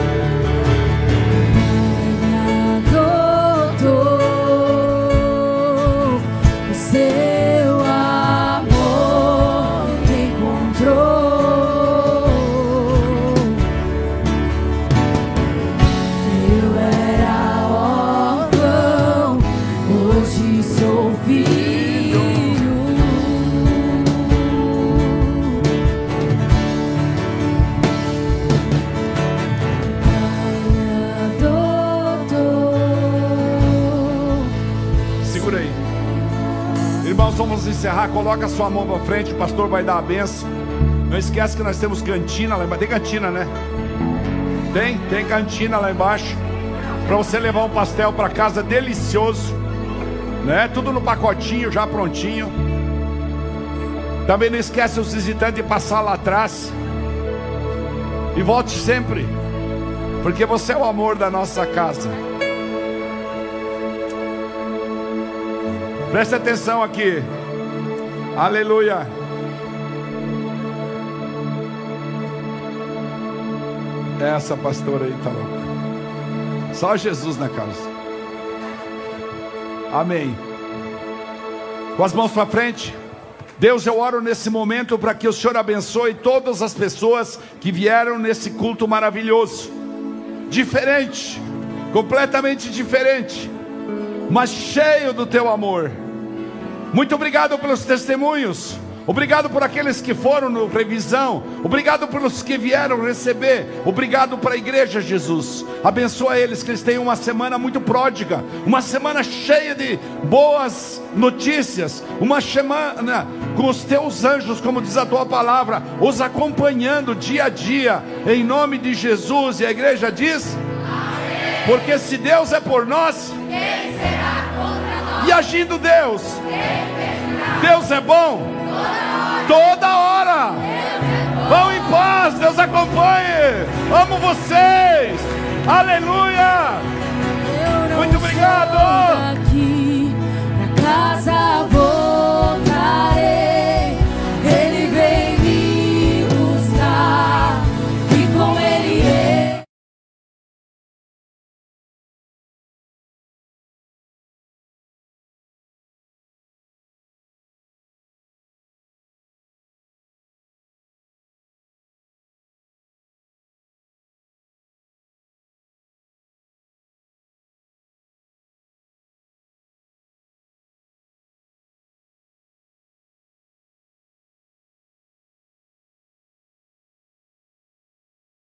Encerrar. Coloca a sua mão para frente. O pastor vai dar a benção. Não esquece que nós temos cantina lá embaixo. Tem cantina, né? Tem? Tem cantina lá embaixo. Para você levar um pastel para casa delicioso. Né? Tudo no pacotinho, já prontinho. Também não esquece os visitantes de passar lá atrás. E volte sempre. Porque você é o amor da nossa casa. Preste atenção aqui. Aleluia. É essa pastora aí tá louca. Só Jesus na casa. Amém. Com as mãos para frente. Deus, eu oro nesse momento para que o Senhor abençoe todas as pessoas que vieram nesse culto maravilhoso. Diferente, completamente diferente, mas cheio do teu amor. Muito obrigado pelos testemunhos. Obrigado por aqueles que foram no revisão. Obrigado pelos que vieram receber. Obrigado para a igreja, Jesus. Abençoa eles que eles tenham uma semana muito pródiga, uma semana cheia de boas notícias, uma semana com os teus anjos, como diz a tua palavra, os acompanhando dia a dia, em nome de Jesus. E a igreja diz: Porque se Deus é por nós,
Quem será contra nós?
e agindo Deus. Deus é bom toda hora. Vão em paz, Deus acompanhe. Amo vocês. Aleluia. Muito obrigado.
Pra casa voltarei.